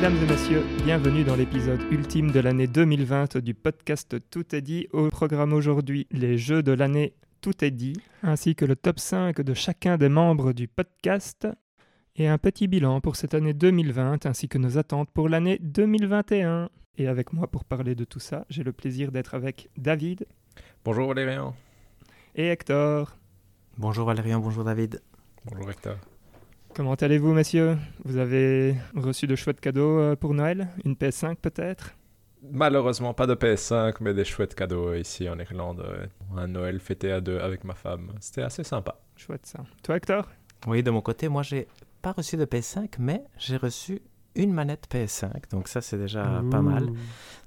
Mesdames et messieurs, bienvenue dans l'épisode ultime de l'année 2020 du podcast Tout est dit. Au programme aujourd'hui, les jeux de l'année Tout est dit, ainsi que le top 5 de chacun des membres du podcast, et un petit bilan pour cette année 2020, ainsi que nos attentes pour l'année 2021. Et avec moi pour parler de tout ça, j'ai le plaisir d'être avec David Bonjour Valérian. et Hector. Bonjour Valérian, bonjour David. Bonjour Hector. Comment allez-vous, messieurs? Vous avez reçu de chouettes cadeaux euh, pour Noël? Une PS5 peut-être? Malheureusement pas de PS5, mais des chouettes cadeaux ici en Irlande. ouais. Un Noël fêté à deux avec ma femme. C'était assez sympa. Chouette ça. Toi, Hector? Oui, de mon côté, moi j'ai pas reçu de PS5, mais j'ai reçu une manette PS5, donc ça c'est déjà pas mal.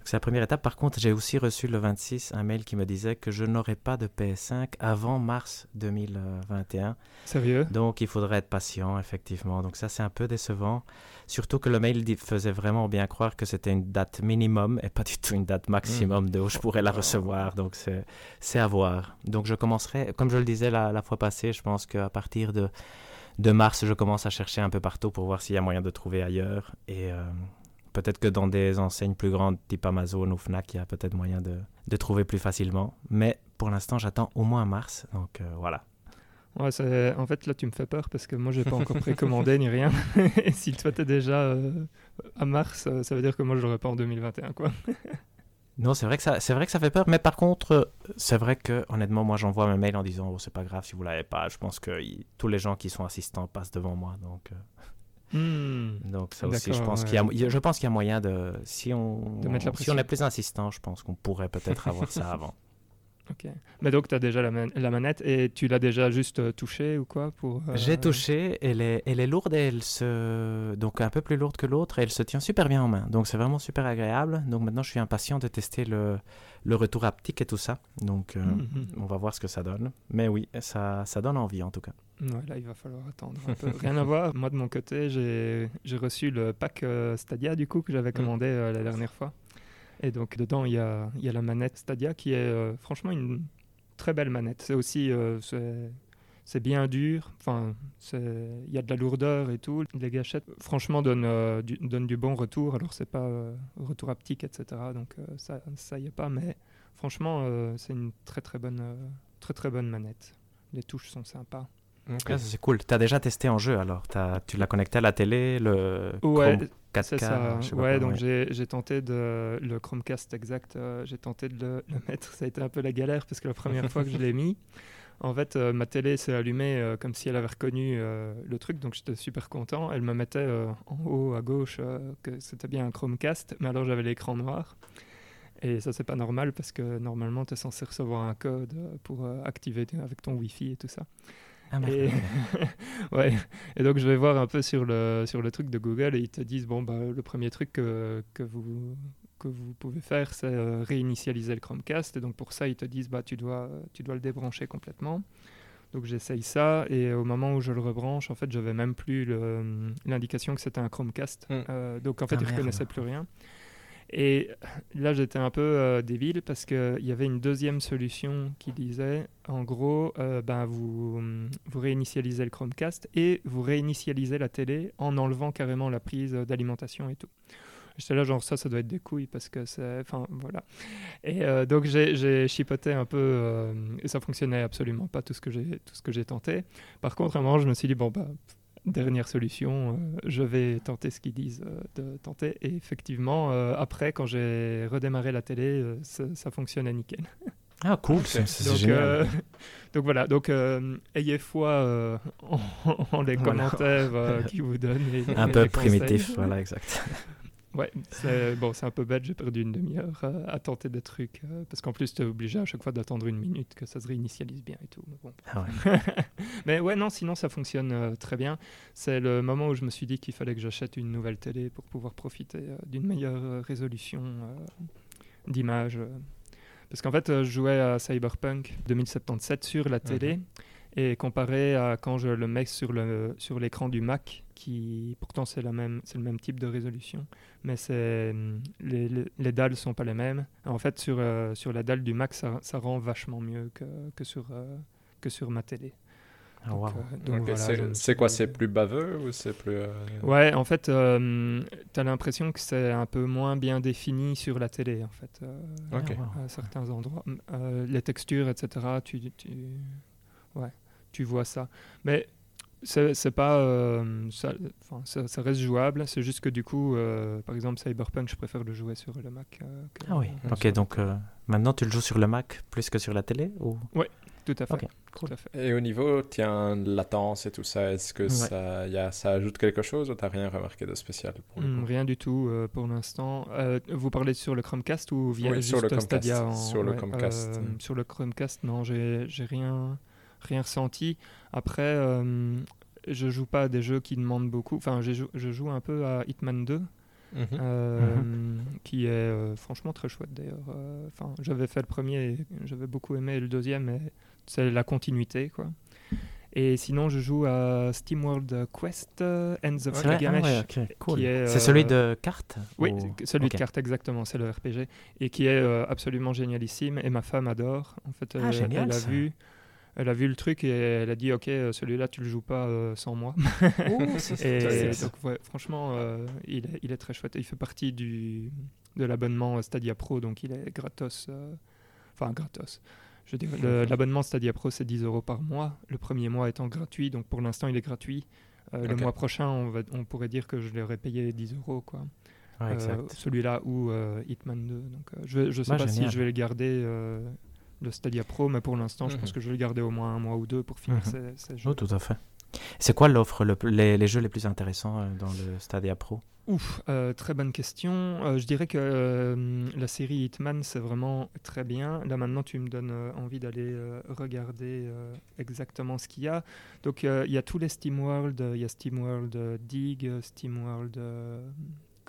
C'est la première étape. Par contre, j'ai aussi reçu le 26 un mail qui me disait que je n'aurais pas de PS5 avant mars 2021. Sérieux? Donc il faudrait être patient, effectivement. Donc ça c'est un peu décevant. Surtout que le mail faisait vraiment bien croire que c'était une date minimum et pas du tout une date maximum de où je pourrais la recevoir. Donc c'est c'est à voir. Donc je commencerai, comme je le disais la, la fois passée, je pense qu'à partir de, de mars, je commence à chercher un peu partout pour voir s'il y a moyen de trouver ailleurs. Et euh, peut-être que dans des enseignes plus grandes, type Amazon ou Fnac, il y a peut-être moyen de, de trouver plus facilement. Mais pour l'instant, j'attends au moins mars. Donc euh, voilà. Ouais, en fait, là, tu me fais peur parce que moi, j'ai pas encore précommandé ni rien. Et si toi, t'es déjà euh, à mars, ça veut dire que moi, je l'aurai pas en 2021, quoi. Non, c'est vrai que ça, c'est vrai que ça fait peur, mais par contre, euh, c'est vrai que honnêtement, moi, j'envoie mes mails en disant, oh, c'est pas grave si vous l'avez pas. Je pense que tous les gens qui sont assistants passent devant moi, donc, euh, Hmm. donc ça aussi, je pense ouais. qu'il y a, je pense qu'il y a moyen de, si on, De si on est plus insistant, je pense qu'on pourrait peut-être avoir ça avant. Ok. Mais donc, tu as déjà la, man- la manette et tu l'as déjà juste euh, touchée ou quoi pour, euh, J'ai touché, elle est, elle est lourde, et elle se, donc un peu plus lourde que l'autre, et elle se tient super bien en main. Donc c'est vraiment super agréable. Donc maintenant, je suis impatient de tester le, le retour haptique et tout ça. Donc euh, Mhm. on va voir ce que ça donne. Mais oui, ça, ça donne envie en tout cas. Ouais, là, il va falloir attendre un peu. Rien à voir. Moi, de mon côté, j'ai j'ai reçu le pack Stadia, du coup, que j'avais commandé euh, la dernière fois. Et donc, dedans, il y a, il y a la manette Stadia qui est euh, franchement une très belle manette. C'est aussi... euh, c'est- bien dur, enfin, il y a de la lourdeur et tout. Les gâchettes, franchement, donnent, euh, du, donnent du bon retour. Alors, c'est pas euh, retour haptique, etc. Donc, euh, ça, ça y est pas. Mais franchement, euh, c'est une très, très bonne, euh, très, très bonne manette. Les touches sont sympas. Ah, ça, c'est cool. Tu as déjà testé en jeu alors T'as- Tu l'as connecté à la télé, le Ouais, Chrome 4K C'est ça. je sais pas Ouais, donc j'ai j'ai tenté de le Chromecast exact. euh, j'ai tenté de le, le mettre. Ça a été un peu la galère parce que la première fois que je l'ai mis, en fait, euh, ma télé s'est allumée euh, comme si elle avait reconnu le truc. Donc j'étais super content. Elle me mettait en haut à gauche que c'était bien un Chromecast, mais alors j'avais l'écran noir. Et ça, c'est pas normal parce que normalement, tu es censé recevoir un code pour activer avec ton Wi-Fi et tout ça. Ah. Et... ouais. Et donc je vais voir un peu sur le, sur le truc de Google et ils te disent bon bah le premier truc que, que vous que vous pouvez faire c'est euh, réinitialiser le Chromecast et donc pour ça ils te disent bah tu dois tu dois le débrancher complètement. Donc j'essaye ça et au moment où je le rebranche en fait j'avais même plus le- l'indication que c'était un Chromecast. Mm. Euh, donc en fait Ah, il merde. reconnaissait plus rien. Et là, j'étais un peu euh, débile parce qu'il y avait une deuxième solution qui disait, en gros, euh, ben, vous, vous réinitialisez le Chromecast et vous réinitialisez la télé en enlevant carrément la prise d'alimentation et tout. J'étais là, genre, ça, ça doit être des couilles parce que c'est. Enfin, voilà. Et euh, donc, j'ai chipoté un peu euh, et ça fonctionnait absolument pas tout ce que j'ai tenté. Par contre, à un moment, je me suis dit, bon, bah, dernière solution, euh, je vais tenter ce qu'ils disent euh, de tenter. Et effectivement, euh, après, quand j'ai redémarré la télé, ça, ça fonctionnait nickel. Ah, cool, c'est génial. donc voilà, donc ayez foi en, en les Voilà. commentaires qu'ils vous donnent. Un peu primitif, voilà, exact. Ouais, c'est bon, un peu bête, j'ai perdu une demi-heure euh, à tenter des trucs, euh, parce qu'en plus, tu es obligé à chaque fois d'attendre une minute que ça se réinitialise bien et tout. mais bon. Ah ouais. Mais ouais, non, sinon ça fonctionne euh, très bien. C'est le moment où je me suis dit qu'il fallait que j'achète une nouvelle télé pour pouvoir profiter d'une meilleure résolution d'image. Parce qu'en fait, je jouais à Cyberpunk 2077 sur la télé. Et comparé à quand je le mets sur le sur l'écran du Mac, qui pourtant c'est la même c'est le même type de résolution, mais c'est hum, les, les, les dalles sont pas les mêmes. En fait, sur euh, sur la dalle du Mac, ça, ça rend vachement mieux que, que sur euh, que sur ma télé. Ah, Donc, wow. euh, donc Ok, voilà, c'est- je me c'est suis quoi C'est plus baveux ou c'est plus. euh, Ouais, en fait, euh, tu as l'impression que c'est un peu moins bien défini sur la télé, en fait, euh, wow. à certains endroits. Euh, les textures, etc., tu, tu, ouais, tu vois ça. Mais c'est pas. euh, ça, enfin, ça, ça reste jouable, c'est juste que du coup, euh, par exemple, Cyberpunk, je préfère le jouer sur le Mac. euh, que- Ah oui, ok, donc euh, maintenant tu le joues sur le Mac plus que sur la télé ou... Tout à fait. Ok, cool. Tout à fait. Et au niveau, tiens, latence et tout ça, est-ce que Ouais. ça, y a, ça ajoute quelque chose ou t'as rien remarqué de spécial pour le Hmm, rien du tout euh, pour l'instant. Euh, vous parlez sur le Chromecast ou via Oui, juste sur le Chromecast, Stadia en- sur le Chromecast. euh, sur le Chromecast, non, j'ai j'ai rien, rien ressenti. Après, euh, je joue pas à des jeux qui demandent beaucoup. Enfin, j'ai jou- je joue un peu à Hitman 2, Mhm. euh, Mhm. qui est euh, franchement très chouette d'ailleurs. Euh, Enfin, j'avais fait le premier, et j'avais beaucoup aimé le deuxième, mais c'est la continuité, quoi. Et sinon, je joue à SteamWorld Quest Ends of C'est vrai? Ah Gilgamesh. ouais, cool. C'est celui de cartes Oui, ou- celui de cartes exactement, c'est le RPG et qui est absolument génialissime et ma femme adore. En fait, Ah, génial, elle a ça. vu, elle a vu le truc et elle a dit ok, euh, celui-là tu le joues pas euh, sans moi. Oh, et donc ouais, franchement, euh, il, est, il est très chouette. Il fait partie du de l'abonnement Stadia Pro, donc il est gratos. euh, Enfin gratos. Je le- l'abonnement Stadia Pro c'est 10 euros par mois. Le premier mois étant gratuit, donc pour l'instant il est gratuit. Le mois prochain, on, va, on pourrait dire que je l'aurais payé 10 euros quoi. Celui-là ou Hitman 2. Donc, je ne sais Bah, pas génial. si je vais le garder, le Stadia Pro, mais pour l'instant, je Mhm. pense que je vais le garder au moins un mois ou deux pour finir Mhm. ces, ces jeux. Oh, tout à fait. C'est quoi l'offre, le les, les jeux les plus intéressants euh, dans le Stadia Pro? Ouf, euh, très bonne question. Euh, je dirais que euh, la série Hitman, c'est vraiment très bien. Là, maintenant, tu me donnes euh, envie d'aller euh, regarder euh, exactement ce qu'il y a. Donc, euh, il y a tous les SteamWorld. Il y a SteamWorld Dig, euh, SteamWorld...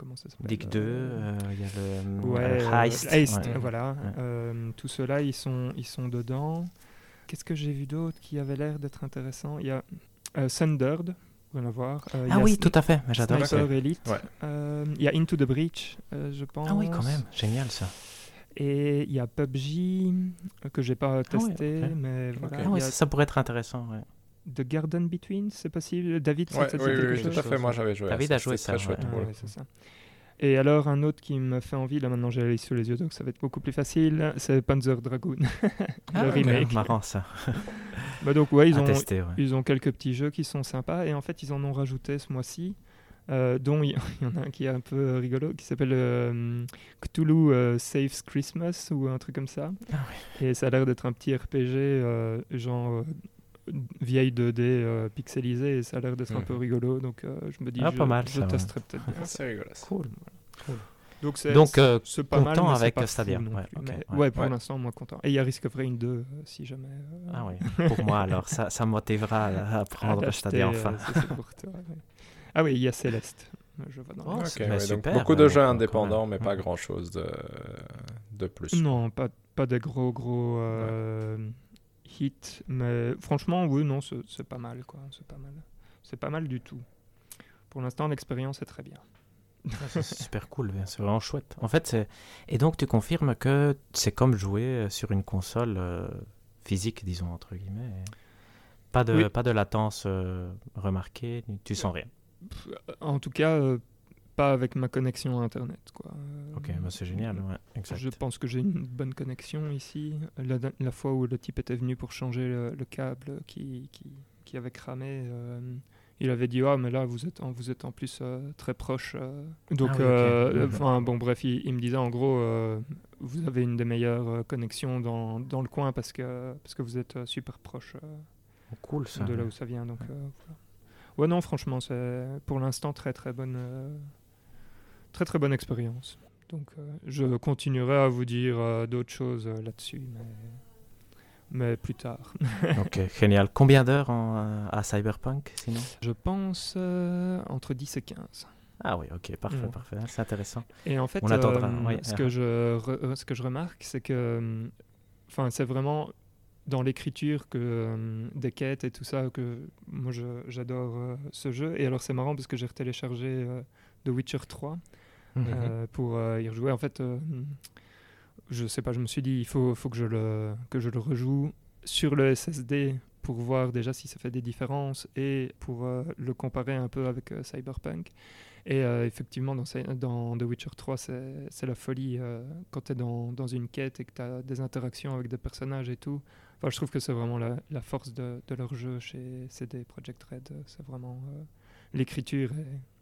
comment ça s'appelle Dig 2, Euh, euh, il y a le Ouais, euh, euh, Heist. Heist, ouais. voilà. Ouais. Euh, tout cela, ils sont, ils sont dedans. Qu'est-ce que j'ai vu d'autre qui avait l'air d'être intéressant? Il y a euh, Thundered, on va voir. Euh, il y Ah a oui, tout à fait, j'adore ça. Sniper Elite. Ouais. Euh, il y a Into the Breach, euh, je pense. Ah oui, quand même, génial ça. Et il y a PUBG, que j'ai pas testé, ok. mais voilà. Ah oui, a ça, ça pourrait être intéressant. ouais. The Garden Between, c'est possible? David, ça Ouais, dit oui, oui, tout à fait. Moi, j'avais joué. David ça, a joué c'était très ça, chouette ouais. Ouais, ça. Et alors, un autre qui me fait envie, là maintenant j'ai la liste sous les yeux, donc ça va être beaucoup plus facile, c'est Panzer Dragoon, Ah le ouais, remake. Marrant ça. Bah donc, ouais, ils ont, tester, ouais. ils ont quelques petits jeux qui sont sympas, et en fait, ils en ont rajouté ce mois-ci, euh, dont il y, en a un qui est un peu rigolo, qui s'appelle euh, Cthulhu euh, Saves Christmas, ou un truc comme ça. Ah Et ça a l'air d'être un petit RPG, euh, genre euh, vieille 2D euh, pixelisé, et ça a l'air d'être un Mhm. peu rigolo, donc euh, je me dis, Ah, je, pas mal, je testerai peut-être bien Ah. C'est rigolo. Cool. Donc, c'est, Donc, euh, c'est pas mal, content mais avec pas Stadia. Ouais, plus. ok, Mais- ouais. ouais, pour Ouais. l'instant, moi content. Et il y a Risk of Rain 2, euh, si jamais. euh, Ah oui, pour moi alors, ça, ça motivera à, prendre Stadia euh, enfin. pour toi. Ah oui, il y a Céleste. Je vois dans Oh, ouais, donc beaucoup de euh, jeux indépendants, mais pas grand chose de, de plus. Non, pas, pas des gros, gros euh, hits. Mais franchement, oui, non, c'est, pas mal, quoi. C'est pas mal. C'est pas mal du tout. Pour l'instant, l'expérience est très bien. Ah, C'est super cool, c'est vraiment chouette. En fait, c'est... Et donc tu confirmes que c'est comme jouer euh, sur une console euh, physique, disons, entre guillemets. et Pas de, Oui. pas de latence euh, remarquée, tu sens rien. En tout cas, euh, pas avec ma connexion à Internet, quoi. Euh, Ok, bah, c'est génial, ouais, exact. Je pense que j'ai une bonne connexion ici. La, la fois où le type était venu pour changer le, le câble qui, qui, qui avait cramé, euh, il avait dit Ah, mais là, vous êtes en, vous êtes en plus euh, très proche. euh. Donc, Ah oui, enfin, bon, bref, il, il me disait en gros Vous avez une des meilleures connexions dans, dans le coin parce que, parce que vous êtes super proche Oh, cool ça. de là où ça vient. Donc, voilà. Ouais, non, franchement, c'est pour l'instant très très bonne, très très bonne expérience. Donc, euh, je continuerai à vous dire euh, d'autres choses euh, là-dessus, mais, mais plus tard. Ok, génial. Combien d'heures à Cyberpunk sinon? Je pense entre 10 et 15. Ah oui, ok, parfait, Ouais. parfait. C'est intéressant. Et en fait, On attendra, euh, oui, ce, que je re- ce que je remarque, c'est que enfin, c'est vraiment dans l'écriture que euh, des quêtes et tout ça que moi je- j'adore euh, ce jeu. Et alors c'est marrant parce que j'ai retéléchargé euh, The Witcher 3 Mhm. euh, pour euh, y rejouer. En fait, euh, je sais pas, je me suis dit il faut, faut que, je le, que je le rejoue sur le SSD pour voir déjà si ça fait des différences et pour le comparer un peu avec Cyberpunk. Et effectivement, dans, The Witcher 3, c'est la folie quand tu es dans, dans une quête et que tu as des interactions avec des personnages et tout. Enfin, je trouve que c'est vraiment la, force de, leur jeu chez CD Projekt Red. C'est vraiment. L'écriture est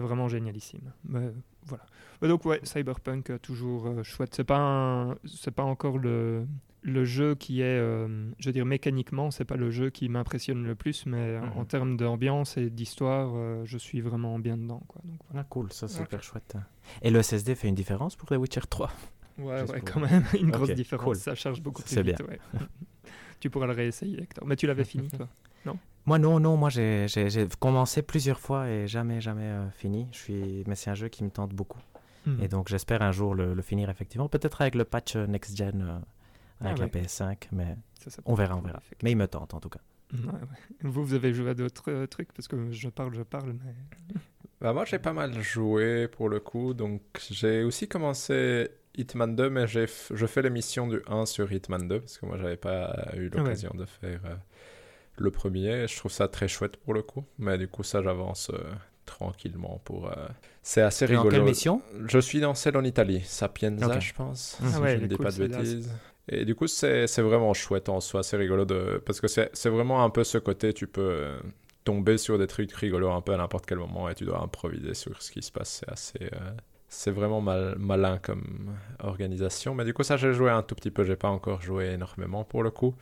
vraiment génialissime. Mais voilà. Mais donc, ouais, Cyberpunk, euh, toujours euh, chouette. C'est pas, un- c'est pas encore le, le jeu qui est, euh, je veux dire, mécaniquement, c'est pas le jeu qui m'impressionne le plus, mais euh, en Mhm. termes d'ambiance et d'histoire, euh, je suis vraiment bien dedans. Quoi. Donc, voilà. Ah, cool, ça c'est super chouette. Et le SSD fait une différence pour The Witcher 3 Ouais, ouais, quand même, une grosse différence. cool. Ça charge beaucoup plus C'est vite. ouais. tu pourras le réessayer, Hector. Mais tu l'avais fini, toi? Moi non, non, moi j'ai commencé plusieurs fois et jamais, jamais euh, fini. Je suis... Mais c'est un jeu qui me tente beaucoup. Hmm. Et donc j'espère un jour le, le finir effectivement. Peut-être avec le patch euh, Next Gen euh, Ah avec ouais. la PS5, mais Ça, ça on verra, on verra. Mais il me tente en tout cas. Ouais, ouais. Vous, vous avez joué à d'autres euh, trucs? Parce que je parle, je parle, mais... Bah, moi, j'ai pas mal joué pour le coup. Donc, j'ai aussi commencé Hitman 2, mais je fais les missions du 1 sur Hitman 2 parce que moi, j'avais pas eu Ah ouais. l'occasion de faire euh, le premier. Je trouve ça très chouette pour le coup. Mais du coup, ça, j'avance euh, tranquillement pour. euh, C'est assez rigolo. quelle mission? Je suis dans celle en Italie, Sapienza, je pense. Ah si ouais, je ne dis cool, pas de bêtises. Et du coup, c'est vraiment chouette en soi. C'est rigolo de. Parce que c'est vraiment un peu ce côté, tu peux euh, tomber sur des trucs rigolos un peu à n'importe quel moment et tu dois improviser sur ce qui se passe. C'est assez. euh, C'est vraiment mal, malin comme organisation. Mais du coup, ça, j'ai joué un tout petit peu. J'ai pas encore joué énormément pour le coup.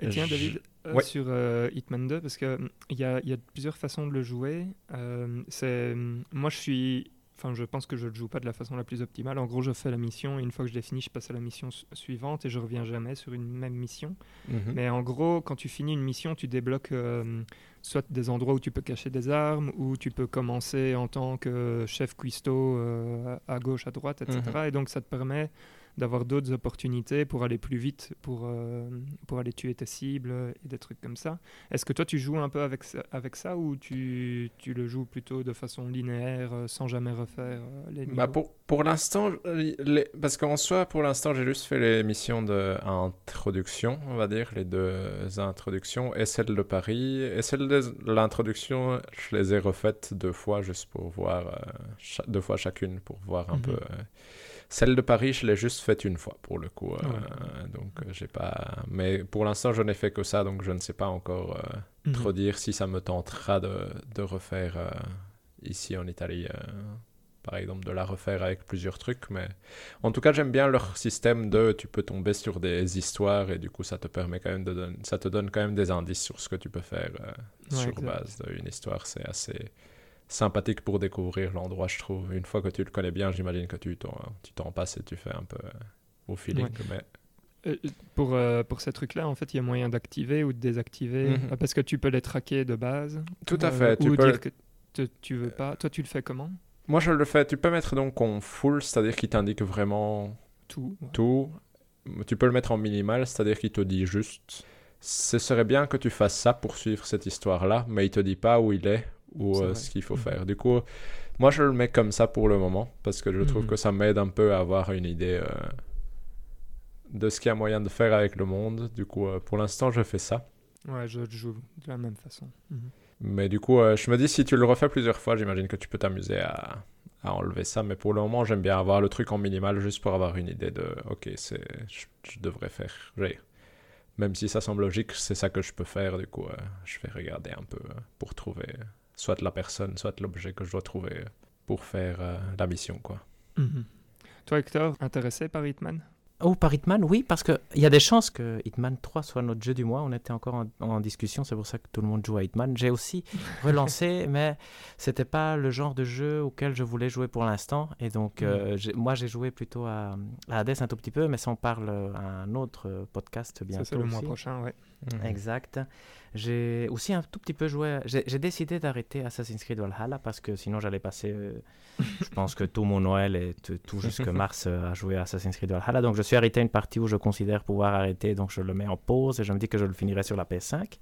Et tiens, David, Ouais. sur euh, Hitman 2, parce qu'il y a, y a plusieurs façons de le jouer. Euh, c'est, moi, je suis. Enfin, je pense que je ne le joue pas de la façon la plus optimale. En gros, je fais la mission, et une fois que je l'ai fini, je passe à la mission su- suivante et je reviens jamais sur une même mission. Mhm. Mais en gros, quand tu finis une mission, tu débloques euh, soit des endroits où tu peux cacher des armes, ou tu peux commencer en tant que chef cuistot euh, à gauche, à droite, etc. Mhm. Et donc, ça te permet d'avoir d'autres opportunités pour aller plus vite, pour, euh, pour aller tuer tes cibles et des trucs comme ça. Est-ce que toi, tu joues un peu avec ça, avec ça ou tu, tu le joues plutôt de façon linéaire, euh, sans jamais refaire euh, les niveaux? Bah pour, pour l'instant, parce qu'en soi, pour l'instant, j'ai juste fait les missions d'introduction, on va dire, les deux introductions, et celle de Paris. Et celle de l'introduction, je les ai refaites deux fois, juste pour voir, euh, deux fois chacune, pour voir un Mhm. peu. euh. Celle de Paris, je l'ai juste faite une fois, pour le coup. euh, Ouais. Donc, euh, j'ai pas. Mais pour l'instant, je n'ai fait que ça, donc je ne sais pas encore euh, Mhm. trop dire si ça me tentera de, de refaire ici en Italie, par exemple, de la refaire avec plusieurs trucs. Mais en tout cas, j'aime bien leur système de tu peux tomber sur des histoires et du coup, ça te permet quand même de ça te donne quand même des indices sur ce que tu peux faire euh, Ouais, sur exact. base d'une histoire. C'est assez sympathique pour découvrir l'endroit, je trouve. Une fois que tu le connais bien, j'imagine que tu t'en, passes et tu fais un peu euh, au feeling. Ouais. Mais Euh, pour, euh, pour ces trucs-là, en fait, il y a moyen d'activer ou de désactiver, Mhm. parce que tu peux les traquer de base. tout à euh, fait. Tu ou peux... dire que te- tu veux pas. Toi, tu le fais comment? Moi, je le fais. Tu peux mettre donc en full, c'est-à-dire qu'il t'indique vraiment Tout. ouais. tout. Tu peux le mettre en minimal, c'est-à-dire qu'il te dit juste ce serait bien que tu fasses ça pour suivre cette histoire-là, mais il te dit pas où il est ou euh, ce qu'il faut faire. Du coup, moi je le mets comme ça pour le moment parce que je trouve Mhm. que ça m'aide un peu à avoir une idée euh, de ce qu'il y a moyen de faire avec le monde. Du coup, euh, pour l'instant, je fais ça. Ouais, je joue de la même façon. Mhm. Mais du coup, je me dis, si tu le refais plusieurs fois, j'imagine que tu peux t'amuser à, à enlever ça. Mais pour le moment, j'aime bien avoir le truc en minimal juste pour avoir une idée de, ok, c'est, je, je devrais faire. Même si ça semble logique, c'est ça que je peux faire. Du coup, je vais regarder un peu pour trouver soit la personne, soit l'objet que je dois trouver pour faire euh, la mission, quoi. Mhm. Toi, Hector, intéressé par Hitman? Oh, par Hitman, oui, parce qu'il y a des chances que Hitman 3 soit notre jeu du mois. On était encore en, en discussion, c'est pour ça que tout le monde joue à Hitman. J'ai aussi relancé, mais c'était pas le genre de jeu auquel je voulais jouer pour l'instant. Et donc, euh, j'ai- moi, j'ai joué plutôt à, à Hades un tout petit peu, mais ça, on parle à un autre euh, podcast bientôt. Ça, c'est le mois prochain, ouais. Exact. J'ai aussi un tout petit peu joué. J'ai décidé d'arrêter Assassin's Creed Valhalla parce que sinon j'allais passer, euh, je pense que tout mon Noël et tout jusque mars euh, à jouer à Assassin's Creed Valhalla. Donc je suis arrêté à une partie où je considère pouvoir arrêter, donc je le mets en pause et je me dis que je le finirai sur la PS5.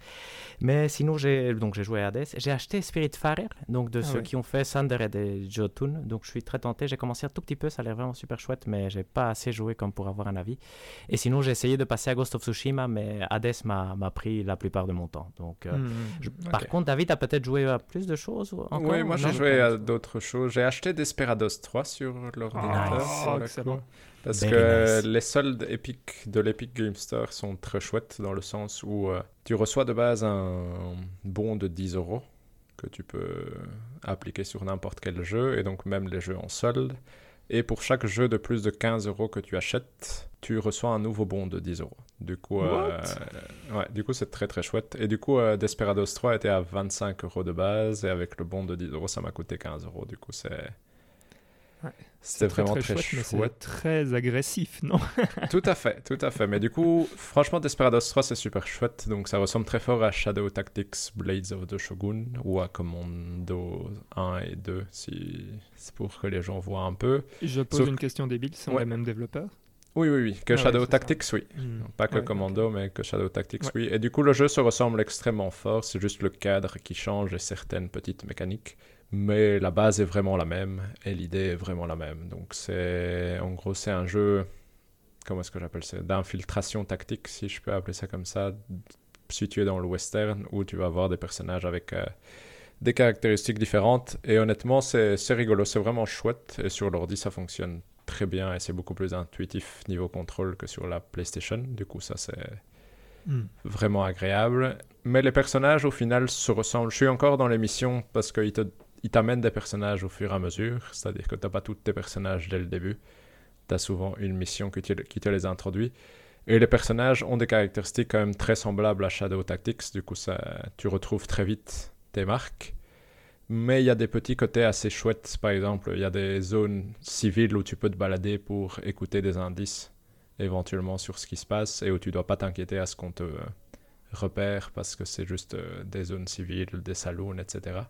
Mais sinon, j'ai donc j'ai joué à Hades. J'ai acheté Spiritfarer, donc de Ah ceux qui ont fait Thunder et des Jotun. Donc je suis très tenté. J'ai commencé un tout petit peu, ça a l'air vraiment super chouette, mais j'ai pas assez joué comme pour avoir un avis. Et sinon, j'ai essayé de passer à Ghost of Tsushima, mais Hades m'a m'a pris la plupart de mon temps. Donc, euh, Hmm. je- ok. Par contre, David a peut-être joué à plus de choses encore Oui, moi j'ai joué à d'autres choses. J'ai acheté Desperados 3 sur l'ordinateur. Nice. Oh, coup. Parce Very que nice. les soldes Epic de l'Epic Game Store sont très chouettes dans le sens où euh, tu reçois de base un bon de 10 euros que tu peux appliquer sur n'importe quel jeu et donc même les jeux en solde. Et pour chaque jeu de plus de 15 euros que tu achètes, tu reçois un nouveau bon de 10 euros. Du coup, euh, ouais, du coup c'est très très chouette. Et du coup, euh, Desperados 3 était à 25 euros de base et avec le bon de 10 euros, ça m'a coûté 15 euros. Du coup, c'est Ouais. c'était C'est vraiment très, chouette, mais c'est chouette. très agressif, non? Tout à fait, tout à fait. Mais du coup, franchement, Desperados 3, c'est super chouette. Donc, ça ressemble très fort à Shadow Tactics Blades of the Shogun ou à Commando 1 et 2, si c'est pour que les gens voient un peu. Je pose Sauf une question débile, ce sont Ouais. les mêmes développeurs Oui, oui, oui. Que Ah Shadow ça. Tactics, oui. Hmm. Pas que Ouais, Commando, mais que Shadow Tactics, Ouais. oui. Et du coup, le jeu se ressemble extrêmement fort. C'est juste le cadre qui change et certaines petites mécaniques. Mais la base est vraiment la même et l'idée est vraiment la même. Donc, c'est. En gros, c'est un jeu. Comment est-ce que j'appelle ça D'infiltration tactique, si je peux appeler ça comme ça. Situé dans le western, où tu vas avoir des personnages avec. euh, des caractéristiques différentes et honnêtement c'est rigolo, c'est vraiment chouette et sur l'ordi ça fonctionne très bien et c'est beaucoup plus intuitif niveau contrôle que sur la PlayStation. Du coup, ça c'est Hmm. vraiment agréable. Mais les personnages au final se ressemblent. Je suis encore dans l'émission parce qu'ils te, ils t'amènent des personnages au fur et à mesure. C'est-à-dire que tu n'as pas tous tes personnages dès le début. Tu as souvent une mission qui te, qui te les introduit. Et les personnages ont des caractéristiques quand même très semblables à Shadow Tactics. Du coup, ça, tu retrouves très vite tes marques. Mais il y a des petits côtés assez chouettes. Par exemple, il y a des zones civiles où tu peux te balader pour écouter des indices éventuellement sur ce qui se passe et où tu dois pas t'inquiéter à ce qu'on te euh, repère parce que c'est juste euh, des zones civiles, des saloons, etc.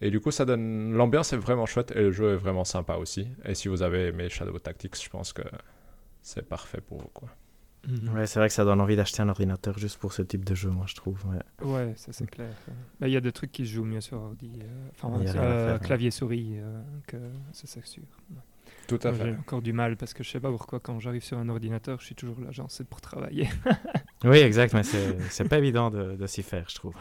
Et du coup, ça donne. L'ambiance est vraiment chouette et le jeu est vraiment sympa aussi. Et si vous avez aimé Shadow Tactics, je pense que c'est parfait pour vous. Quoi. Mhm. Ouais, c'est vrai que ça donne envie d'acheter un ordinateur juste pour ce type de jeu, moi je trouve. ouais. Ouais, ça c'est clair. Bah, Il y a des trucs qui se jouent mieux sur ordi, euh, enfin euh, hein. clavier souris, euh, que ça c'est sûr. Ouais. Tout à Moi, fait. J'ai encore du mal parce que je sais pas pourquoi quand j'arrive sur un ordinateur, je suis toujours là, genre c'est pour travailler. Oui, exact, mais c'est c'est pas évident de, de s'y faire, je trouve.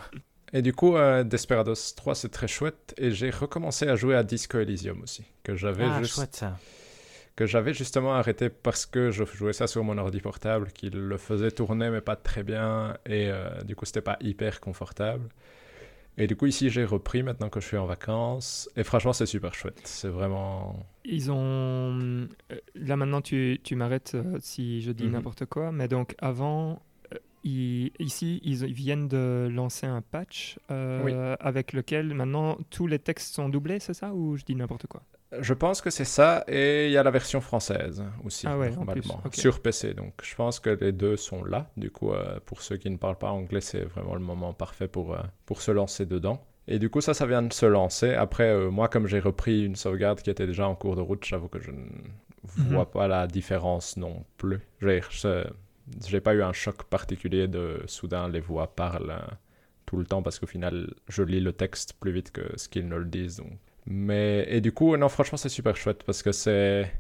Et du coup, euh, Desperados 3, c'est très chouette. Et j'ai recommencé à jouer à Disco Elysium aussi, que j'avais Ah, juste chouette ça. Que j'avais justement arrêté parce que je jouais ça sur mon ordi portable, qui le faisait tourner mais pas très bien, et euh, du coup c'était pas hyper confortable. Et du coup ici j'ai repris maintenant que je suis en vacances, et franchement c'est super chouette, c'est vraiment... Ils ont. euh, Là maintenant, tu, tu m'arrêtes euh, si je dis Mhm. n'importe quoi, mais donc avant, ils- ici, ils, ils viennent de lancer un patch euh, Oui. avec lequel maintenant tous les textes sont doublés, c'est ça Ou je dis n'importe quoi? Je pense que c'est ça, et il y a la version française aussi, Ah ouais, normalement, sur PC. Donc je pense que les deux sont là. Du coup, euh, pour ceux qui ne parlent pas anglais, c'est vraiment le moment parfait pour, euh, pour se lancer dedans. Et du coup, ça, ça vient de se lancer. Après, euh, moi, comme j'ai repris une sauvegarde qui était déjà en cours de route, j'avoue que je ne vois Mhm. pas la différence non plus. J'ai pas eu un choc particulier de soudain les voix parlent tout le temps parce qu'au final, je lis le texte plus vite que ce qu'ils ne le disent. donc. Mais et du coup, non, franchement, c'est super chouette parce que c'est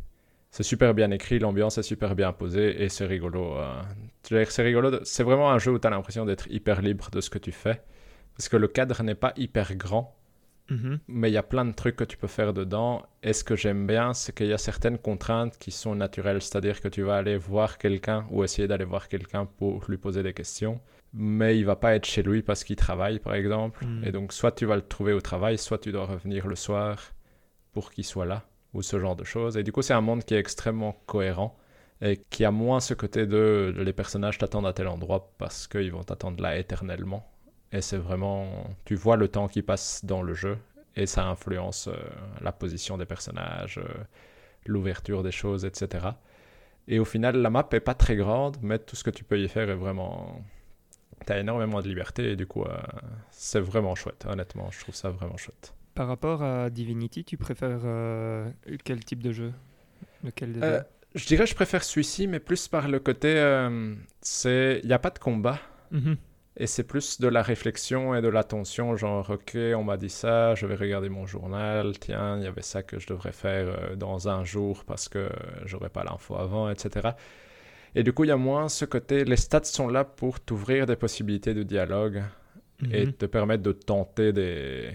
c'est super bien écrit, l'ambiance est super bien posée et c'est rigolo. euh. C'est rigolo. C'est vraiment un jeu où tu as l'impression d'être hyper libre de ce que tu fais parce que le cadre n'est pas hyper grand Mhm. mais il y a plein de trucs que tu peux faire dedans. Et ce que j'aime bien, c'est qu'il y a certaines contraintes qui sont naturelles, c'est-à-dire que tu vas aller voir quelqu'un ou essayer d'aller voir quelqu'un pour lui poser des questions, mais il va pas être chez lui parce qu'il travaille, par exemple. Mm. Et donc, soit tu vas le trouver au travail, soit tu dois revenir le soir pour qu'il soit là, ou ce genre de choses. Et du coup, c'est un monde qui est extrêmement cohérent et qui a moins ce côté de les personnages t'attendent à tel endroit parce qu'ils vont t'attendre là éternellement. Et c'est vraiment. Tu vois le temps qui passe dans le jeu et ça influence euh, la position des personnages, euh, l'ouverture des choses, etc. Et au final, la map est pas très grande, mais tout ce que tu peux y faire est vraiment. T'as énormément de liberté et du coup, euh, c'est vraiment chouette. Honnêtement, je trouve ça vraiment chouette. Par rapport à Divinity, tu préfères euh, quel type de jeu? Lequel des Euh, Je dirais je préfère celui-ci, mais plus par le côté, euh, c'est, il n'y a pas de combat. Mhm. Et c'est plus de la réflexion et de l'attention, genre, ok, on m'a dit ça, je vais regarder mon journal, tiens, il y avait ça que je devrais faire euh, dans un jour parce que j'aurais pas l'info avant, etc. Et du coup, il y a moins ce côté, les stats sont là pour t'ouvrir des possibilités de dialogue et Mhm. te permettre de tenter des,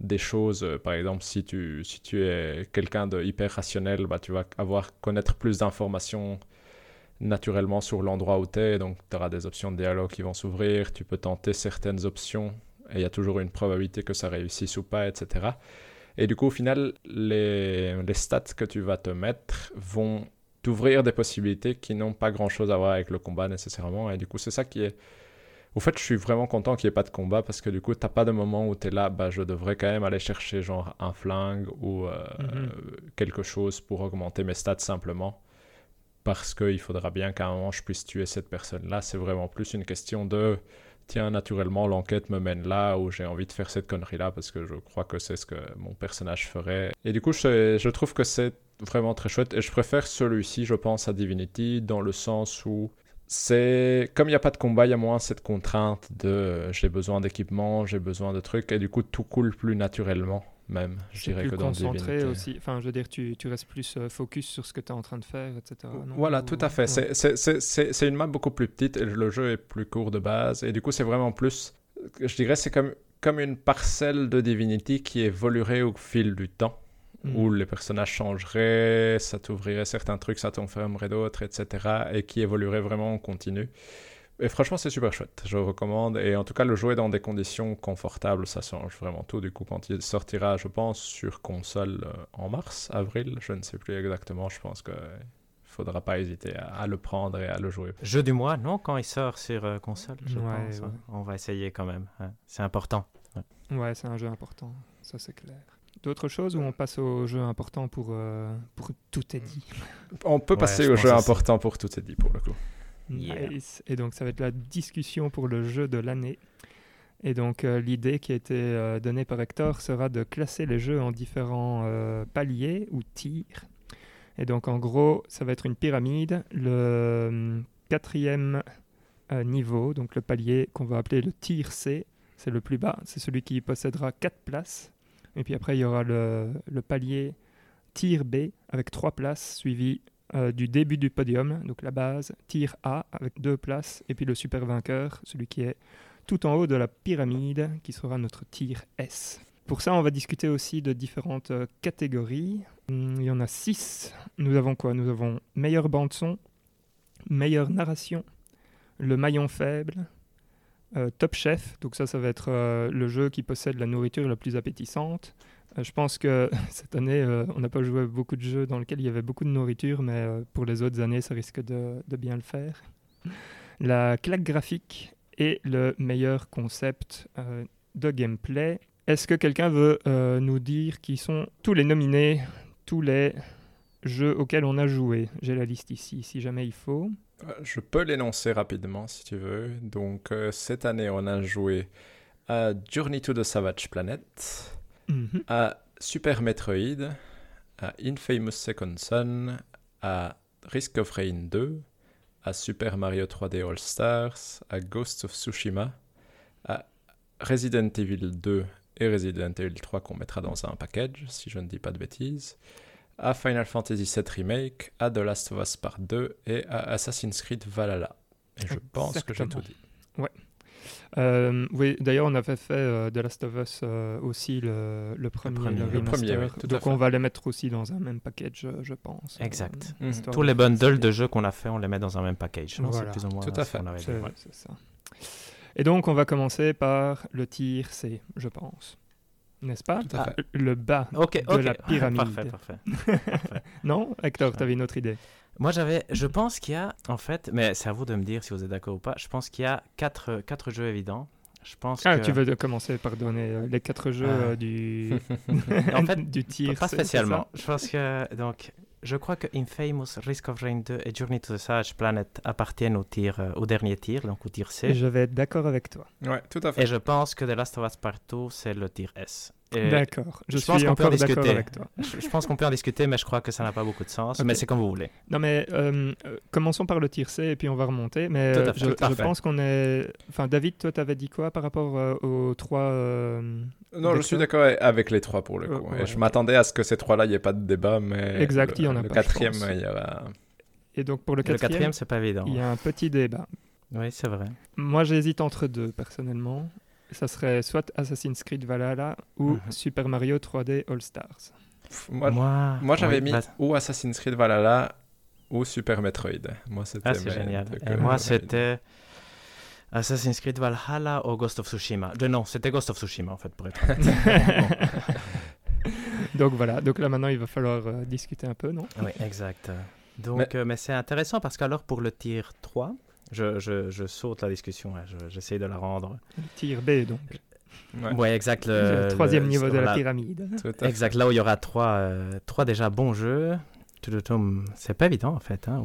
des choses. Par exemple, si tu, si tu es quelqu'un de hyper rationnel, bah, tu vas avoir connaître plus d'informations naturellement sur l'endroit où tu es. Donc, tu auras des options de dialogue qui vont s'ouvrir. Tu peux tenter certaines options et il y a toujours une probabilité que ça réussisse ou pas, etc. Et du coup, au final, les, les stats que tu vas te mettre vont t'ouvrir des possibilités qui n'ont pas grand-chose à voir avec le combat nécessairement. Et du coup, c'est ça qui est... Au fait, je suis vraiment content qu'il n'y ait pas de combat parce que du coup, t'as pas de moment où tu es là, bah, je devrais quand même aller chercher genre un flingue ou euh, Mhm. quelque chose pour augmenter mes stats simplement. Parce qu'il faudra bien qu'à un moment je puisse tuer cette personne-là. C'est vraiment plus une question de tiens, naturellement, l'enquête me mène là où j'ai envie de faire cette connerie-là parce que je crois que c'est ce que mon personnage ferait. Et du coup, je, je trouve que c'est vraiment très chouette et je préfère celui-ci, je pense, à Divinity dans le sens où c'est comme il n'y a pas de combat, il y a moins cette contrainte de euh, j'ai besoin d'équipement, j'ai besoin de trucs et du coup tout coule plus naturellement même, je dirais plus que dans concentré Divinity. aussi. Enfin, je veux dire, tu, tu restes plus euh, focus sur ce que tu es en train de faire, etc. non? Voilà, Ou- tout à fait. ouais. C'est une map beaucoup plus petite et le jeu est plus court de base. Et du coup, c'est vraiment plus. Je dirais, c'est comme, comme une parcelle de Divinity qui évoluerait au fil du temps, Mhm. où les personnages changeraient, ça t'ouvrirait certains trucs, ça t'enfermerait d'autres, etc. Et qui évoluerait vraiment en continu. Et franchement, c'est super chouette. Je recommande. Et en tout cas, le jouer dans des conditions confortables, ça change vraiment tout. Du coup, quand il sortira, je pense, sur console euh, en mars, avril, je ne sais plus exactement. Je pense que faudra pas hésiter à, à le prendre et à le jouer. Jeu du mois, non, quand il sort sur euh, console, je Ouais, pense. ouais. hein. On va essayer quand même. hein. C'est important. Ouais, c'est un jeu important, ça c'est clair. D'autres choses ou on passe au jeu important pour, euh, pour tout est dit? On peut Ouais, passer je au jeu important pour tout est dit pour le coup. Yeah. Nice. Et donc ça va être la discussion pour le jeu de l'année. Et donc euh, l'idée qui a été euh, donnée par Hector sera de classer les jeux en différents euh, paliers ou tirs. Et donc en gros, ça va être une pyramide. Le hum, quatrième euh, niveau, donc le palier qu'on va appeler le tir C, c'est le plus bas. C'est celui qui possédera 4 places. Et puis après, il y aura le, palier tir B avec 3 places, suivi euh, du début du podium, donc la base, tir A avec 2 places, et puis le super vainqueur, celui qui est tout en haut de la pyramide, qui sera notre tir S. Pour ça, on va discuter aussi de différentes euh, catégories. Hum, Il y en a 6. Nous avons quoi? Nous avons meilleure bande-son, meilleure narration, le maillon faible, euh, Top Chef, donc ça, ça va être euh, le jeu qui possède la nourriture la plus appétissante. Euh, je pense que cette année, on n'a pas joué beaucoup de jeux dans lesquels il y avait beaucoup de nourriture, mais pour les autres années, ça risque de, de bien le faire. La claque graphique et le meilleur concept de gameplay. Est-ce que quelqu'un veut nous dire qui sont tous les nominés, tous les jeux auxquels on a joué? J'ai la liste ici, si jamais il faut. Euh, Je peux l'énoncer rapidement si tu veux. Donc euh, cette année, on a joué à Journey to the Savage Planet, Mhm. à Super Metroid, à Infamous Second Son, à Risk of Rain 2, à Super Mario 3D All Stars, à Ghost of Tsushima, à Resident Evil 2 et Resident Evil 3 qu'on mettra dans un package, si je ne dis pas de bêtises, à Final Fantasy VII Remake, à The Last of Us Part 2 et à Assassin's Creed Valhalla. Et je pense que j'ai tout dit. Euh, oui, d'ailleurs, on avait fait euh, The Last of Us euh, aussi le, le premier, premier. le premier, remaster. oui, tout à Donc fait. on va les mettre aussi dans un même package, je pense. Exact. Euh, Mhm. Tous les bundles de jeux qu'on a fait, on les met dans un même package. non Voilà. C'est plus ou moins Tout à ce fait. qu'on avait C'est dit. Ouais. c'est ça. Et donc, on va commencer par le tir C, je pense. N'est-ce pas Tout à fait. Le bas de la pyramide. parfait, parfait. Non Hector, tu avais une autre idée Moi, j'avais, je pense qu'il y a, en fait, mais c'est à vous de me dire si vous êtes d'accord ou pas. Je pense qu'il y a quatre, quatre jeux évidents. Je pense Ah, que... tu veux de- commencer par donner euh, les quatre jeux Ah. euh, du... En fait, du tir Pas spécialement. Je pense que donc, je crois que Infamous, Risk of Rain 2 et Journey to the Savage Planet appartiennent au tir, euh, au dernier tir, donc au tir C. Je vais être d'accord avec toi. Ouais, tout à fait. Et je pense que The Last of Us Part 2, c'est le tir S. D'accord, je, je pense suis qu'on peut en discuter. avec toi. je, je pense qu'on peut en discuter, mais je crois que ça n'a pas beaucoup de sens. Mais c'est comme vous voulez. Non mais euh, euh, commençons par le tir C et puis on va remonter. Mais Tout à fait, je, tout à je fait. pense qu'on est... Enfin David, toi t'avais dit quoi par rapport euh, aux trois... euh, Non, je suis D'accord. avec les trois pour le coup. ouais. Et je m'attendais à ce que ces trois-là, il n'y ait pas de débat, mais Exact, le, il y en a le pas, quatrième, il y aura... Et donc pour le Le quatrième, quatrième, c'est pas évident. il y a un petit débat. Oui, c'est vrai. Moi j'hésite entre deux personnellement. Ça serait soit Assassin's Creed Valhalla ou Mhm. Super Mario 3D All Stars. Pff, Moi, moi, moi j'avais oui, mis bah- ou Assassin's Creed Valhalla ou Super Metroid. Moi, c'était Ah, c'est génial. Et euh, moi, c'était Assassin's Creed Valhalla ou Ghost of Tsushima. De, non, c'était Ghost of Tsushima, en fait, pour être honnête. donc voilà, donc là maintenant il va falloir euh, discuter un peu, non? Oui, exact. Donc, Mais- mais, mais c'est intéressant parce qu'alors, pour le tir 3, je, je, je saute la discussion, je- j'essaie de la rendre. Le tir B donc. Ouais, Ouais, exact. Le, Le, troisième le- niveau de la pyramide. tout à fait. Exact, là où il y aura trois, euh, trois déjà bons jeux. C'est pas évident en fait. Hein.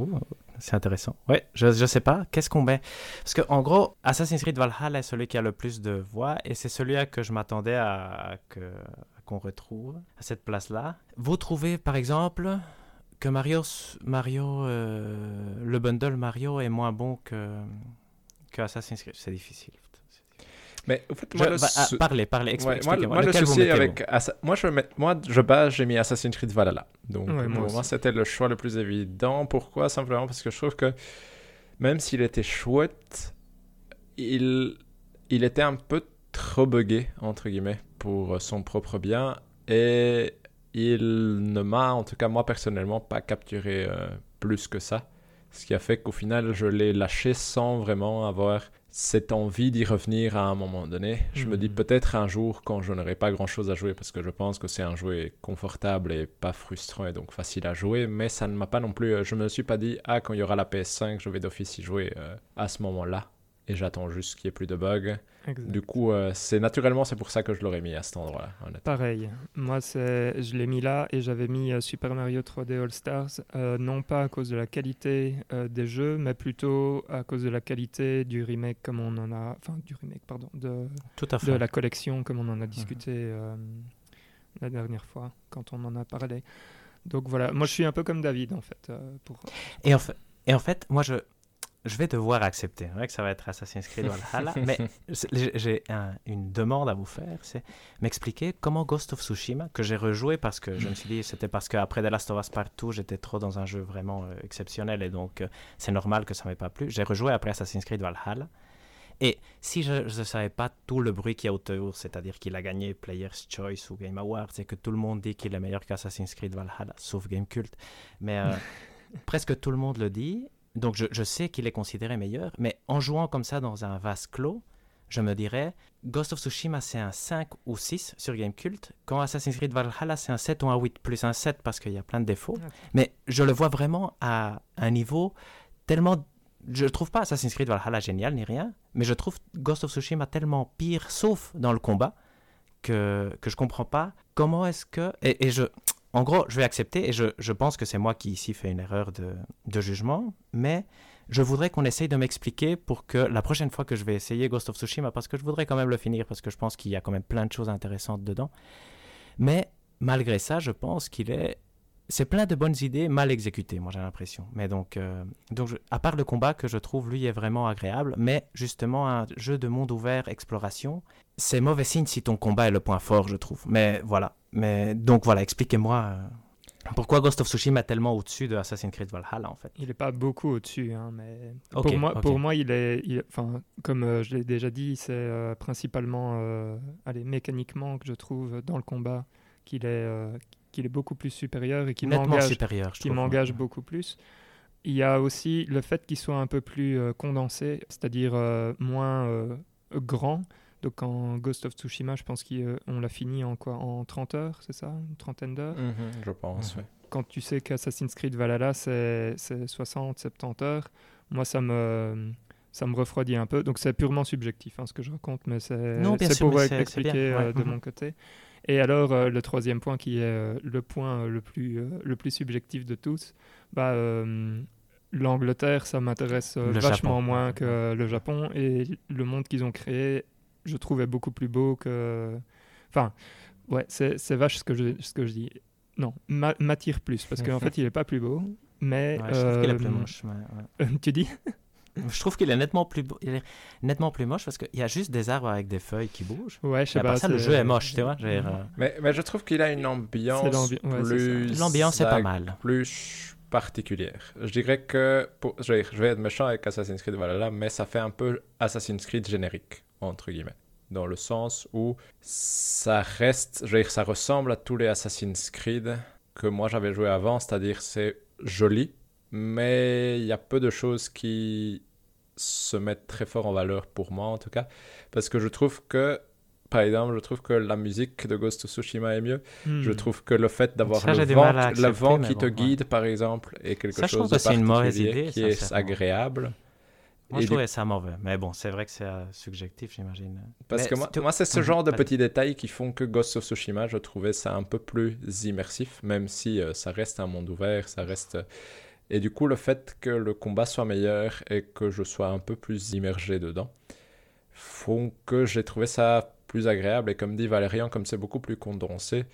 C'est intéressant. Ouais, je, je sais pas. Qu'est-ce qu'on met? Parce que en gros, Assassin's Creed Valhalla est celui qui a le plus de voix et c'est celui que je m'attendais à, à qu'on retrouve à cette place-là. Vous trouvez par exemple que Mario, Mario euh, le bundle Mario est moins bon que, que Assassin's Creed. C'est difficile. Mais au fait, Je- moi, le bah, ah, parlez, parlez, expli- Ouais, moi, expliquez-moi. moi, le Lequel vous souci avec Assa- moi je mets- moi je base j'ai mis Assassin's Creed Valhalla. Donc Ouais, pour moi c'était le choix le plus évident. Pourquoi? Simplement parce que je trouve que même s'il était chouette il il était un peu trop buggé entre guillemets pour son propre bien. Et il ne m'a en tout cas moi personnellement pas capturé euh, plus que ça ce qui a fait qu'au final je l'ai lâché sans vraiment avoir cette envie d'y revenir à un moment donné. Je me dis Mhm. peut-être un jour quand je n'aurai pas grand-chose à jouer parce que je pense que c'est un jeu confortable et pas frustrant et donc facile à jouer, mais ça ne m'a pas non plus... euh, Je me suis pas dit, ah quand il y aura la PS5, je vais d'office y jouer euh, à ce moment-là. Et j'attends juste qu'il n'y ait plus de bugs. Exact. Du coup, euh, c'est naturellement, c'est pour ça que je l'aurais mis à cet endroit-là. honnêtement. Pareil, moi c'est, je l'ai mis là et j'avais mis euh, Super Mario 3D All Stars, euh, non pas à cause de la qualité euh, des jeux, mais plutôt à cause de la qualité du remake comme on en a, enfin du remake pardon, de, Tout à de fait. la collection comme on en a discuté euh, la dernière fois quand on en a parlé. Donc voilà, moi je suis un peu comme David en fait. euh, pour... Et en fait, et en fait moi, je, je vais devoir accepter ouais, que ça va être Assassin's Creed Valhalla, mais j'ai j'ai un- une demande à vous faire, c'est m'expliquer comment Ghost of Tsushima, que j'ai rejoué parce que je me suis dit, c'était parce qu'après The Last of Us Part 2, j'étais trop dans un jeu vraiment euh, exceptionnel et donc euh, c'est normal que ça m'ait pas plu. J'ai rejoué après Assassin's Creed Valhalla. Et si je ne savais pas tout le bruit qu'il y a autour, c'est-à-dire qu'il a gagné Player's Choice ou Game Awards et que tout le monde dit qu'il est meilleur qu'Assassin's Creed Valhalla, sauf Gamecult, mais euh, presque tout le monde le dit, donc je, je sais qu'il est considéré meilleur, mais en jouant comme ça dans un vase clos, je me dirais, Ghost of Tsushima c'est un 5 ou 6 sur Gamecult, quand Assassin's Creed Valhalla c'est un 7 ou un 8, plus un 7 parce qu'il y a plein de défauts, mais je le vois vraiment à un niveau tellement... Je trouve pas Assassin's Creed Valhalla génial ni rien, mais je trouve Ghost of Tsushima tellement pire, sauf dans le combat, que, que je comprends pas comment est-ce que... Et, et je... En gros, je vais accepter, et je, je pense que c'est moi qui ici fais une erreur de, de jugement, mais je voudrais qu'on essaye de m'expliquer pour que la prochaine fois que je vais essayer Ghost of Tsushima, parce que je voudrais quand même le finir, parce que je pense qu'il y a quand même plein de choses intéressantes dedans, mais malgré ça, je pense qu'il est... C'est plein de bonnes idées mal exécutées, moi j'ai l'impression. Mais donc, euh, donc à part le combat que je trouve lui est vraiment agréable, mais justement un jeu de monde ouvert, exploration, c'est mauvais signe si ton combat est le point fort, je trouve. Mais voilà. Mais donc voilà, expliquez-moi euh, pourquoi Ghost of Tsushima est tellement au-dessus de Assassin's Creed Valhalla en fait? Il n'est pas beaucoup au-dessus, hein, mais pour, moi, pour moi, il est, il- enfin, comme euh, je l'ai déjà dit, c'est euh, principalement, euh, allez, mécaniquement que je trouve dans le combat qu'il est, qu'il est beaucoup plus supérieur et qui m'engage, qui m'engage beaucoup plus. Il y a aussi le fait qu'il soit un peu plus condensé, c'est-à-dire moins grand. Donc en Ghost of Tsushima, je pense qu'on l'a fini en quoi? En 30 heures, c'est ça? Une trentaine d'heures? Mhm, je pense, Mhm. oui. quand tu sais qu'Assassin's Creed Valhalla, c'est c'est 60, 70 heures, moi, ça me, ça me refroidit un peu. Donc, c'est purement subjectif, hein, ce que je raconte, mais c'est pour euh, expliquer euh, de mhm. mon côté. Et alors, euh, le troisième point, qui est euh, le point euh, le, plus, euh, le plus subjectif de tous, bah, euh, l'Angleterre, ça m'intéresse euh, vachement Japon. moins que le Japon. Et le monde qu'ils ont créé, je trouvais beaucoup plus beau que... Enfin, Ouais, c'est c'est vache ce que je, ce que je dis. Non, ma- m'attire plus, parce qu'en fait, il est pas plus beau, mais... Ouais, je trouve qu'il est plus euh, moche. mais, ouais. tu dis? Je trouve qu'il est nettement plus, beau- il est nettement plus moche parce qu'il y a juste des arbres avec des feuilles qui bougent. Ouais, je sais Mais à part pas. ça, le jeu est moche, tu vois. euh, Mais, mais je trouve qu'il a une ambiance l'ambi- ouais, c'est ça. plus... L'ambiance est pas mal. plus particulière. Je dirais que, pour, je, vais, je vais être méchant avec Assassin's Creed Valhalla, mais ça fait un peu Assassin's Creed générique, entre guillemets. Dans le sens où ça reste, je veux dire, ça ressemble à tous les Assassin's Creed que moi j'avais joué avant, c'est-à-dire c'est joli, mais il y a peu de choses qui se mettent très fort en valeur pour moi en tout cas, parce que je trouve que, par exemple, je trouve que la musique de Ghost of Tsushima est mieux, je Hmm. trouve que le fait d'avoir le vent, le vent qui te ouais. guide, par exemple, est quelque Ça, chose de particulier idée, qui est agréable. Moi, Et je du- trouvais ça mauvais. Mais bon, c'est vrai que c'est euh, subjectif, j'imagine. Parce Mais que moi, c'est ce Mhm, genre de petits détails qui font que Ghost of Tsushima, je trouvais ça un peu plus immersif, même si euh, ça reste un monde ouvert, ça reste... Et du coup, le fait que le combat soit meilleur et que je sois un peu plus immergé dedans, font que j'ai trouvé ça plus agréable. Et comme dit Valérian, comme c'est beaucoup plus condensé,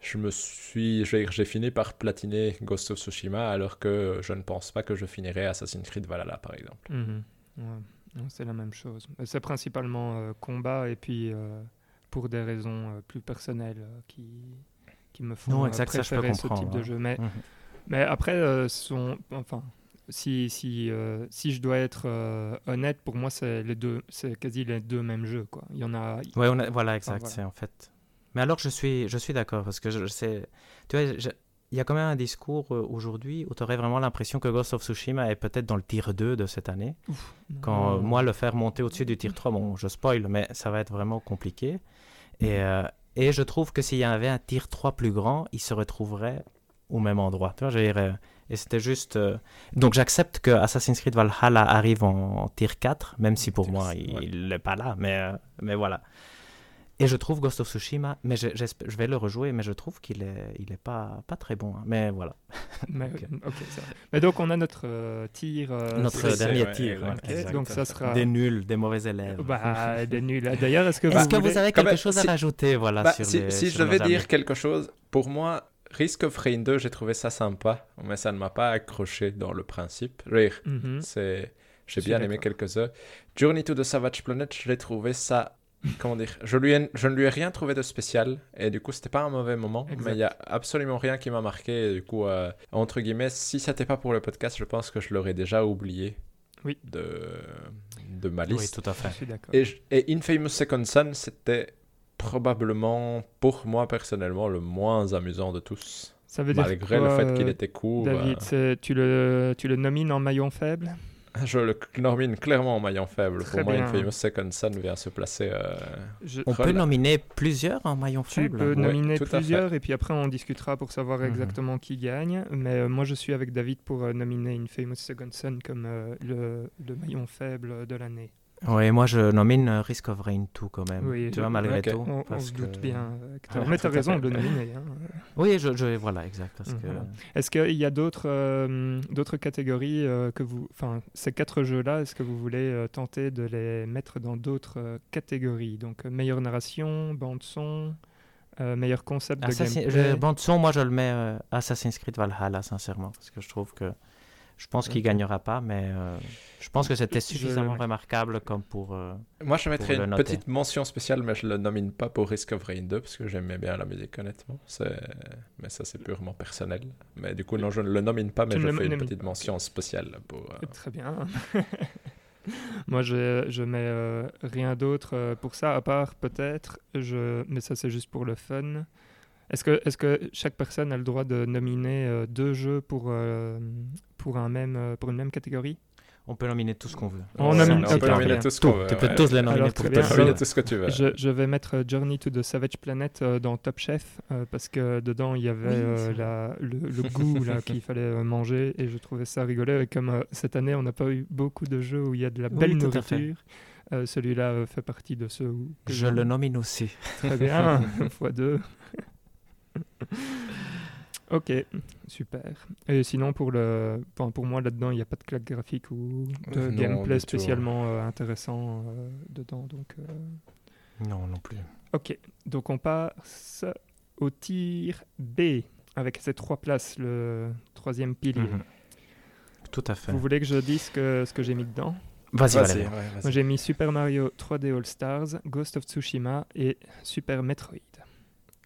je me suis, j'ai j'ai fini par platiner Ghost of Tsushima, alors que je ne pense pas que je finirai Assassin's Creed Valhalla, par exemple. Mhm. Ouais. C'est la même chose. Mais C'est principalement euh, combat et puis euh, pour des raisons euh, plus personnelles euh, qui, qui me font Non, euh, exact, ça, je peux préférer ce type de jeu. Mais, Mhm. mais après, euh, son, enfin, si, si, euh, si je dois être euh, honnête, pour moi, c'est les deux, c'est quasi les deux mêmes jeux. Quoi. Il y en a. Ouais, on a- voilà, exact, voilà. c'est en fait. Mais alors, je suis, je suis d'accord parce que je, je sais. Tu vois, il y a quand même un discours euh, aujourd'hui où tu aurais vraiment l'impression que Ghost of Tsushima est peut-être dans le tier 2 de cette année. Quand euh, moi, le faire monter au-dessus du tier 3, bon, je spoil, mais ça va être vraiment compliqué. Et, euh, et je trouve que s'il y avait un tier 3 plus grand, il se retrouverait au même endroit. Tu vois, je dire, euh, et c'était juste. euh, Donc j'accepte que Assassin's Creed Valhalla arrive en, en tier 4, même si pour moi, il ouais. n'est pas là. Mais, mais voilà. Et je trouve Ghost of Tsushima, mais je, vais le rejouer, mais je trouve qu'il est, il est pas, pas très bon. hein. Mais voilà. Mais, Ok. ok, ça va. Mais donc, on a notre euh, tir. euh, Notre dernier ouais, tir. exact. donc, ça sera. Des nuls, des mauvais élèves. Bah, des nuls. D'ailleurs, est-ce que Est-ce vous que voulez- vous avez quelque même, chose à rajouter voilà, Bah, sur si les, si sur je devais amis? dire quelque chose, pour moi, Risk of Rain 2, j'ai trouvé ça sympa, mais ça ne m'a pas accroché dans le principe. Dire, Mhm. c'est... J'ai bien aimé quelques heures. Journey to the Savage Planet, je l'ai trouvé ça... Comment dire? Je, lui ai- je ne lui ai rien trouvé de spécial, et du coup, c'était pas un mauvais moment, Exact. mais il y a absolument rien qui m'a marqué, et du coup, euh, entre guillemets, si c'était pas pour le podcast, je pense que je l'aurais déjà oublié Oui. de, de ma Oui, liste. tout à Je fait. suis. Et, et Infamous Second Son, c'était probablement, pour moi personnellement, le moins amusant de tous. Ça veut dire Malgré quoi, le fait qu'il euh, était court, David, c'est- tu, le, tu le nomines en maillon faible? euh, je le normine clairement en maillon faible. Très pour moi. Infamous Second Son vient se placer. euh, Je- On peut nominer plusieurs en maillon Tu faible. peux Oui, nominer plusieurs et puis après on discutera pour savoir Mhm. exactement qui gagne. Mais euh, moi je suis avec David pour euh, nominer Infamous Second Son comme euh, le, le maillon faible de l'année. Oui, moi je nomine Risk of Rain 2 quand même. Oui, tu je- vois, malgré tout. On, se que- doute bien. euh, que Ouais, mais tu as raison de le nominer. hein. Oui, je, je- voilà, exact. Parce que... Mhm. Est-ce qu'il y a d'autres euh, d'autres catégories euh, que vous... Enfin, ces quatre jeux-là, est-ce que vous voulez euh, tenter de les mettre dans d'autres catégories? Donc meilleure narration, bande-son, meilleur concept de Assassin- gameplay? je- bande son, moi je le mets Assassin's Creed Valhalla, sincèrement. Parce que je trouve que. Je pense qu'il Ok. gagnera pas, mais euh, je pense que c'était Je- suffisamment remarquable comme pour. euh, Moi, je mettrais une noter. petite mention spéciale, mais je le nomine pas pour Risk of Rain 2 parce que j'aimais bien la musique, honnêtement. Mais ça, c'est purement personnel. Mais du coup, non, je ne le nomine pas, mais Tu je ne fais une petite mention spéciale pour. euh, Très bien. Moi, je, je mets euh, rien d'autre pour ça, à part peut-être, je, mais ça c'est juste pour le fun. Est-ce que, est que chaque personne a le droit de nominer euh, deux jeux pour, euh, pour, un même, euh, pour une même catégorie? On peut nominer tout ce qu'on veut. On ouais, nomine- on ok, peut nominer tout ce qu'on veut. tu peux ouais. tous les nominer Alors, pour bien. ce Tu que peux tu nominer veux. tout ce que tu veux. je, je vais mettre Journey to the Savage Planet euh, dans Top Chef euh, parce que dedans il y avait Oui, euh, la- le, le goût là qu'il fallait manger et je trouvais ça rigolo. Et comme euh, cette année on n'a pas eu beaucoup de jeux où il y a de la Oui, belle fait. nourriture, euh, celui-là euh, fait partie de ceux où. Je le nomine aussi. Très bien, fois deux. ok, super. Et sinon, pour, le, enfin, pour moi, là-dedans, il n'y a pas de claque graphique ou de Non, gameplay spécialement euh, intéressant euh, dedans. Donc, euh, Non, non plus. ok, donc on passe au tir B, avec ces trois places, le troisième pilier. Mhm. Tout à fait. Vous voulez que je dise ce que, ce que j'ai mis dedans? Vas-y, ouais. Moi, j'ai mis Super Mario 3D All Stars, Ghost of Tsushima et Super Metroid.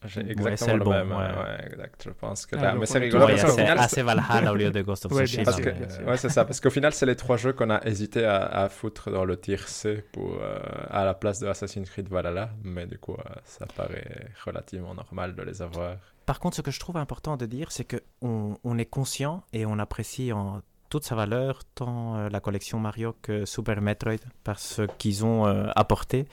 J'ai Ouais, exactement c'est le le bon, même. ouais. Ouais, ouais, exact. Je pense que Ah, là, mais c'est est rigolo Ouais, parce final, assez Valhalla au lieu de Ghost of Ouais, Tsushima. Parce que, ouais, c'est ça. Parce qu'au final, c'est les trois jeux qu'on a hésité à, à foutre dans le tier C pour, euh, à la place de Assassin's Creed Valhalla. Mais du coup, euh, ça paraît relativement normal de les avoir. Par contre, ce que je trouve important de dire, c'est qu'on on est conscient et on apprécie en toute sa valeur tant euh, la collection Mario que Super Metroid par ce qu'ils ont euh, apporté.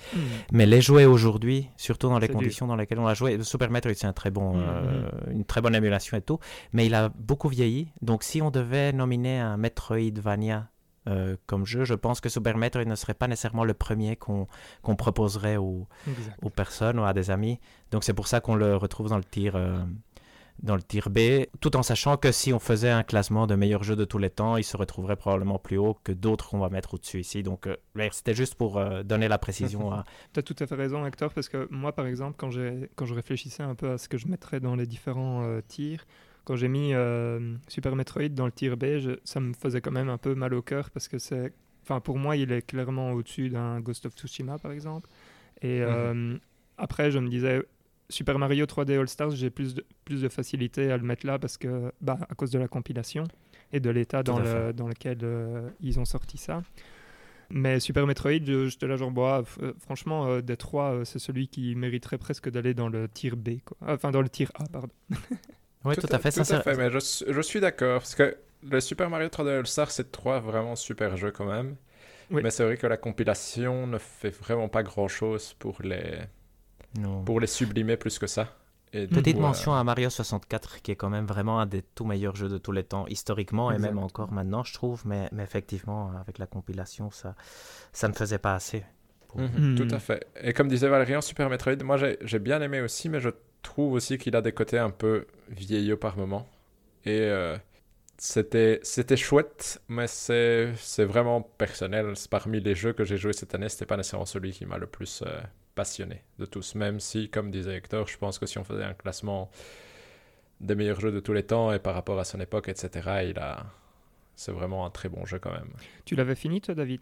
Mais les jouer aujourd'hui, surtout dans les conditions dans lesquelles on l'a joué, Super Metroid c'est un très bon, Mhm. euh, une très bonne émulation et tout, mais il a beaucoup vieilli. Donc si on devait nominer un Metroidvania euh, comme jeu, je pense que Super Metroid ne serait pas nécessairement le premier qu'on proposerait aux, personnes ou à des amis. Donc c'est pour ça qu'on le retrouve dans le tir, euh, dans le tir B, tout en sachant que si on faisait un classement de meilleurs jeux de tous les temps, il se retrouverait probablement plus haut que d'autres qu'on va mettre au-dessus ici. Donc euh, ouais, c'était juste pour euh, donner la précision à... Tu as tout à fait raison, Hector, parce que moi, par exemple, quand, je réfléchissais un peu à ce que je mettrais dans les différents euh, tirs, quand j'ai mis Super Metroid dans le tir B, je- ça me faisait quand même un peu mal au cœur, parce que c'est. Enfin, pour moi, il est clairement au-dessus d'un Ghost of Tsushima, par exemple. Et euh, après, je me disais, Super Mario 3D All Stars, j'ai plus de, plus de facilité à le mettre là, parce que, bah, à cause de la compilation et de l'état dans, le, dans lequel euh, ils ont sorti ça. Mais Super Metroid, je- j'étais là genre, bah, f- euh, franchement, euh, des trois, euh, c'est celui qui mériterait presque d'aller dans le tir B, quoi. Enfin, dans le tir A, pardon. Oui, tout, à fait. Tout ça, à fait, mais je, suis- je suis d'accord. Parce que le Super Mario 3D All-Star, c'est trois vraiment super jeux quand même. Oui. Mais c'est vrai que la compilation ne fait vraiment pas grand-chose pour les, Non. pour les sublimer plus que ça. Et Petite coup, euh, mention à Mario 64, qui est quand même vraiment un des tout meilleurs jeux de tous les temps, historiquement et même encore maintenant, je trouve. Mais, mais effectivement, avec la compilation, ça, ça ne faisait pas assez. pour- Mhm, Mhm. Tout à fait. Et comme disait Valérian, Super Metroid, moi j'ai j'ai bien aimé aussi, mais je trouve aussi qu'il a des côtés un peu vieillots par moment. Et euh, c'était c'était chouette, mais c'est c'est vraiment personnel. C'est Parmi les jeux que j'ai joués cette année, c'était pas nécessairement celui qui m'a le plus euh, passionné de tous. Même si, comme disait Hector, je pense que si on faisait un classement des meilleurs jeux de tous les temps et par rapport à son époque, etc., il a. C'est vraiment un très bon jeu quand même. Tu l'avais fini, toi, David?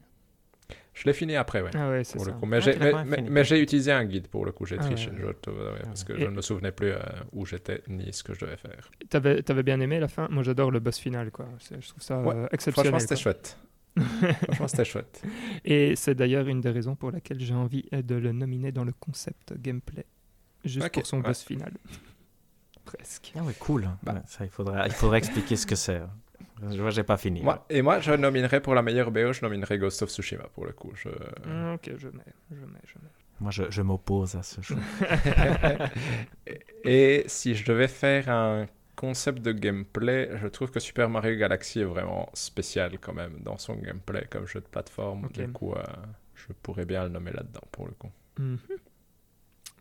Je l'ai fini après, ouais. Ah ouais, pour ça. le coup. Mais Ah, j'ai mais- mais- mais utilisé un guide pour le coup, j'ai Ah triché, ouais. je te- ouais, parce que Et- je ne me souvenais plus euh, où j'étais ni ce que je devais faire. T'avais avais bien aimé la fin? Moi, j'adore le boss final, quoi. Je trouve ça euh, exceptionnel. Franchement, c'était chouette. Franchement, c'était chouette. Et c'est d'ailleurs une des raisons pour laquelle j'ai envie euh, de le nominer dans le concept gameplay. Juste pour son ouais. boss final. Presque. Ah ouais, cool. Bah. Ouais, ça, il, faudrait, il faudrait expliquer ce que c'est. Je vois, j'ai pas fini. Moi, et moi, je nominerais pour la meilleure BO, je nominerais Ghost of Tsushima pour le coup. Je... Mm, Ok, je mets, je mets, je mets. Moi, je, je m'oppose à ce choix. et si je devais faire un concept de gameplay, je trouve que Super Mario Galaxy est vraiment spécial quand même dans son gameplay comme jeu de plateforme. Du coup, euh, je pourrais bien le nommer là-dedans pour le coup. Mhm.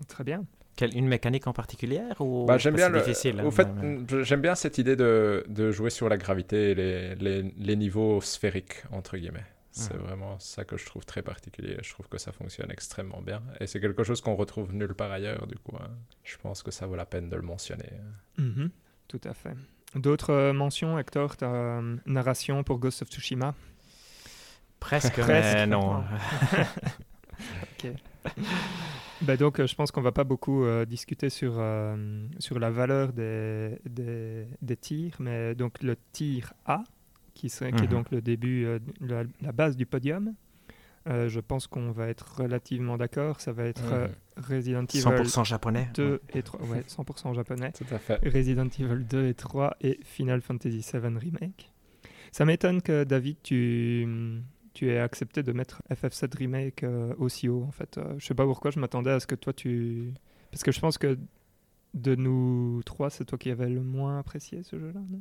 Très bien. Quelle, une mécanique en particulier ou Bah, j'aime bien le. difficile. hein, Au fait, mais- j'aime bien cette idée de, de jouer sur la gravité et les, les, les niveaux sphériques entre guillemets. C'est Mhm. vraiment ça que je trouve très particulier. Je trouve que ça fonctionne extrêmement bien et c'est quelque chose qu'on retrouve nulle part ailleurs. Du coup, hein. je pense que ça vaut la peine de le mentionner. Mhm. Tout à fait. D'autres euh, mentions, Hector Ta euh, narration pour Ghost of Tsushima? Presque, Presque, mais non. Ben donc, euh, je pense qu'on va pas beaucoup euh, discuter sur, euh, sur la valeur des, des, des tirs, mais donc le tir A, qui, serait, qui est Mhm. donc le début, la, la base du podium, euh, je pense qu'on va être relativement d'accord. Ça va être euh, Resident Evil 100% japonais. 2 et 3, ouais, 100% japonais. Tout à fait. Resident Evil 2 et 3 et Final Fantasy VII Remake. Ça m'étonne que David, tu, tu aies accepté de mettre FF7 Remake euh, aussi haut. En fait, Euh, je sais pas pourquoi, je m'attendais à ce que toi tu. Parce que je pense que de nous trois, c'est toi qui avais le moins apprécié ce jeu-là, non?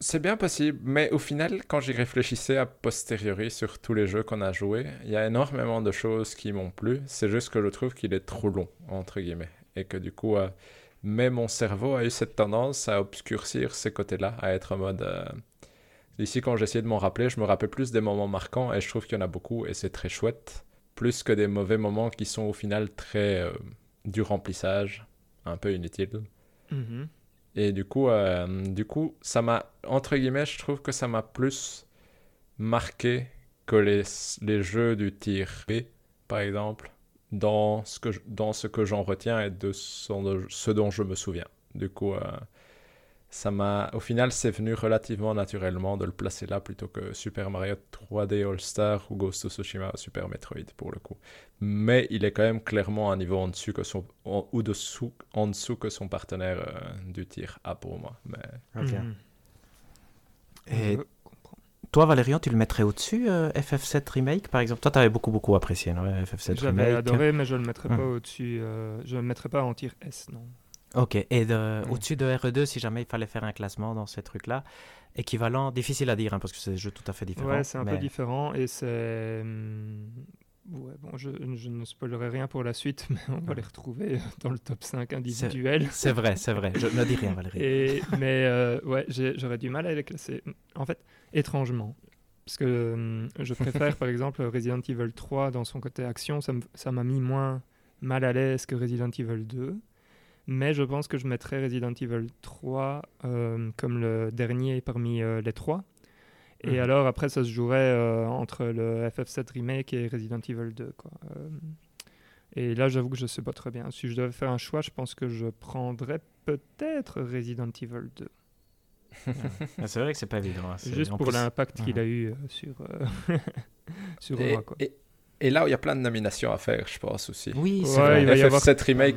C'est bien possible, mais au final, quand j'y réfléchissais a posteriori sur tous les jeux qu'on a joués, il y a énormément de choses qui m'ont plu. C'est juste que je trouve qu'il est trop long, entre guillemets. Et que du coup, euh, mais mon cerveau a eu cette tendance à obscurcir ces côtés-là, à être en mode. euh, Ici, quand j'essayais de m'en rappeler, je me rappelle plus des moments marquants, et je trouve qu'il y en a beaucoup, et c'est très chouette. Plus que des mauvais moments qui sont au final très euh, du remplissage, un peu inutiles. Mhm. Et du coup, euh, du coup, ça m'a, entre guillemets, je trouve que ça m'a plus marqué que les, les jeux du tir B, par exemple, dans ce que, j'en retiens et de ce, de ce dont je me souviens. Du coup, euh, ça m'a, au final, c'est venu relativement naturellement de le placer là plutôt que Super Mario 3D All-Star ou Ghost of Tsushima ou Super Metroid pour le coup. Mais il est quand même clairement un niveau en dessus que son, en, ou dessous, en dessous que son partenaire euh, du tir A pour moi. Mais. Mhm. Et toi, Valérian, tu le mettrais au-dessus, euh, FF7 Remake, par exemple? Toi, tu avais beaucoup, beaucoup apprécié, non FF7 J'avais Remake. adoré, mais je ne le mettrais Hmm. pas au-dessus. euh, je ne le mettrais pas en tir S, non. Ok, et de- au-dessus de RE2, si jamais il fallait faire un classement dans ces trucs-là, équivalent, difficile à dire, hein, parce que c'est des jeux tout à fait différents. Ouais, c'est un peu différent et c'est. hum, Ouais, bon, je, je ne spoilerai rien pour la suite, mais on va les retrouver dans le top 5 individuel. C'est vrai, c'est vrai. Je ne dis rien, Valérie. Et, mais euh, ouais, j'aurais du mal à les classer. En fait, étrangement. Parce que hum, je préfère, par exemple, Resident Evil 3 dans son côté action. Ça m'a mis moins mal à l'aise que Resident Evil 2. Mais je pense que je mettrais Resident Evil 3 euh, comme le dernier parmi euh, les trois. Et Mhm. alors, après, ça se jouerait euh, entre le FF7 Remake et Resident Evil 2. Quoi. Euh, et là, j'avoue que je sais pas très bien. Si je devais faire un choix, je pense que je prendrais peut-être Resident Evil 2. Mais C'est vrai que c'est pas évident. hein, c'est- Juste pour plus- l'impact qu'il a eu sur, euh, sur et, moi. Quoi. et, et là, il y a plein de nominations à faire, je pense aussi. Oui, c'est Ouais, vrai. va y avoir FF7 Remake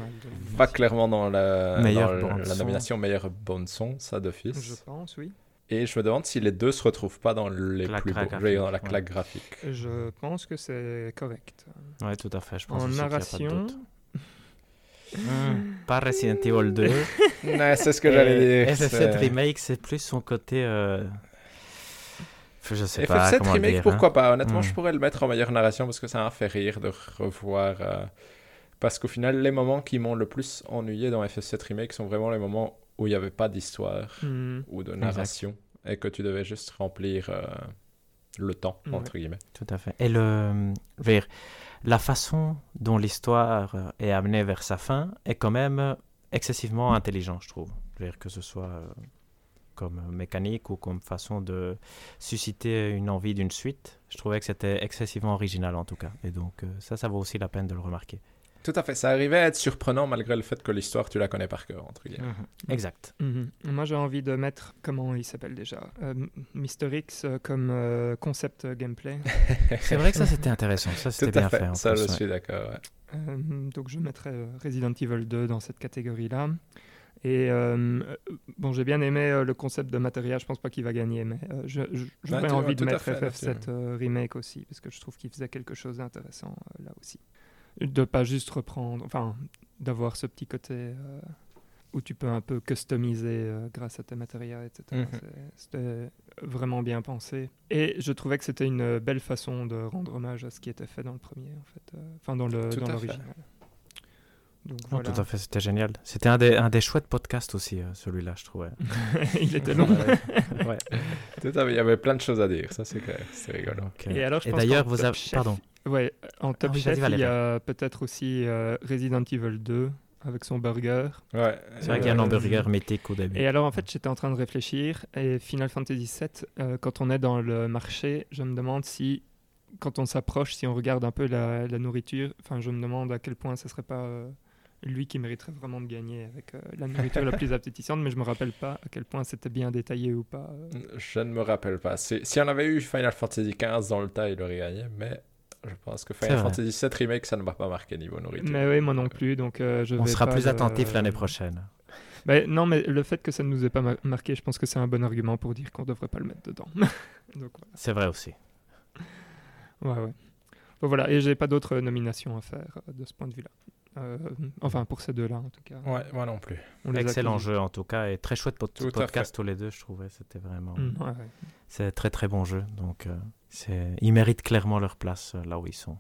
Pas clairement dans la, dans nomination meilleure bande son, ça Je d'office. pense, oui. Et je me demande si les deux se retrouvent pas dans les La plus beaux, claque je veux dire, dans la graphique, claque graphique. Je pense que c'est correct. Ouais, tout à fait. Je pense En pas narration. Hmm, Pas Resident Evil 2. Ouais, c'est ce que j'allais dire. FF7 c'est- Remake, c'est plus son côté. euh, Je sais pas. FF7 comment le Remake, dire, hein. pourquoi pas? Honnêtement, Hmm. je pourrais le mettre en meilleure narration parce que ça m'a fait rire de revoir. euh, Parce qu'au final, les moments qui m'ont le plus ennuyé dans FF7 Remake sont vraiment les moments où il n'y avait pas d'histoire hmm, ou de narration et que tu devais juste remplir euh, le temps, entre guillemets. Tout à fait. Et le, la façon dont l'histoire euh, est amenée vers sa fin est quand même excessivement intelligent, je trouve. Je veux dire, que ce soit euh, comme mécanique ou comme façon de susciter une envie d'une suite. Je trouvais que c'était excessivement original en tout cas. Et donc euh, ça, ça vaut aussi la peine de le remarquer. Tout à fait. Ça arrivait à être surprenant malgré le fait que l'histoire, tu la connais par cœur, entre guillemets. Exact. mhm. Moi, j'ai envie de mettre, comment il s'appelle déjà Euh, Mister X euh, comme euh, concept gameplay. C'est vrai que ça, c'était intéressant. Ça, c'était bien fait. fait. en ça, plus, je ouais. suis d'accord. ouais. Euh, donc je mettrais Resident Evil 2 dans cette catégorie-là. Et euh, bon, j'ai bien aimé euh, le concept de Materia. Je pense pas qu'il va gagner, mais euh, j'aurais tu- envie de mettre fait, là, FF7 tu- euh, remake aussi parce que je trouve qu'il faisait quelque chose d'intéressant là aussi. De pas juste reprendre, enfin, d'avoir ce petit côté où tu peux un peu customiser grâce à tes matériaux, etc. Mhm. C'était vraiment bien pensé. Et je trouvais que c'était une belle façon de rendre hommage à ce qui était fait dans le premier, en fait. Enfin, dans l'original. Donc Non, voilà. Tout à fait, c'était génial. C'était un des, un des chouettes podcasts aussi, euh, celui-là, je trouvais. Il était long. ouais. Tout à fait. Il y avait plein de choses à dire, ça c'est clair. C'est rigolo. Et alors, je et pense d'ailleurs, vous top avez. chef- Pardon. Ouais, en top Ah chef, il y a peut-être aussi euh, Resident Evil 2 avec son burger. Ouais. C'est vrai qu'il y a un Euh, hamburger mythique au début. Et alors, en fait, j'étais en train de réfléchir et Final Fantasy VII, euh, quand on est dans le marché, je me demande si, quand on s'approche, si on regarde un peu la, la nourriture, enfin, je me demande à quel point ce serait pas euh, lui qui mériterait vraiment de gagner avec euh, la nourriture la plus appétissante, mais je me rappelle pas à quel point c'était bien détaillé ou pas. euh. Je ne me rappelle pas. Si, si on avait eu Final Fantasy XV dans le tas, il aurait gagné, mais je pense que Final. Fantasy VII Remake, ça ne m'a pas marqué niveau nourriture. Mais oui, moi non plus, donc euh, je On vais sera pas plus attentif l'année prochaine. Ben, non, mais le fait que ça ne nous ait pas mar- marqué, je pense que c'est un bon argument pour dire qu'on ne devrait pas le mettre dedans. C'est vrai aussi. voilà. Ouais, ouais. Bon, voilà, et j'ai pas d'autres nominations à faire de ce point de vue-là. Euh, enfin, pour ces deux-là, en tout cas. Ouais, moi non plus. On Excellent jeu en tout cas et très chouette pod- Tout podcast tous les deux, je trouvais. C'était vraiment. Mm, ouais, ouais. C'est très très bon jeu. Donc, euh, c'est... ils méritent clairement leur place euh, là où ils sont.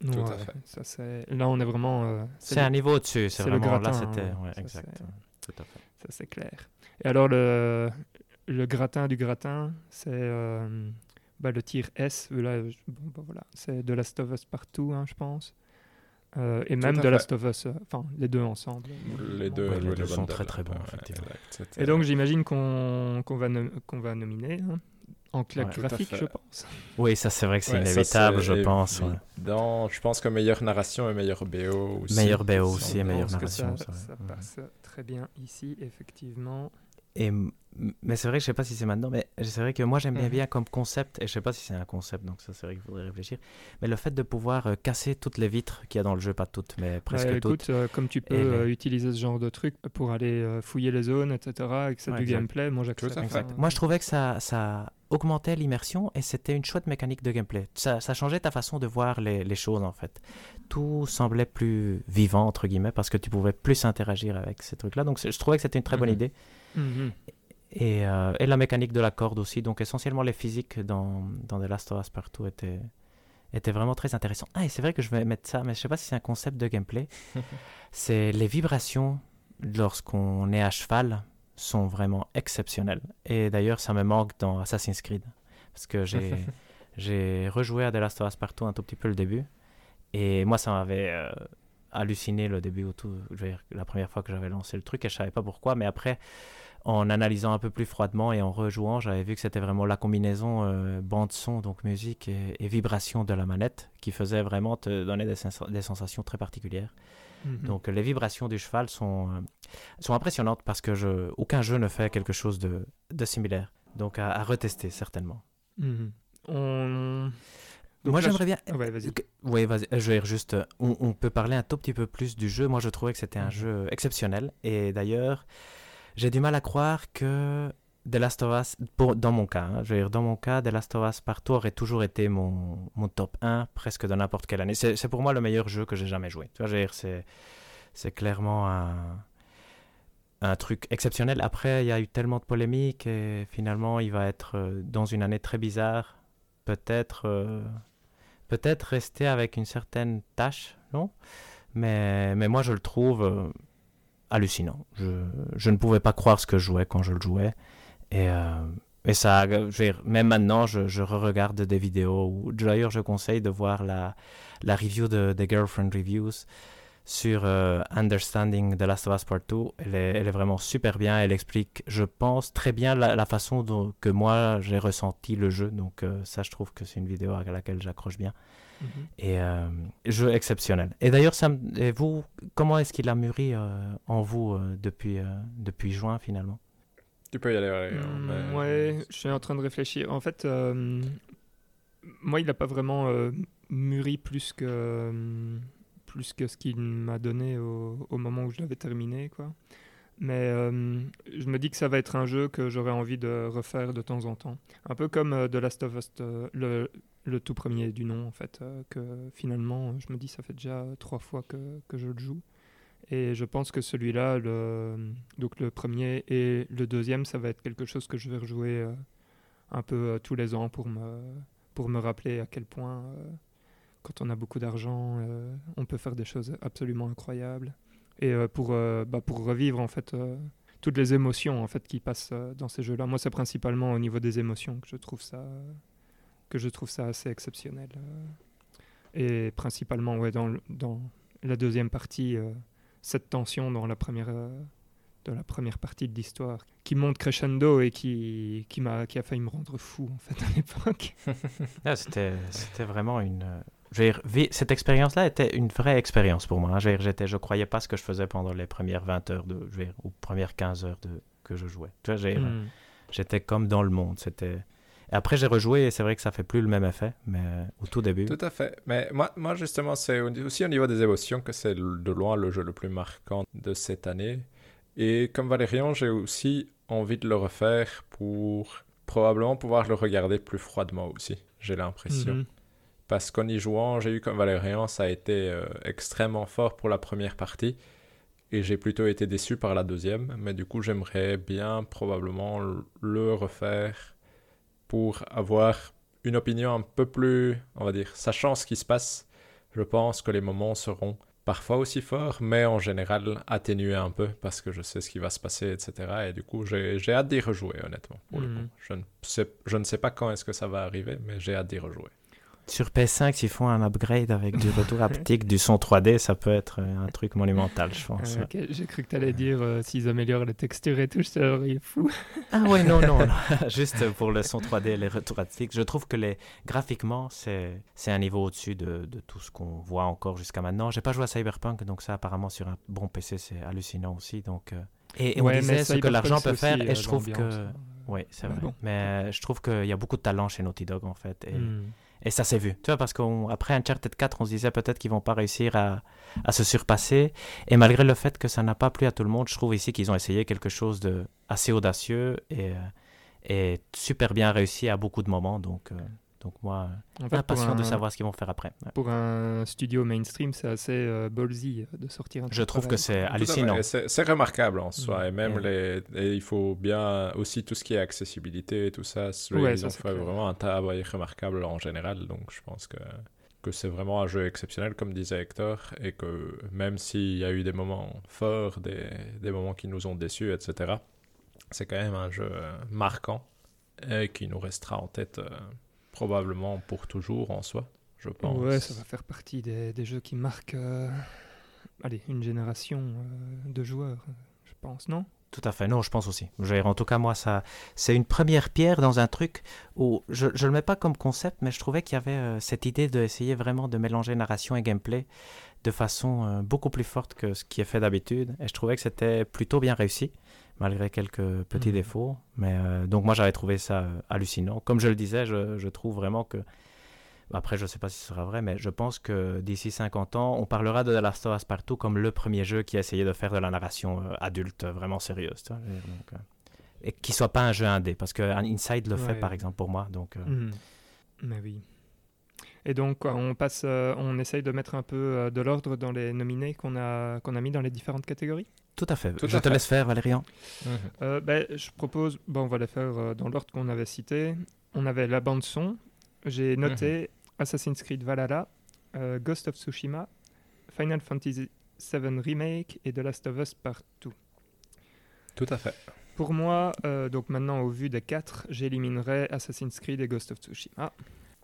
Tout à fait. Ça, c'est... Là, on est vraiment. euh, C'est, le- un niveau au-dessus. C'est, c'est le vraiment. gratin, là, c'était. hein. ouais, Ça, exact. c'est- Tout à fait. Ça, c'est clair. Et alors, le, le gratin du gratin, c'est euh, bah, le tir S. Là, bon, bah, voilà. C'est de Last of Us partout, hein, je pense. Euh, et même The. Last of Us, euh, enfin les deux ensemble. Les deux, Ouais, les ouais, deux le sont très, très bons, ouais, Et donc j'imagine qu'on qu'on va, qu'on va nominer hein, en claque Ouais. Graphique, je pense. Oui, ça c'est vrai que c'est ça, inévitable, je pense. ouais. évident. Je pense que meilleure narration et meilleure BO aussi. Meilleure BO Si aussi et meilleure narration. ça, ça, passe très bien ici, effectivement. Et, mais c'est vrai que je sais pas si c'est maintenant, mais c'est vrai que moi j'aime bien Mhm. bien comme concept, et je sais pas si c'est un concept, donc ça c'est vrai qu'il faudrait réfléchir, mais le fait de pouvoir euh, casser toutes les vitres qu'il y a dans le jeu, pas toutes, mais presque Bah, toutes. écoute, euh, comme tu peux les- euh, utiliser ce genre de truc pour aller fouiller les zones, etc., et que c'est Ouais, du exact. gameplay, moi j'accepte. Moi je trouvais que ça, ça augmentait l'immersion et c'était une chouette mécanique de gameplay. Ça, ça changeait ta façon de voir les, les choses en fait. Tout semblait plus vivant entre guillemets parce que tu pouvais plus interagir avec ces trucs-là. Donc je trouvais que c'était une très bonne Mhm. idée. Mhm. Et, euh, et la mécanique de la corde aussi. Donc essentiellement les physiques dans, dans The Last of Us Partout étaient, étaient vraiment très intéressants. Ah et c'est vrai que je vais mettre ça, mais je sais pas si c'est un concept de gameplay. c'est les vibrations lorsqu'on est à cheval sont vraiment exceptionnelles. Et d'ailleurs ça me manque dans Assassin's Creed. Parce que j'ai, j'ai rejoué à The Last of Us Partout un tout petit peu le début. Et moi ça m'avait... euh, halluciné le début au tout, la première fois que j'avais lancé le truc et je savais pas pourquoi mais après en analysant un peu plus froidement et en rejouant, j'avais vu que c'était vraiment la combinaison euh, bande-son, donc musique et, et vibration de la manette qui faisait vraiment te donner des, sens- des sensations très particulières. Mhm. Donc les vibrations du cheval sont, euh, sont impressionnantes parce que je, aucun jeu ne fait quelque chose de, de similaire. Donc à, à retester certainement. Mhm. On... Donc Moi j'aimerais bien... Ah ouais, vas-y. Que- Oui, vas-y, je vais juste, euh, on, on peut parler un tout petit peu plus du jeu. Moi, je trouvais que c'était un Mhm. jeu exceptionnel. Et d'ailleurs, j'ai du mal à croire que The Last of Us, dans mon cas, hein, je veux dire, dans mon cas, The Last of Us Partout aurait toujours été mon, top 1 presque de n'importe quelle année. C'est pour moi le meilleur jeu que j'ai jamais joué. Tu vois, c'est clairement un, truc exceptionnel. Après, il y a eu tellement de polémiques et finalement, il va être euh, dans une année très bizarre. Peut-être euh, peut-être rester avec une certaine tâche, non? Mais, mais moi, je le trouve euh, hallucinant. Je, je ne pouvais pas croire ce que je jouais quand je le jouais. Et, euh, et ça, dire, même maintenant, je, je re-regarde des vidéos. D'ailleurs, je conseille de voir la, la review de, des Girlfriend Reviews sur euh, Understanding The Last of Us Part 2. Elle est, elle est vraiment super bien. Elle explique, je pense, très bien la, la façon dont, que moi j'ai ressenti le jeu. Donc, euh, ça, je trouve que c'est une vidéo à laquelle j'accroche bien. Mhm. Et euh, jeu exceptionnel. Et d'ailleurs, ça me- et vous, comment est-ce qu'il a mûri euh, en vous euh, depuis, euh, depuis juin finalement? Tu peux y aller. ouais, Mm, mais- ouais, je suis en train de réfléchir. En fait, euh, moi, il n'a pas vraiment euh, mûri plus que, euh, plus que ce qu'il m'a donné au, au moment où je l'avais terminé. Quoi. Mais euh, je me dis que ça va être un jeu que j'aurais envie de refaire de temps en temps. Un peu comme euh, The Last of Us, euh, le, tout premier du nom, en fait. que finalement, je me dis, ça fait déjà trois fois que, que je le joue. Et je pense que celui-là, le, donc le premier et le deuxième, ça va être quelque chose que je vais rejouer un peu tous les ans pour me, pour me rappeler à quel point, quand on a beaucoup d'argent, on peut faire des choses absolument incroyables. Et euh, pour, euh, bah, pour revivre en fait euh, toutes les émotions en fait qui passent dans ces jeux-là. Moi, c'est principalement au niveau des émotions que je trouve ça, que je trouve ça assez exceptionnel. et principalement, ouais, dans, dans la deuxième partie, cette tension dans la première, de la première partie de l'histoire, qui monte crescendo et qui, qui, m'a, qui a failli me rendre fou en fait à l'époque. Ah, c'était, c'était vraiment une. Cette expérience-là était une vraie expérience pour moi. hein. Je, je croyais pas ce que je faisais pendant les premières 20 heures de, je dire, ou premières 15 heures de, que je jouais. Mm. J'étais comme dans le monde. C'était. Et après, j'ai rejoué et c'est vrai que ça fait plus le même effet, mais au tout début. Tout à fait. Mais moi, moi justement, c'est au- aussi au niveau des émotions que c'est de loin le jeu le plus marquant de cette année. Et comme Valérian, j'ai aussi envie de le refaire pour probablement pouvoir le regarder plus froidement aussi, j'ai l'impression. Mhm. Parce qu'en y jouant, j'ai eu comme Valérian, ça a été euh, extrêmement fort pour la première partie. Et j'ai plutôt été déçu par la deuxième. Mais du coup, j'aimerais bien probablement le refaire pour avoir une opinion un peu plus, on va dire, sachant ce qui se passe. Je pense que les moments seront parfois aussi forts, mais en général atténués un peu parce que je sais ce qui va se passer, etc. Et du coup, j'ai hâte d'y rejouer, honnêtement. Pour le coup. Je, ne sais, je ne sais pas quand est-ce que ça va arriver, mais j'ai hâte d'y rejouer. Sur PS5, s'ils font un upgrade avec du retour haptique, du son 3D, ça peut être un truc monumental, je pense. Ok, J'ai cru que tu allais dire euh, s'ils améliorent les textures et tout, ça aurait fou. Ah ouais, non, non, juste pour le son 3D et les retours haptiques. Je trouve que les... graphiquement, c'est un niveau au-dessus de, de, tout ce qu'on voit encore jusqu'à maintenant. J'ai pas joué à Cyberpunk, donc ça, apparemment, sur un bon PC, c'est hallucinant aussi. Donc, euh, Et, on disait ce que l'argent peut faire, et je trouve que... Hein. Oui, c'est vrai. Mais je trouve qu'il y a beaucoup de talent chez Naughty Dog, en fait. Et... Hmm. Et ça s'est vu. Tu vois, parce qu'après Uncharted 4, on se disait peut-être qu'ils vont pas réussir à, à, se surpasser. Et malgré le fait que ça n'a pas plu à tout le monde, je trouve ici qu'ils ont essayé quelque chose de assez audacieux et, euh, et super bien réussi à beaucoup de moments. Donc, euh, donc moi, en fait, impatient de savoir ce qu'ils vont faire après. Pour un studio mainstream, c'est assez euh, ballsy euh, de sortir un Je trouve que c'est hallucinant. C'est remarquable en soi. Et même, les, il faut bien aussi tout ce qui est accessibilité et tout ça. Ouais, ils ont fait vraiment un travail remarquable en général. Donc je pense que, que c'est vraiment un jeu exceptionnel, comme disait Hector. Et que même s'il y a eu des moments forts, des, des moments qui nous ont déçus, etc., c'est quand même un jeu euh, marquant et qui nous restera en tête probablement pour toujours en soi, je pense. Ouais, ça va faire partie des, des jeux qui marquent euh, allez, une génération euh, de joueurs, je pense, non? Tout à fait, non, je pense aussi. En tout cas, moi, ça, c'est une première pierre dans un truc où je ne le mets pas comme concept, mais je trouvais qu'il y avait euh, cette idée d'essayer vraiment de mélanger narration et gameplay de façon beaucoup plus forte que ce qui est fait d'habitude. Et je trouvais que c'était plutôt bien réussi malgré quelques petits mhm. défauts. Mais euh, donc moi j'avais trouvé ça euh, hallucinant. Comme je le disais, je, je, trouve vraiment que après je ne sais pas si ce sera vrai, mais je pense que d'ici 50 ans, on parlera de The Last of Us partout comme le premier jeu qui a essayé de faire de la narration euh, adulte vraiment sérieuse. et qui soit pas un jeu indé, parce que Inside le fait par exemple pour moi. Donc, mhm. Mais oui. Et donc, on passe, on essaye de mettre un peu de l'ordre dans les nominés qu'on a, qu'on a mis dans les différentes catégories? Tout à fait. je te laisse faire, Valérian. Mhm. Euh, ben, je propose, bon, on va les faire euh, dans l'ordre qu'on avait cité. On avait la bande son. J'ai noté mhm. Assassin's Creed Valhalla, euh, Ghost of Tsushima, Final Fantasy VII Remake et The Last of Us Partout. Tout à fait. Pour moi, donc maintenant au vu des quatre, j'éliminerai Assassin's Creed et Ghost of Tsushima.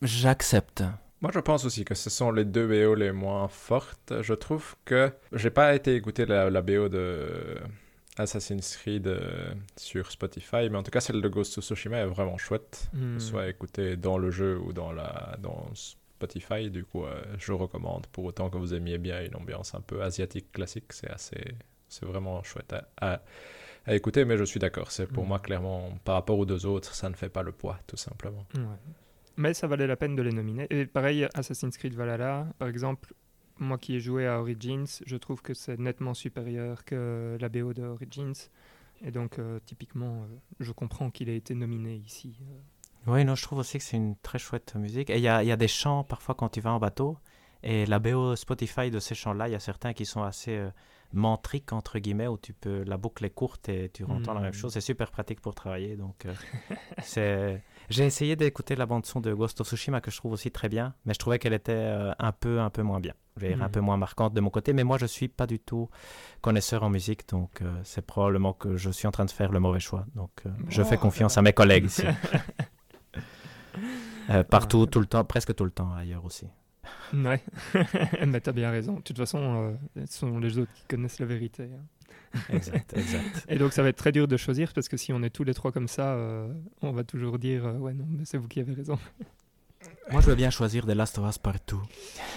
J'accepte. Moi, je pense aussi que ce sont les deux BO les moins fortes. Je trouve que j'ai pas été écouter la, BO de Assassin's Creed euh, sur Spotify, mais en tout cas, celle de Ghost of Tsushima est vraiment chouette, hmm. soit écoutée dans le jeu ou dans, la, dans Spotify. Du coup, euh, je recommande pour autant que vous aimiez bien une ambiance un peu asiatique classique. C'est assez, c'est vraiment chouette à, à, écouter, mais je suis d'accord. C'est pour hmm. moi clairement par rapport aux deux autres, ça ne fait pas le poids, tout simplement. Ouais. Mais ça valait la peine de les nominer. Et pareil, Assassin's Creed Valhalla, par exemple, moi qui ai joué à Origins, je trouve que c'est nettement supérieur que la BO de Origins. Et donc, euh, typiquement, euh, je comprends qu'il ait été nominé ici. Euh. Oui, non, je trouve aussi que c'est une très chouette musique. Et il y a, y a, des chants parfois quand tu vas en bateau. Et la BO Spotify de ces chants-là, il y a certains qui sont assez mantriques, entre guillemets, où tu peux, la boucle est courte et tu entends la même chose. C'est super pratique pour travailler. Donc, c'est j'ai essayé d'écouter la bande son de Ghost of Tsushima que je trouve aussi très bien, mais je trouvais qu'elle était euh, un peu un peu moins bien. un mhm. peu moins marquante de mon côté, mais moi je suis pas du tout connaisseur en musique, donc euh, c'est probablement que je suis en train de faire le mauvais choix. Donc euh, je fais confiance à mes collègues ici. partout, tout le temps, presque tout le temps ailleurs aussi. Ouais, mais t'as bien raison. De toute façon, ce sont les autres qui connaissent la vérité. Hein. exact, exact. Et donc ça va être très dur de choisir parce que si on est tous les trois comme ça, euh, on va toujours dire euh, ouais non mais c'est vous qui avez raison. Moi je veux bien choisir des Last of Us partout.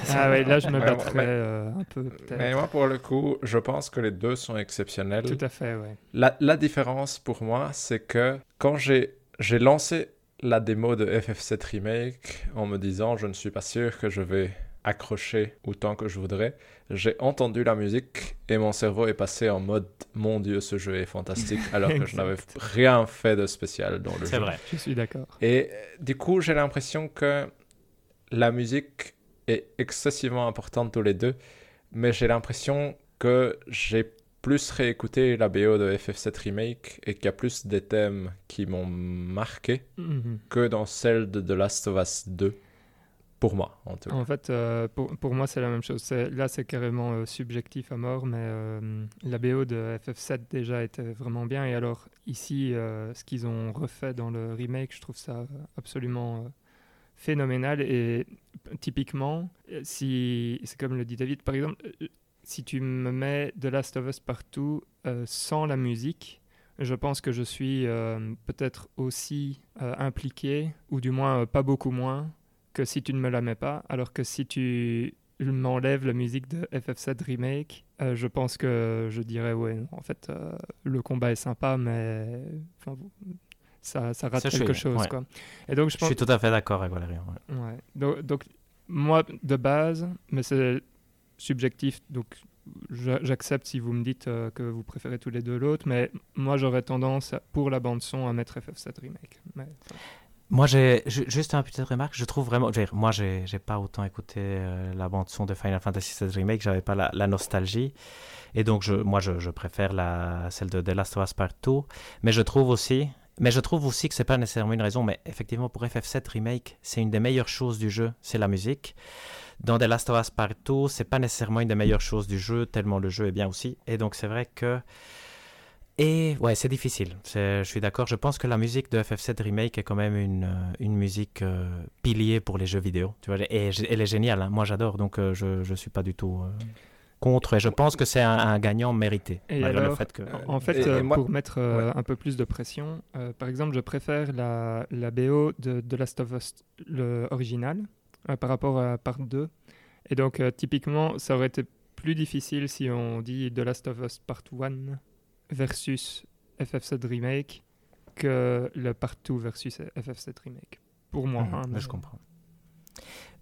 Ah ouais là je me battrais euh, un peu. Mais moi pour le coup je pense que les deux sont exceptionnels. Tout à fait ouais. La, la différence pour moi c'est que quand j'ai j'ai lancé la démo de FF7 Remake en me disant je ne suis pas sûr que je vais accroché autant que je voudrais. J'ai entendu la musique et mon cerveau est passé en mode mon Dieu, ce jeu est fantastique, alors que je n'avais rien fait de spécial dans le jeu. C'est vrai, je suis d'accord. Et du coup, j'ai l'impression que la musique est excessivement importante tous les deux, mais j'ai l'impression que j'ai plus réécouté la BO de FF7 Remake et qu'il y a plus des thèmes qui m'ont marqué mhm. que dans celle de The Last of Us 2. Pour moi, en tout cas. En fait, euh, pour, pour, moi, c'est la même chose. Là, c'est carrément euh, subjectif à mort, mais euh, la BO de FF7 déjà était vraiment bien. Et alors, ici, ce qu'ils ont refait dans le remake, je trouve ça absolument phénoménal et typiquement, si c'est comme le dit David, par exemple, si tu me mets The Last of Us partout sans la musique, je pense que je suis peut-être aussi impliqué, ou du moins pas beaucoup moins, que si tu ne me la mets pas. Alors que si tu m'enlèves la musique de FF7 Remake, euh, je pense que je dirais, ouais, en fait, euh, le combat est sympa, mais ça, ça rate quelque chose. Quoi. Et donc, je, pense... je suis tout à fait d'accord avec Valérie. Ouais. Donc, donc, moi, de base, mais c'est subjectif, donc j'accepte si vous me dites euh, que vous préférez tous les deux l'autre, mais moi, j'aurais tendance, pour la bande-son, à mettre FF7 Remake. Mais, moi, j'ai juste un petite remarque. Je trouve vraiment. Moi, j'ai pas autant écouté euh, la bande-son de Final Fantasy VII Remake. J'avais pas la, nostalgie. Et donc, moi, je, préfère celle de The Last of Us Part 2. Mais je trouve aussi. Mais je trouve aussi que c'est pas nécessairement une raison. Mais effectivement, pour FF7 Remake, c'est une des meilleures choses du jeu. C'est la musique. Dans The Last of Us Part 2, c'est pas nécessairement une des meilleures choses du jeu, tellement le jeu est bien aussi. Et donc, c'est vrai que et ouais, c'est difficile. Je suis d'accord. Je pense que la musique de FF7 Remake est quand même une, euh, une musique euh, pilier pour les jeux vidéo. Tu vois, et elle est géniale. Hein. Moi, j'adore. Donc, euh, je ne suis pas du tout contre. Et je pense que c'est un, gagnant mérité. Et le fait que... En fait, pour mettre un peu plus de pression, par exemple, je préfère la, la BO de The Last of Us, le original, par rapport à Part 2. Et donc, typiquement, ça aurait été plus difficile si on dit The Last of Us Part 1 versus FF7 Remake que le partout versus FF7 Remake. Pour moi. Mmh, hein, Je comprends.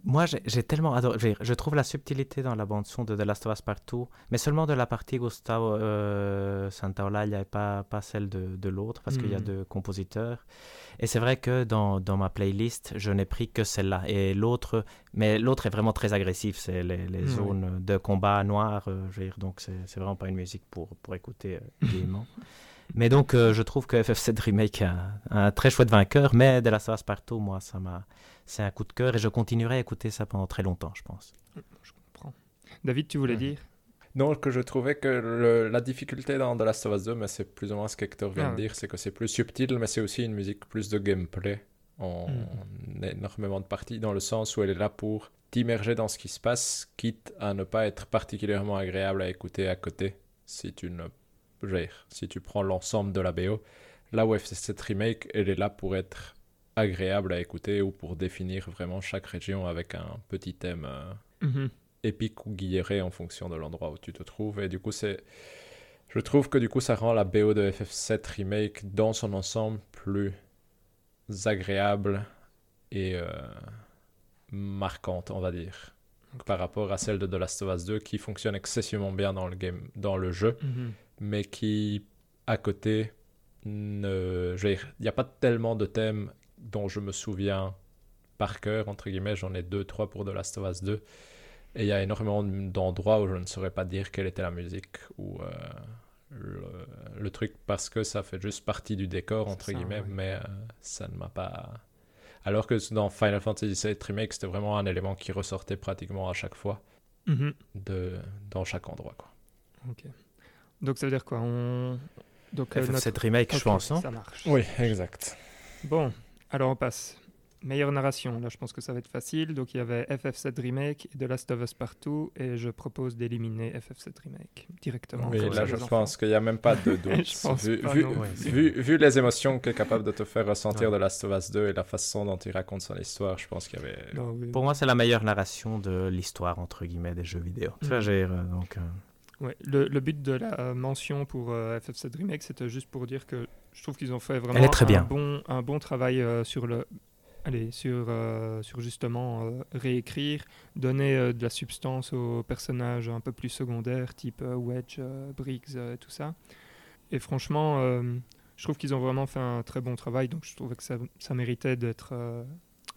Moi, j'ai tellement adoré. Je trouve la subtilité dans la bande-son de The Last of Us Partout, mais seulement de la partie Gustavo euh, Santaola, il n'y avait pas, pas celle de, de l'autre, parce qu'il y a mmh. deux compositeurs. Et c'est vrai que dans, dans, ma playlist, je n'ai pris que celle-là. Et l'autre, mais l'autre est vraiment très agressif. C'est les, les mmh, zones de combat noir. Euh, je veux dire, donc, c'est vraiment pas une musique pour, pour écouter euh, gaiement. mais donc, euh, je trouve que FF7 Remake a un, très chouette vainqueur, mais The Last of Us Partout, moi, ça m'a c'est un coup de cœur et je continuerai à écouter ça pendant très longtemps, je pense. Je comprends. David, tu voulais dire? Non, que je trouvais que la difficulté dans The Last of Us 2, mais c'est plus ou moins ce qu'Hector vient de ah dire, c'est que c'est plus subtil, mais c'est aussi une musique plus de gameplay en hmm. énormément de parties, dans le sens où elle est là pour t'immerger dans ce qui se passe, quitte à ne pas être particulièrement agréable à écouter à côté, si tu ne si tu prends l'ensemble de la BO. Là où cette remake, elle est là pour être agréable à écouter ou pour définir vraiment chaque région avec un petit thème euh, mhm. épique ou guilleré en fonction de l'endroit où tu te trouves. Et du coup, c'est. Je trouve que du coup, ça rend la BO de FF7 Remake dans son ensemble plus agréable et euh, marquante, on va dire, par rapport à celle de The Last of Us 2 qui fonctionne excessivement bien dans le, game, dans le jeu, mhm. mais qui, à côté, il n'y a pas tellement de thèmes dont je me souviens par cœur, entre guillemets, j'en ai deux, trois pour The Last of Us 2. Et il y a énormément d'endroits où je ne saurais pas dire quelle était la musique ou euh, le, truc parce que ça fait juste partie du décor, entre guillemets, mais euh, ça ne m'a pas. Alors que dans Final Fantasy VII Remake, c'était vraiment un élément qui ressortait pratiquement à chaque fois, mhm. de, dans chaque endroit. Quoi. Ok. Donc ça veut dire quoi? On... Donc, euh, notre... remake, je pense, non? Ça marche. Oui, exact. Bon, alors on passe. Meilleure narration, là je pense que ça va être facile. Donc il y avait FF7 Remake et The Last of Us Partout et je propose d'éliminer FF7 Remake directement. Oui, là je pense qu'il n'y a même pas de doute. vu, vu, les émotions qu'est capable de te faire ressentir The Last of Us 2 et la façon dont il raconte son histoire, je pense qu'il y avait... Pour moi c'est la meilleure narration de l'histoire entre guillemets des jeux vidéo. Mm. Euh, donc... Euh, Ouais, le, le, but de la mention pour euh, FF7 Remake, c'était juste pour dire que je trouve qu'ils ont fait vraiment un, Bon, un bon travail euh, sur le. Allez, sur, euh, sur justement réécrire, donner de la substance aux personnages un peu plus secondaires, type Wedge, Briggs, tout ça. Et franchement, je trouve qu'ils ont vraiment fait un très bon travail, donc je trouvais que ça, ça méritait d'être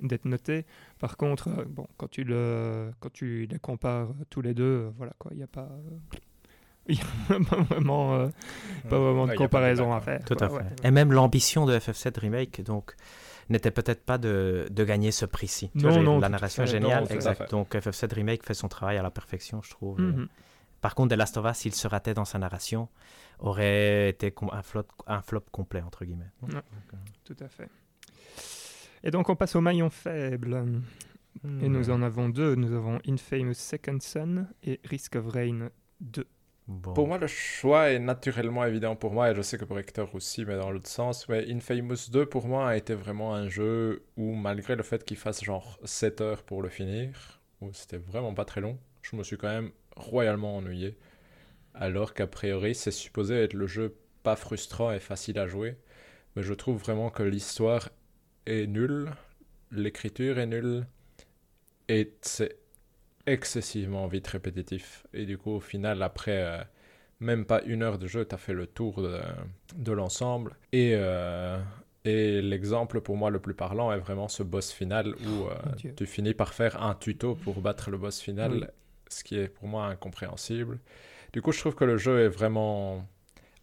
d'être noté. Par contre, bon, quand tu, le, quand tu les compares tous les deux, voilà quoi, il n'y a pas il n'y a pas vraiment, euh, pas vraiment de comparaison à faire. Tout à fait. Et même l'ambition de FF7 Remake, donc, n'était peut-être pas de, de, gagner ce prix-ci. Non, non, la narration est géniale, exact. Donc FF7 Remake fait son travail à la perfection, je trouve. Mhm. Par contre, The Last of Us, s'il se ratait dans sa narration, aurait été un flop, un flop complet, entre guillemets. Euh. Tout à fait. Et donc on passe au maillon faible. Et nous en avons deux. Nous avons Infamous Second Son et Risk of Rain 2. Pour moi, le choix est naturellement évident pour moi, et je sais que pour Hector aussi, mais dans l'autre sens. Mais Infamous 2, pour moi, a été vraiment un jeu où, malgré le fait qu'il fasse genre 7 heures pour le finir, où c'était vraiment pas très long, je me suis quand même royalement ennuyé. Alors qu'a priori, c'est supposé être le jeu pas frustrant et facile à jouer. Mais je trouve vraiment que l'histoire est nulle, l'écriture est nulle, et c'est excessivement vite répétitif. Et du coup, au final, après euh, même pas une heure de jeu, tu as fait le tour de, de l'ensemble. Et, euh, et l'exemple pour moi le plus parlant est vraiment ce boss final où euh, Dieu. tu finis par faire un tuto pour battre le boss final, Oui. ce qui est pour moi incompréhensible. Du coup, je trouve que le jeu est vraiment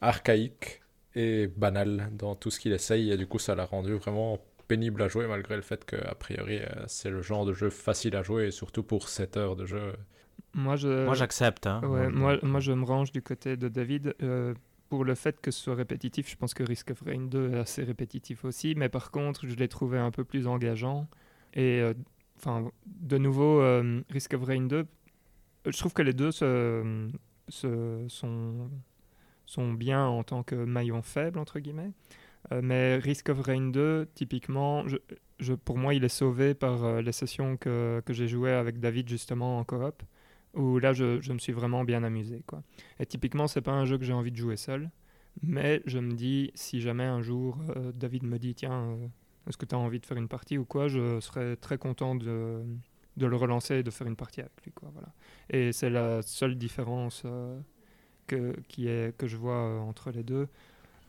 archaïque et banal dans tout ce qu'il essaye, et du coup, ça l'a rendu vraiment pénible à jouer, malgré le fait que, a priori, euh, c'est le genre de jeu facile à jouer, et surtout pour 7 heures de jeu. Moi, je, Moi, j'accepte. Hein. ouais, Moi, moi, moi, je me range du côté de David. euh, pour le fait que ce soit répétitif, je pense que Risk of Rain 2 est assez répétitif aussi. Mais par contre, je l'ai trouvé un peu plus engageant. Et euh, enfin, de nouveau, euh, Risk of Rain 2, je trouve que les deux se, se- sont, sont bien en tant que maillon faible, entre guillemets. Euh, mais Risk of Rain 2, typiquement, pour moi, il est sauvé par euh, les sessions que, que j'ai jouées avec David, justement, en coop, où là, je, me suis vraiment bien amusé. Quoi. Et typiquement, c'est pas un jeu que j'ai envie de jouer seul, mais je me dis, si jamais un jour, euh, David me dit, tiens, est-ce que tu as envie de faire une partie ou quoi, je serais très content de, de le relancer et de faire une partie avec lui. Et c'est la seule différence que, qui est, que je vois entre les deux.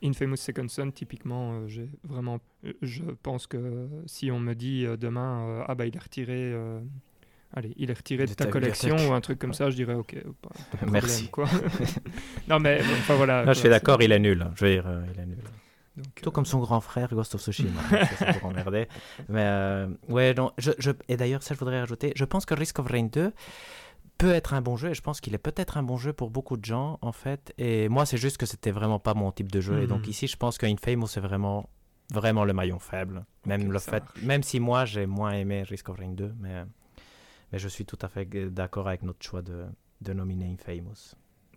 Infamous Second Son, typiquement, euh, j'ai vraiment, euh, je pense que si on me dit euh, demain, euh, ah bah il est retiré, euh, allez, il est retiré de, De ta, ta collection ou un truc comme ça, je dirais ok, pas, pas de problème, Merci. quoi. non mais enfin voilà. Non, quoi, je suis d'accord, il est nul. hein. Je veux dire, euh, il est nul. donc, Tout euh, comme son grand frère Ghost of Tsushima. Ça, c'est pour emmerder. Mais euh, ouais, non, je, je- et d'ailleurs, ça, je voudrais rajouter. Je pense que Risk of Rain 2 peut être un bon jeu et je pense qu'il est peut-être un bon jeu pour beaucoup de gens en fait. Et moi, c'est juste que c'était vraiment pas mon type de jeu. Et donc Mhm. ici, je pense que Infamous c'est vraiment vraiment le maillon faible. Même le fait, marche. même si moi j'ai moins aimé Risk of Rain 2, mais mais je suis tout à fait d'accord avec notre choix de de nominer Infamous.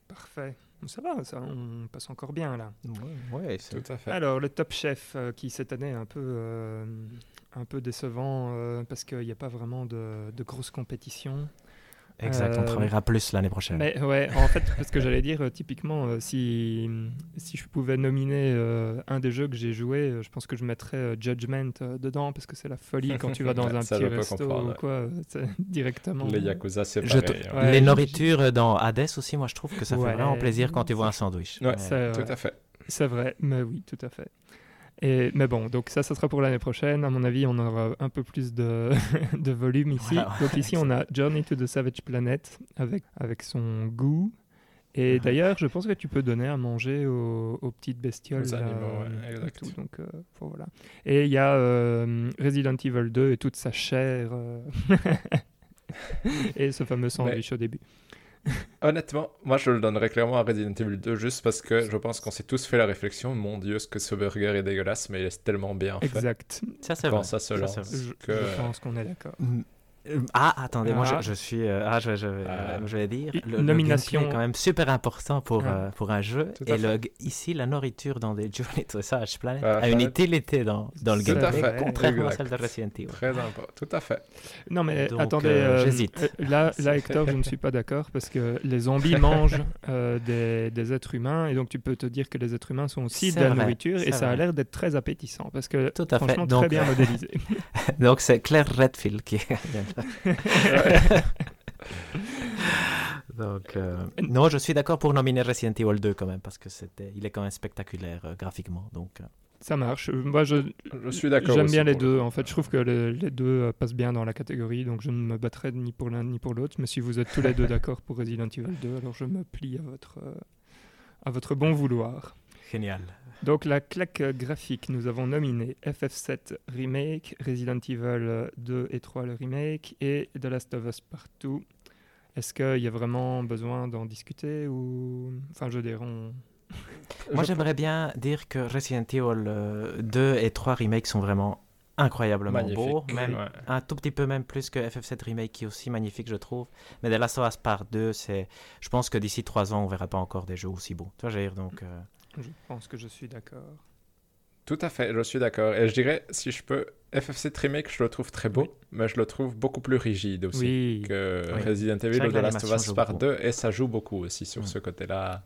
Parfait. Ça va, ça, on passe encore bien là. Ouais, ouais, Tout à fait. Alors, le Top Chef, euh, qui cette année est un peu, euh, un peu décevant euh, parce qu'il n'y a pas vraiment de, de grosses compétitions. Exact. On Euh, travaillera plus l'année prochaine. Mais ouais, en fait, parce que j'allais dire, euh, typiquement, euh, si, si je pouvais nominer euh, un des jeux que j'ai joué, je pense que je mettrais euh, Judgment euh, dedans parce que c'est la folie quand tu vas dans un petit resto ou quoi, directement. Les Yakuza, c'est pareil. te- hein. Ouais, les je- nourritures dans Hades aussi, moi je trouve que ça Ouais. fait vraiment plaisir quand tu vois un sandwich. Ouais, Tout à fait. C'est vrai, mais oui, tout à fait. Et, mais bon, donc ça, ça sera pour l'année prochaine. À mon avis, on aura un peu plus de, de volume ici. Voilà. Donc ici, on a Journey to the Savage Planet avec, avec son goût. Et Mhm. d'ailleurs, je pense que tu peux donner à manger aux, aux petites bestioles. Aux animaux, ouais, et tout. donc, euh, voilà. Et il y a euh, Resident Evil 2 et toute sa chair. euh, et ce fameux sandwich au début. Honnêtement, moi je le donnerais clairement à Resident Evil 2 juste parce que je pense qu'on s'est tous fait la réflexion, mon dieu, ce que ce burger est dégueulasse, mais il est tellement bien fait. Exact. Ça c'est Quand vrai. ça se lance. Je, que- je pense qu'on est d'accord. Euh, Ah, attendez, moi Ah. je, je suis. euh, ah, je, je, vais- Ah. je vais dire. Le, nomination. est quand même super important pour, Ah. euh, pour un jeu. Tout Et le, ici, la nourriture dans des Journey to the Savage Planet Ah, a une utilité dans, dans le Tout à gameplay, fait, contrairement à celle de Resident Evil. Très important, tout à fait. Non mais Donc, attendez, euh, euh, j'hésite. euh, là, là Hector, je ne suis pas d'accord parce que les zombies mangent euh, des, des êtres humains et donc tu peux te dire que les êtres humains sont aussi de la vrai, nourriture et ça a l'air d'être très appétissant parce que Tout à fait. franchement Donc, très bien euh, modélisé. Donc c'est Claire Redfield qui Donc, euh, non, je suis d'accord pour nominer Resident Evil 2 quand même, parce que c'était, il est quand même spectaculaire euh, graphiquement. Donc, euh, ça marche. Moi je Je suis d'accord. j'aime bien les le deux. En fait, je trouve que les, les deux passent bien dans la catégorie donc je ne me battrai ni pour l'un ni pour l'autre. Mais si vous êtes tous les deux d'accord pour Resident Evil 2, alors je me plie à votre à votre bon vouloir. génial. Donc la claque euh, graphique, nous avons nominé FF7 Remake, Resident Evil euh, 2 et 3 le remake et The Last of Us Partout. Est-ce qu'il y a vraiment besoin d'en discuter ou... Enfin, je on... Moi, j'aimerais bien dire que Resident Evil euh, 2 et 3 remakes sont vraiment incroyablement Magnifique. beau, même Ouais. un tout petit peu même plus que FF7 Remake qui est aussi magnifique je trouve. Mais The Last of Us Part 2, c'est, je pense que d'ici trois ans on verra pas encore des jeux aussi beaux. Tu vois, dire, donc. euh, Je pense que je suis d'accord. Tout à fait, je suis d'accord. Et je dirais, si je peux, FF7 Remake, je le trouve très beau, Oui. mais je le trouve beaucoup plus rigide aussi Oui. que Oui. Resident Evil ou The Last of Us Part beaucoup. 2, et ça joue beaucoup aussi sur ce côté-là.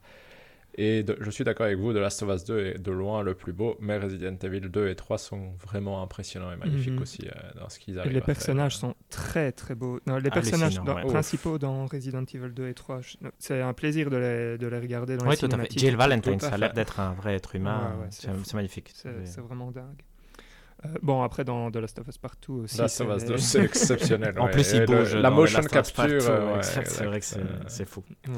Et de- je suis d'accord avec vous, The Last of Us 2 est de loin le plus beau, mais Resident Evil 2 et 3 sont vraiment impressionnants et magnifiques Mhm. aussi euh, dans ce qu'ils Et arrivent les à faire. personnages sont très très beaux. Non, les personnages dans- ouais. principaux dans Resident Evil 2 et 3, je- c'est un plaisir de les, de les regarder dans Oui, les tout cinématiques. Jill Valentine, Tout ça a l'air d'être un vrai être humain. Ouais, ouais, c'est magnifique. C'est vraiment dingue. Euh, bon, après, dans The Last of Us Partout aussi. The Last of Us c'est- 2, c'est exceptionnel. En ouais. plus, Et il le- bouge. La motion capture, Part 2, euh, ouais, c'est vrai que c'est, c'est fou. Ouais.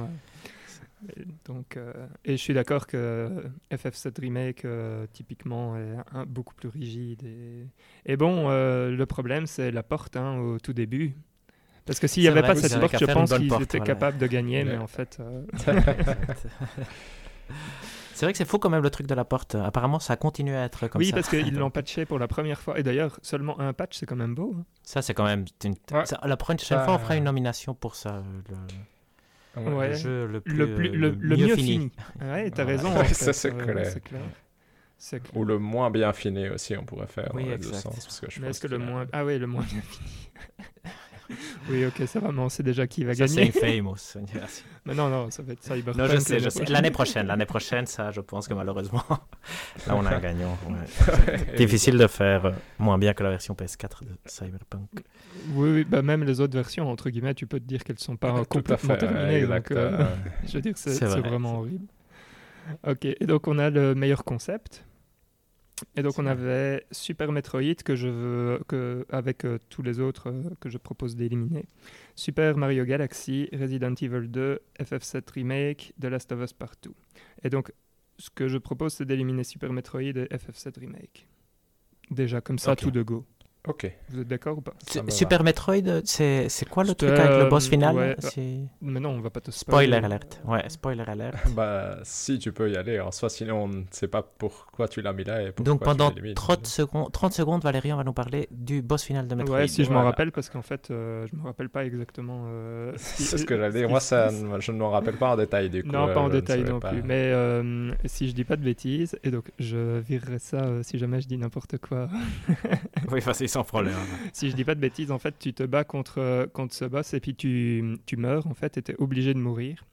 Et donc, euh, et je suis d'accord que FF7 Remake, euh, typiquement, est un- beaucoup plus rigide. Et, et bon, euh, le problème, c'est la porte hein, au tout début. Parce que s'il n'y avait vrai, pas cette porte, je pense qu'ils étaient voilà. capables de gagner, mais en fait. euh, c'est vrai que c'est fou quand même le truc de la porte. Apparemment, ça continue à être comme oui, ça. parce qu'ils l'ont patché pour la première fois. Et d'ailleurs, seulement un patch, c'est quand même beau. hein. Ça, c'est quand même. une- Ouais. ça- la prochaine Ça- fois, on fera une nomination pour ça. Le, Ouais. Le jeu le plus, Le, plus, euh, le, le mieux, fini. Ouais, t'as Ouais. raison. Ouais, en ça, fait, c'est ouais, clair. c'est clair. C'est clair. Ou le moins bien fini aussi, on pourrait faire Oui, dans les deux exact. sens. Parce que je Mais pense est-ce que le qu'il y a- moins. Ah oui, le moins bien fini. oui, ok, ça va, mais on sait déjà qui va Ça, c'est gagner. infamous. Mais non, non, ça va être Cyberpunk. non, je sais, je sais. prochaine. L'année prochaine, l'année prochaine, ça, je pense que malheureusement, là, on a un gagnant. ouais. Difficile de faire euh, moins bien que la version PS4 de Cyberpunk. Oui, oui, bah même les autres versions, entre guillemets, tu peux te dire qu'elles sont pas complètement fait, terminées. exact, donc, euh, euh, je veux dire, c'est C'est c'est vrai. vraiment horrible. Ok, et donc on a le meilleur concept. Et donc on avait Super Metroid que je veux, que, avec euh, tous les autres euh, que je propose d'éliminer. Super Mario Galaxy, Resident Evil 2, FF7 Remake, The Last of Us Partout. Et donc ce que je propose c'est d'éliminer Super Metroid et FF7 Remake. Déjà comme ça, tout de go. Ok. Vous êtes d'accord ou pas? Super Metroid, c'est c'est quoi le truc avec le boss euh, final? ouais, C'est- Mais non, on va pas te Spoiler alert. Ouais, spoiler alert. Bah, si tu peux y aller, en soi, sinon on ne sait pas pourquoi tu l'as mis là et pourquoi Donc tu pendant l'élimines. 30 secondes, 30 secondes, Valérian va nous parler du boss final de Metroid. Ouais, si je m'en rappelle, parce qu'en fait, euh, je me rappelle pas exactement. euh, C'est ce que j'allais dire. Moi, ça, je ne m'en rappelle pas en détail du coup. Non, euh, pas en détail non pas. plus. Mais euh, si je dis pas de bêtises, et donc je virerai ça euh, si jamais je dis n'importe quoi. Oui, vas-y, si je dis pas de bêtises, en fait, tu te bats contre, euh, contre ce boss et puis tu, tu meurs, en fait, et tu es obligé de mourir.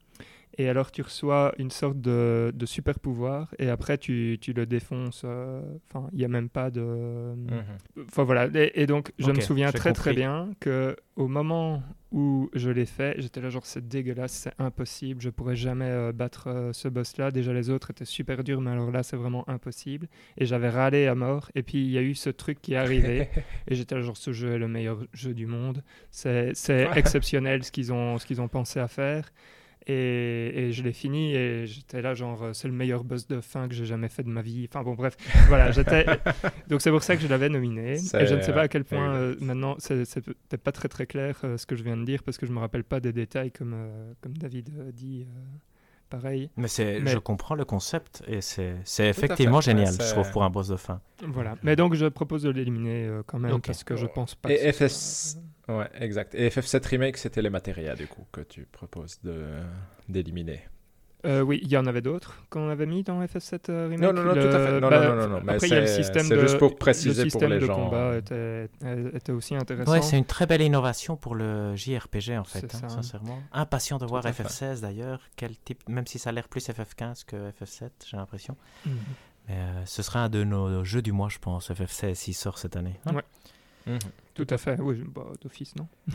Et alors tu reçois une sorte de, de super pouvoir et après tu, tu le défonces. euh, Enfin, il n'y a même pas de... Mhm. Enfin voilà, et, et donc je me souviens très très bien que au moment où je l'ai fait, j'étais là genre c'est dégueulasse, c'est impossible, je pourrais jamais euh, battre euh, ce boss là. Déjà les autres étaient super durs, mais alors là c'est vraiment impossible. Et j'avais râlé à mort. Et puis il y a eu ce truc qui est arrivé et j'étais là genre ce jeu est le meilleur jeu du monde. C'est c'est exceptionnel ce qu'ils ont ce qu'ils ont pensé à faire. Et, et je l'ai fini et j'étais là genre euh, c'est le meilleur boss de fin que j'ai jamais fait de ma vie. Enfin bon bref, voilà, j'étais donc c'est pour ça que je l'avais nominé. Et je ne sais pas à quel point euh, maintenant c'est peut-être pas très très clair euh, ce que je viens de dire parce que je me rappelle pas des détails comme euh, comme David dit. Euh, pareil. Mais, je comprends le concept et c'est, effectivement fait, génial, je trouve, pour un boss de fin. Voilà. Mais donc je propose de l'éliminer euh, quand même Ok. parce que je pense pas. Et que FS... soit- Ouais, exact. Et FF7 Remake, c'était les matérias du coup que tu proposes de d'éliminer. Euh, oui, il y en avait d'autres qu'on avait mis dans FF7 euh, Remake. Non, non, non, Le- tout à fait. Non, bah, non, non, non, mais Après, il y a le c'est- système c'est de. juste pour le préciser pour les de gens. combat était, était aussi intéressant. Ouais, c'est une très belle innovation pour le JRPG en fait, hein, sincèrement. Impatient de voir à fait. FF16 d'ailleurs, quel type, même si ça a l'air plus FF15 que FF7, j'ai l'impression. Mhm. Mais euh, ce sera un de nos jeux du mois, je pense, FF16 s'il sort cette année. hein. Ouais. Mhm. Tout à fait, oui, bah, d'office, non?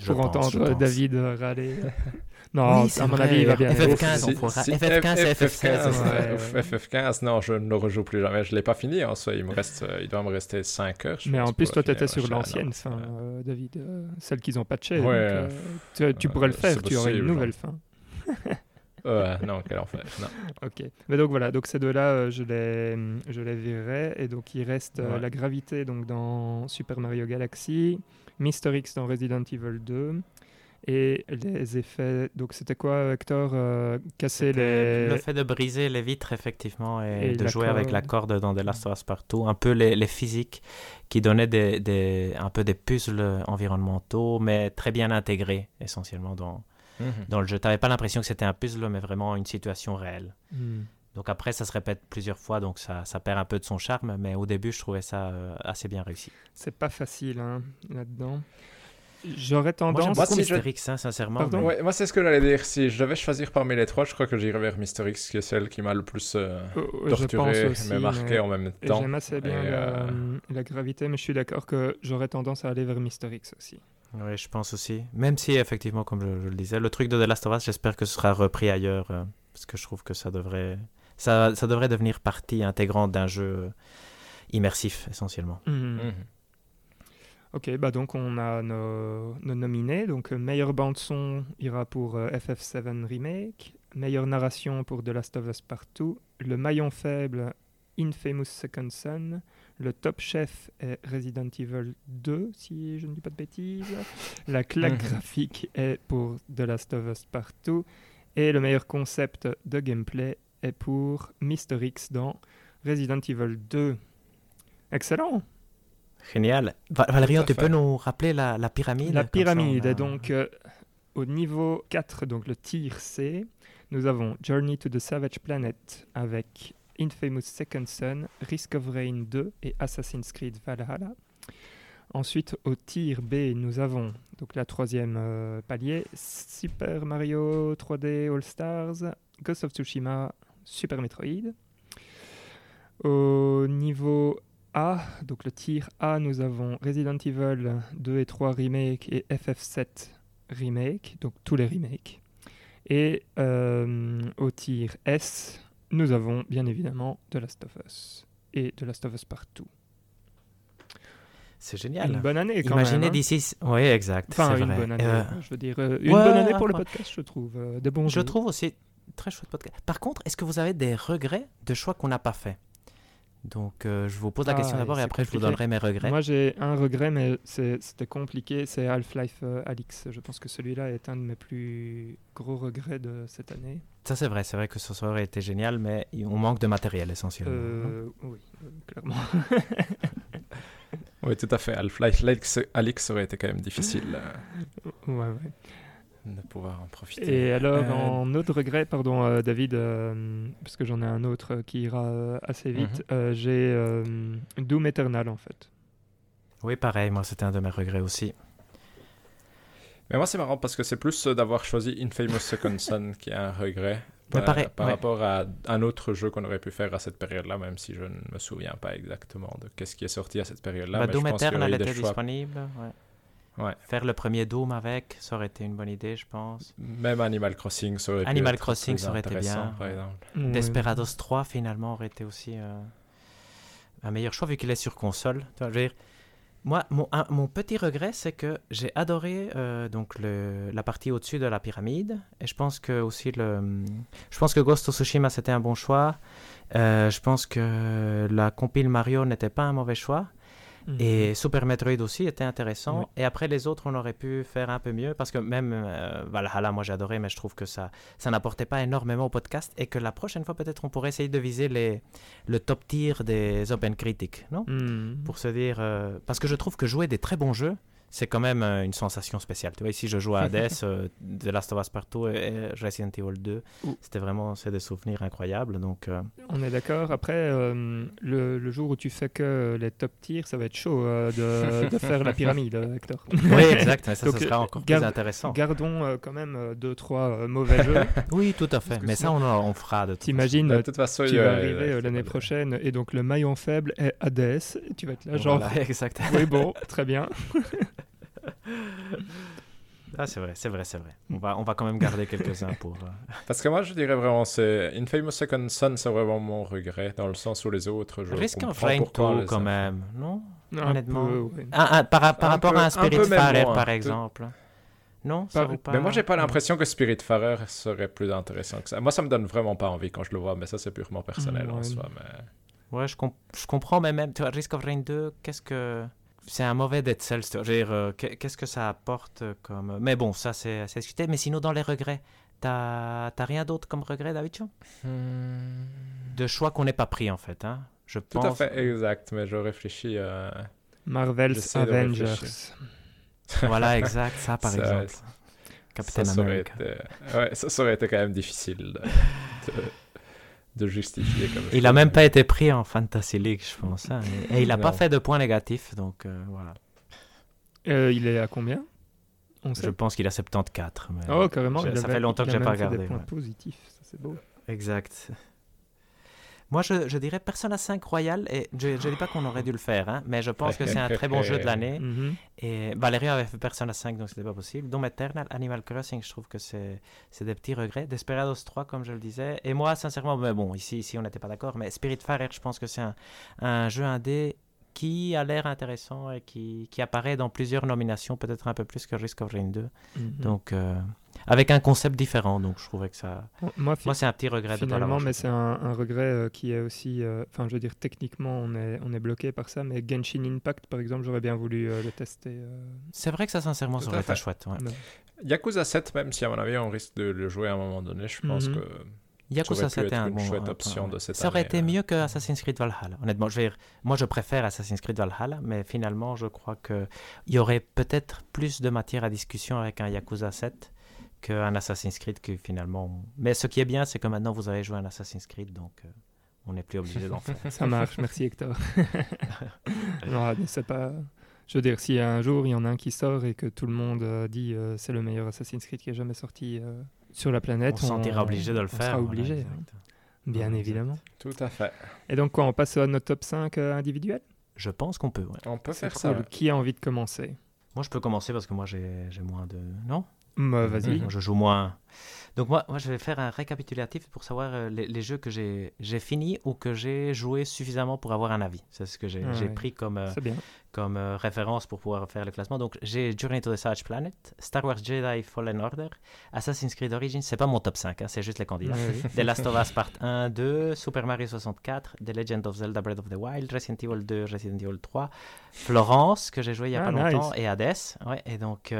Je Pour pense, entendre. David euh, râler. non, Oui, à mon vrai, avis, il va bien. FF15, aimer. on pourra- FF15 et FF16, ouais, F- ouais. FF15, non, je ne le rejoue plus jamais. Je l'ai pas fini en soi. Il, me reste, euh, il doit me rester 5 heures. je Mais pense, en plus, toi, tu étais sur l'ancienne fin, euh, David. euh, celle qu'ils ont patchée. Ouais, donc, euh, euh, tu, tu pourrais le euh, faire, tu aurais une nouvelle fin. Non, quel enfer. Non. Ok. Mais donc voilà, donc ces deux-là, euh, je les, je les virerai. Et donc il reste euh, Ouais. la gravité donc dans Super Mario Galaxy, Mister X dans Resident Evil 2 Et les effets, donc c'était quoi, Hector euh, Casser les. Le fait de briser les vitres, effectivement, et, Et de jouer avec la corde. corde dans The Last of Us partout. Un peu les, les physiques qui donnaient des, des- un peu des puzzles environnementaux, mais très bien intégrés, essentiellement, dans, Mhm. dans le jeu. Tu n'avais pas l'impression que c'était un puzzle, mais vraiment une situation réelle. Hmm. Donc après, ça se répète plusieurs fois, donc ça, ça perd un peu de son charme, mais au début, je trouvais ça euh, assez bien réussi. C'est pas facile hein, là-dedans. J'aurais Moi, tendance. Moi, beaucoup si je- Mister X, hein, sincèrement. Pardon mais- Ouais, moi, c'est ce que j'allais dire. Si je devais choisir parmi les trois, je crois que j'irais vers Mister X, qui est celle qui m'a le plus euh, pense torturé, aussi, mais marqué mais- en même temps. J'aime assez bien Et, la, euh, la gravité, mais je suis d'accord que j'aurais tendance à aller vers Mister X aussi. Oui, je pense aussi. Même si, effectivement, comme je, je le disais, le truc de The Last of Us, j'espère que ce sera repris ailleurs, euh, parce que je trouve que ça devrait, ça, ça devrait devenir partie intégrante d'un jeu euh, immersif, essentiellement. Mhm. Mhm. Ok, bah donc on a nos, nos nominés. Donc euh, meilleure bande son ira pour euh, FF7 Remake, meilleure narration pour The Last of Us Partout, le maillon faible Infamous Second Son, le top chef est Resident Evil 2 si je ne dis pas de bêtises, la claque Mhm. graphique est pour The Last of Us Partout et le meilleur concept de gameplay est pour Mr. X dans Resident Evil 2. Excellent Génial. Va- Valérian, tu peux nous rappeler la, la pyramide La pyramide est donc euh, au niveau 4, donc le tir C. Nous avons Journey to the Savage Planet avec Infamous Second Son, Risk of Rain 2 et Assassin's Creed Valhalla. Ensuite, au tir B, nous avons donc la troisième euh, palier Super Mario 3D All Stars, Ghost of Tsushima, Super Metroid. Au niveau A, donc le tir A, nous avons Resident Evil 2 et 3 Remake et FF7 Remake, donc tous les remakes. Et euh, au tir S, nous avons bien évidemment The Last of Us et The Last of Us Partout. C'est génial. Une bonne année quand Imaginez même. hein. d'ici. Oui, exact. Enfin, une vrai. bonne année. Euh, Je veux dire, euh, une ouais, bonne année pour le podcast, je trouve. euh, des bons je jeux. trouve aussi très chouette podcast. Par contre, est-ce que vous avez des regrets de choix qu'on n'a pas fait? Donc, euh, je vous pose la Ah, question d'abord et après je vous donnerai mes regrets. Moi, j'ai un regret, mais c'était compliqué. C'est Half-Life euh, Alix. Je pense que celui-là est un de mes plus gros regrets de cette année. Ça, c'est vrai. C'est vrai que ce soir aurait été génial, mais on manque de matériel essentiellement. Euh, oui, euh, clairement. Oui, tout à fait. Half-Life Alix, Alix aurait été quand même difficile Ouais, ouais. De pouvoir en profiter. Et alors, Euh, en autre regret, pardon, euh, David, euh, parce que j'en ai un autre euh, qui ira euh, assez vite, Mhm. euh, j'ai euh, Doom Eternal en fait. Oui, pareil. Moi, c'était un de mes regrets aussi. Mais moi, c'est marrant parce que c'est plus euh, d'avoir choisi Infamous Second Son qui est un regret Mais par, pareil, par ouais. rapport à un autre jeu qu'on aurait pu faire à cette période-là, même si je ne me souviens pas exactement de qu'est-ce qui est sorti à cette période-là. Bah, Doom Eternal était choix. disponible. ouais. Ouais. Faire le premier Doom avec, ça aurait été une bonne idée, je pense. Même Animal Crossing, ça aurait pu Animal être Crossing, ça aurait été intéressant, bien, par exemple. Ouais. Desperados 3, finalement, aurait été aussi euh, un meilleur choix vu qu'il est sur console. Tu vois, je veux dire, moi, mon, un- mon petit regret, c'est que j'ai adoré euh, donc le, la partie au-dessus de la pyramide. Et je pense que aussi le, je pense que Ghost of Tsushima c'était un bon choix. Euh, je pense que la compile Mario n'était pas un mauvais choix. Mhm. Et Super Metroid aussi était intéressant. Oui. Et après les autres, on aurait pu faire un peu mieux parce que même euh, Valhalla, moi j'adorais, mais je trouve que ça, ça n'apportait pas énormément au podcast et que la prochaine fois peut-être on pourrait essayer de viser les, le top tier des Open Critics, non? Mhm. Pour se dire, euh, parce que je trouve que jouer des très bons jeux, c'est quand même euh, une sensation spéciale. Tu vois, ici je joue à Hades, euh, The Last of Us Partout et, Resident Evil 2. Ouh. C'était vraiment, c'est des souvenirs incroyables. Donc, euh, On est d'accord. Après, euh, le, le jour où tu fais que les top tiers, ça va être chaud euh, de, de faire la pyramide, Hector. oui, exact, mais ça, Donc, ce sera encore garde- plus intéressant. Gardons euh, quand même euh, deux, trois euh, mauvais jeux. Oui, tout à fait. Mais ça, on, en- on fera de toute T'imagines, De toute façon, tu vas a- arriver l'année prochaine et donc le maillon faible est Hades. Et tu vas être là, genre, Voilà, exact. oui, bon, très bien. Ah, c'est vrai, c'est vrai, c'est vrai. On va, on va quand même garder quelques-uns pour. euh, Parce que moi, je dirais vraiment, c'est Infamous Second Son, c'est vraiment mon regret, dans le sens où les autres, je Risk of Rain pourquoi 2, les quand a- même, non? Un Honnêtement. peu, ouais. Ah, ah, par, par Un rapport peu- à un un Spirit Farer, moins. par exemple. Non, ça Par- vaut pas. Mais moi, j'ai pas l'impression que Spiritfarer serait plus intéressant que ça. Moi, ça me donne vraiment pas envie quand je le vois, mais ça, c'est purement personnel Mm, en soi. Mais... Ouais, je, comp- je comprends, mais même, tu vois, Risk of Rain 2, qu'est-ce que. C'est un mauvais Dead Cells. Je veux dire, euh, qu'est- qu'est-ce que ça apporte comme. Mais bon, ça, c'est assez discuté. Mais sinon, dans les regrets, t'as t'as rien d'autre comme regret, David Chon De choix qu'on n'ait pas pris, en fait. Hein. Je Tout pense. à fait, exact, mais je réfléchis. euh, Marvel's Avengers. Voilà, exact, ça, par Ça, exemple. Captain ça, America. été... ouais, ça, ça aurait été quand même difficile de, de, de justifier comme Il choix. a même pas été pris en Fantasy League, je pense. hein. Et, et il n'a pas fait de points négatifs, donc euh, voilà. Euh, il est à combien? On Je pense qu'il a 74. mais- Oh, carrément. Je- il ça avait- fait longtemps il que a j'ai pas regardé, Des points ouais. positifs, ça c'est beau. Exact. Moi, je, je dirais Persona 5 Royal, et je ne dis pas qu'on aurait dû le faire, hein, mais je pense que c'est un très bon jeu de l'année. Mhm. Et Valérie avait fait Persona 5, donc c'était pas possible. Doom Eternal, Animal Crossing, je trouve que c'est des petits regrets. Desperados 3, comme je le disais. Et moi, sincèrement, mais bon, ici, ici on n'était pas d'accord, mais Spiritfarer, je pense que c'est un, un jeu indé qui a l'air intéressant et qui, qui apparaît dans plusieurs nominations, peut-être un peu plus que Risk of Rain 2. Mhm. Donc, euh, avec un concept différent, donc je trouvais que ça. Moi, c'est un petit regret de pas finalement, l'avoir mais c'est un, un regret euh, qui est aussi. euh, Enfin, je veux dire, techniquement, on est, on est bloqué par ça, mais Genshin Impact, par exemple, j'aurais bien voulu euh, le tester. euh, C'est vrai que ça, sincèrement, ça aurait été chouette. ouais. Yakuza 7, même si à mon avis on risque de le jouer à un moment donné, je pense Mhm. que Yakuza aurait pu 7 est un une bon chouette option de cette Ça aurait année, été hein. mieux que Assassin's Creed Valhalla. Honnêtement, je, vais dire, moi je préfère Assassin's Creed Valhalla, mais finalement je crois que il y aurait peut-être plus de matière à discussion avec un Yakuza 7 qu'un Assassin's Creed que finalement. Mais ce qui est bien, c'est que maintenant vous avez joué un Assassin's Creed, donc euh, on n'est plus obligé d'en faire. Ça marche, merci Hector. non, c'est pas. Je veux dire, si un jour il y en a un qui sort et que tout le monde euh, dit euh, c'est le meilleur Assassin's Creed qui ait jamais sorti euh, sur la planète, on se sentira obligé de le on faire. sera obligé, hein, bien Ouais, évidemment. tout à fait. Et donc, quoi, on passe à notre top 5 euh, individuel? Je pense qu'on peut. ouais. On peut faire ça. cool. ouais. Qui a envie de commencer? Moi je peux commencer parce que moi j'ai j'ai moins de. Non? Bah, Vas-y. Moi, je joue moins. Donc moi, moi, je vais faire un récapitulatif pour savoir euh, les, les jeux que j'ai finis ou que j'ai joué suffisamment pour avoir un avis. C'est ce que j'ai Ah ouais. pris comme, euh, comme euh, référence pour pouvoir faire le classement. Donc j'ai Journey to the Savage Planet, Star Wars Jedi Fallen Order, Assassin's Creed Origins, c'est pas mon top 5, hein, c'est juste les candidats. Oui. The Last of Us Part 1, 2, Super Mario 64, The Legend of Zelda Breath of the Wild, Resident Evil 2, Resident Evil 3, Florence, que j'ai joué il y a Ah, pas longtemps, et Hades. Ouais, et donc,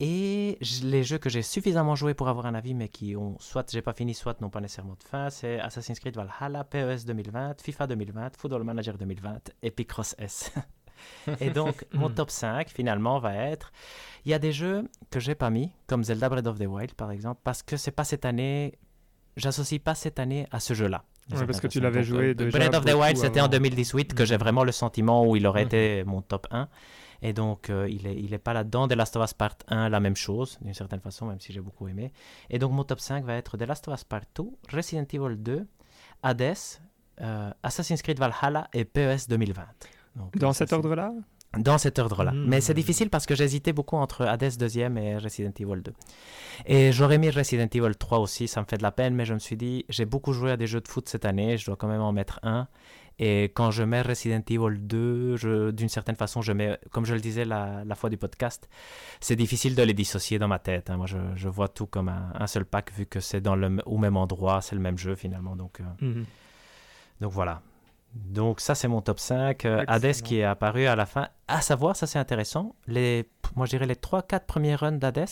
et les jeux que j'ai suffisamment joués pour avoir un avis, mais qui ont soit j'ai pas fini, soit n'ont pas nécessairement de fin, c'est Assassin's Creed Valhalla, PES 2020, FIFA 2020, Football Manager 2020 et Picross S. et donc, mon top 5, finalement, va être... Il y a des jeux que j'ai pas mis, comme Zelda Breath of the Wild, par exemple, parce que c'est pas cette année... J'associe pas cette année à ce jeu-là. Ouais, parce que tu l'avais Donc, joué euh, déjà Breath of the Wild, c'était en avant. 2018 que Mhm. j'ai vraiment le sentiment où il aurait Mhm. été mon top 1. Et donc, euh, il n'est il est pas là-dedans. The Last of Us Part 1, la même chose, d'une certaine façon, même si j'ai beaucoup aimé. Et donc, mon top 5 va être The Last of Us Part 2, Resident Evil 2, Hades, euh, Assassin's Creed Valhalla et PES 2020. Donc, Dans cet ordre-là dans cet ordre-là. Mm. Mais c'est difficile parce que j'hésitais beaucoup entre Hades 2 et Resident Evil 2. Et j'aurais mis Resident Evil 3 aussi, ça me fait de la peine, mais je me suis dit, j'ai beaucoup joué à des jeux de foot cette année, je dois quand même en mettre un. Et quand je mets Resident Evil 2, je- d'une certaine façon, je mets, comme je le disais la, la fois du podcast, c'est difficile de les dissocier dans ma tête. hein. Moi, je, je vois tout comme un, un seul pack, vu que c'est dans le, au même endroit, c'est le même jeu finalement. Donc, euh, Mhm. donc voilà. Donc ça c'est mon top 5. Euh, Hades qui est apparu à la fin. À savoir, ça c'est intéressant, les, moi je dirais les 3-4 premiers runs d'Hades.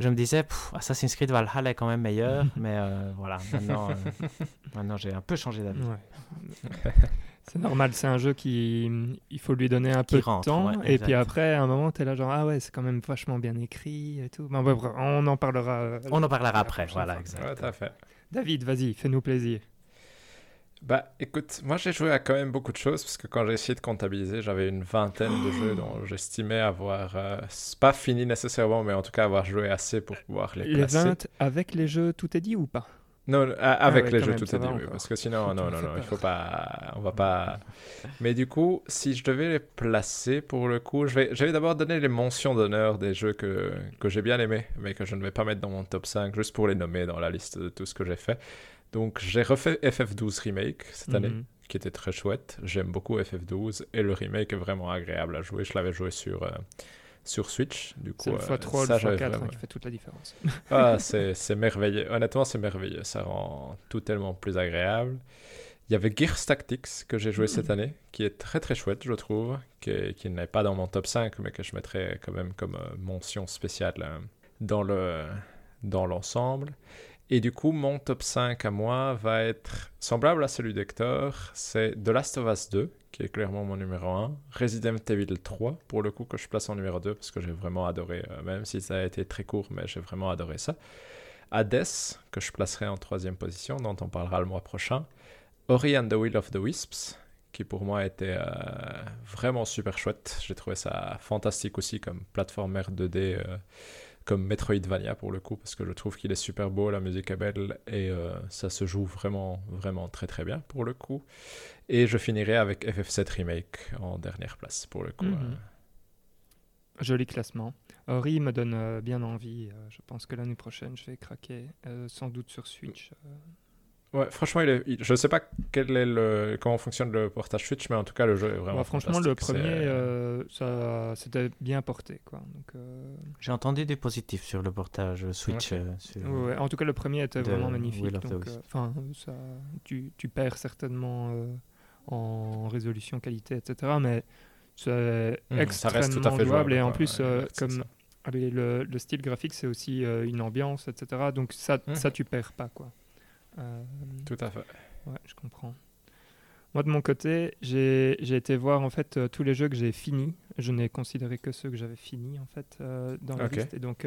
Je me disais, pff, Assassin's Creed Valhalla est quand même meilleur, mais euh, voilà, maintenant, euh, maintenant j'ai un peu changé d'avis. Ouais. c'est normal, c'est un jeu qui il faut lui donner un Qui peu rentre, de temps ouais, et puis après à un moment tu es là genre ah ouais, c'est quand même vachement bien écrit et tout. Bref, on en parlera. euh, On en parlera après, voilà, exact. Ouais. David, vas-y, fais-nous plaisir. Bah écoute, moi j'ai joué à quand même beaucoup de choses parce que quand j'ai essayé de comptabiliser, j'avais une vingtaine de jeux dont j'estimais avoir, euh, pas fini nécessairement, mais en tout cas avoir joué assez pour pouvoir les Les placer. 20 avec les jeux, tout est dit ou pas? Non, avec ouais, les jeux même, tout est dit, oui, parce que sinon, non, non, non, il faut pas, on va pas. Mais du coup, si je devais les placer pour le coup, je vais, je vais d'abord donner les mentions d'honneur des jeux que, que j'ai bien aimés, mais que je ne vais pas mettre dans mon top 5, juste pour les nommer dans la liste de tout ce que j'ai fait. Donc, j'ai refait FF12 Remake cette année, Mhm. qui était très chouette. J'aime beaucoup FF12 et le remake est vraiment agréable à jouer. Je l'avais joué sur, euh, sur Switch. Du coup, C'est le euh, x3, ça, le j'avais x4 hein, qui fait toute la différence. ah, c'est c'est merveilleux. Honnêtement, c'est merveilleux. Ça rend tout tellement plus agréable. Il y avait Gears Tactics que j'ai joué cette année, qui est très très chouette, je trouve, qui, qui n'est pas dans mon top 5, mais que je mettrais quand même comme euh, mention spéciale euh, dans le dans l'ensemble. Et du coup, mon top 5 à moi va être semblable à celui d'Hector. C'est The Last of Us 2, qui est clairement mon numéro 1. Resident Evil 3, pour le coup, que je place en numéro 2, parce que j'ai vraiment adoré, euh, même si ça a été très court, mais j'ai vraiment adoré ça. Hades, que je placerai en troisième position, dont on parlera le mois prochain. Ori and the Will of the Wisps, qui pour moi était euh, vraiment super chouette. J'ai trouvé ça fantastique aussi comme plateforme 2D, euh, comme Metroidvania pour le coup, parce que je trouve qu'il est super beau, la musique est belle et euh, ça se joue vraiment, vraiment très très bien pour le coup. Et je finirai avec FF7 Remake en dernière place pour le coup. Mhm. Joli classement. Ori me donne bien envie. je pense que l'année prochaine, je vais craquer, sans doute sur Switch. Ouais, franchement, il est, je sais pas quel est le, comment fonctionne le portage Switch, mais en tout cas, le jeu est vraiment. franchement, le premier, euh, ça, c'était bien porté. Quoi. Donc, euh, J'ai entendu des positifs sur le portage Switch. Euh, ouais, en tout cas, le premier était vraiment magnifique. Donc, enfin, ça, tu, tu, perds certainement en résolution, qualité, etc. Mais c'est mmh, extrêmement ça reste jouable. Et en plus, comme le, le, style graphique, c'est aussi une ambiance, etc. Donc, ça, mmh. ça tu perds pas. quoi. Euh, Tout à fait. Ouais, je comprends. Moi, de mon côté, j'ai été voir en fait euh, tous les jeux que j'ai finis. Je n'ai considéré que ceux que j'avais finis en fait euh, dans la liste. Et donc,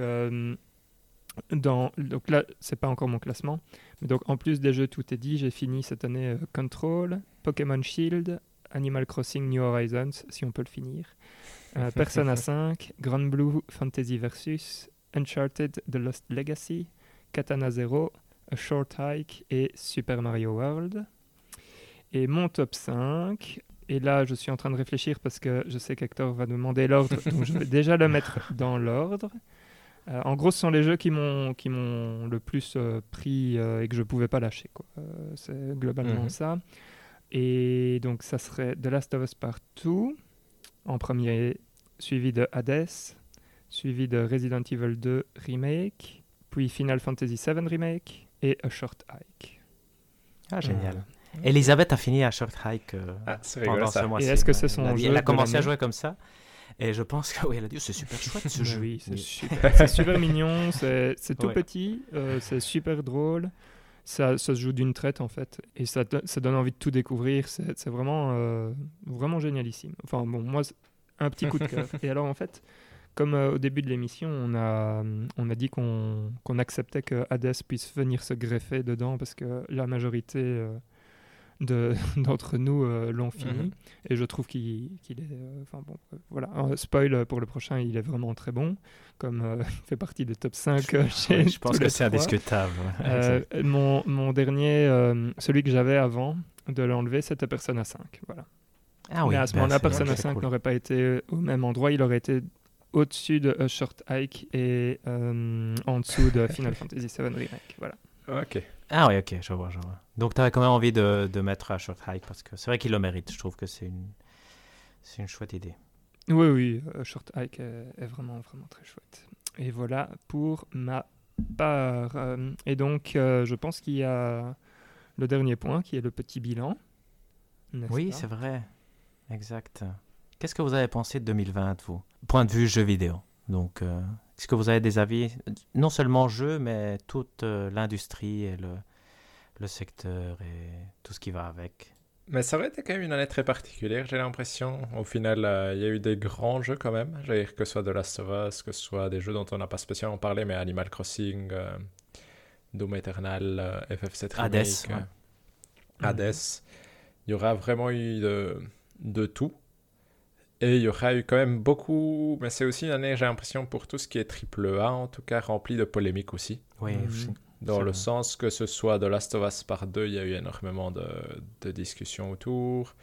dans, donc là, c'est pas encore mon classement. Mais donc, en plus des jeux, tout est dit. J'ai fini cette année Control, Pokémon Shield, Animal Crossing New Horizons, si on peut le finir, Persona 5, Grand Blue Fantasy Versus, Uncharted The Lost Legacy, Katana Zero, a Short Hike et Super Mario World. Et mon top 5, et là je suis en train de réfléchir parce que je sais qu'Hector va demander l'ordre, donc je vais déjà le mettre dans l'ordre. Euh, en gros, ce sont les jeux qui m'ont qui m'ont le plus euh, pris euh, et que je pouvais pas lâcher. c'est globalement mhm. ça. Et donc ça serait The Last of Us Part 2 en premier, suivi de Hades, suivi de Resident Evil 2 Remake, puis Final Fantasy VII Remake, et A Short Hike. Ah, génial. Euh, Elisabeth a fini A Short Hike euh, ah, pendant ce mois-ci. est-ce que c'est son elle, elle a commencé à jouer comme ça. Et je pense que oui, elle a dit c'est super chouette ce jeu. Oui, c'est super, super, mignon, c'est tout petit, euh, c'est super drôle. Ça, ça, se joue d'une traite en fait, et ça, ça, donne envie de tout découvrir. C'est vraiment, vraiment génialissime. Enfin bon, moi, un petit coup de cœur. et alors en fait, comme euh, au début de l'émission, on a, on a dit qu'on acceptait que Hades puisse venir se greffer dedans parce que la majorité euh, d'entre nous euh, l'ont fini. Mhm. Et je trouve qu'il est. Enfin bon, voilà. spoil pour le prochain, il est vraiment très bon. Comme il fait partie des top 5 chez Je pense que c'est indiscutable. mon, mon, dernier, celui que j'avais avant de l'enlever, c'était Persona 5. Voilà. Ah oui, Mais à ce moment-là, ben, Persona 5 n'aurait pas été au même endroit, il aurait été au-dessus de A Short Hike et euh, en dessous de Final Fantasy VII Remake. Voilà. Ok. Ah oui, ok, je vois, je vois. Donc tu avais quand même envie de, de mettre A Short Hike parce que c'est vrai qu'il le mérite. Je trouve que c'est une, c'est une chouette idée. Oui, oui, A Short Hike est, vraiment, vraiment très chouette. Et voilà pour ma part. Euh, et donc, euh, je pense qu'il y a le dernier point qui est le petit bilan. Oui, c'est vrai. Exact. Qu'est-ce que vous avez pensé de 2020, vous? Point de vue jeu vidéo. Donc, euh, est-ce que vous avez des avis, non seulement jeu, mais toute euh, l'industrie et le, le secteur et tout ce qui va avec? Mais ça aurait été quand même une année très particulière, j'ai l'impression. Au final, euh, il y a eu des grands jeux quand même. Dire, que ce soit de Last of Us, que ce soit des jeux dont on n'a pas spécialement parlé, mais Animal Crossing, Doom Eternal, FF7 Remake, Hades. Il y aura vraiment eu de, de tout. Et il y aura eu quand même beaucoup, mais c'est aussi une année, j'ai l'impression, pour tout ce qui est triple A, en tout cas, rempli de polémiques aussi. Oui, mhm. Dans le sens que ce soit de Last of Us par deux, il y a eu énormément de, de discussions autour.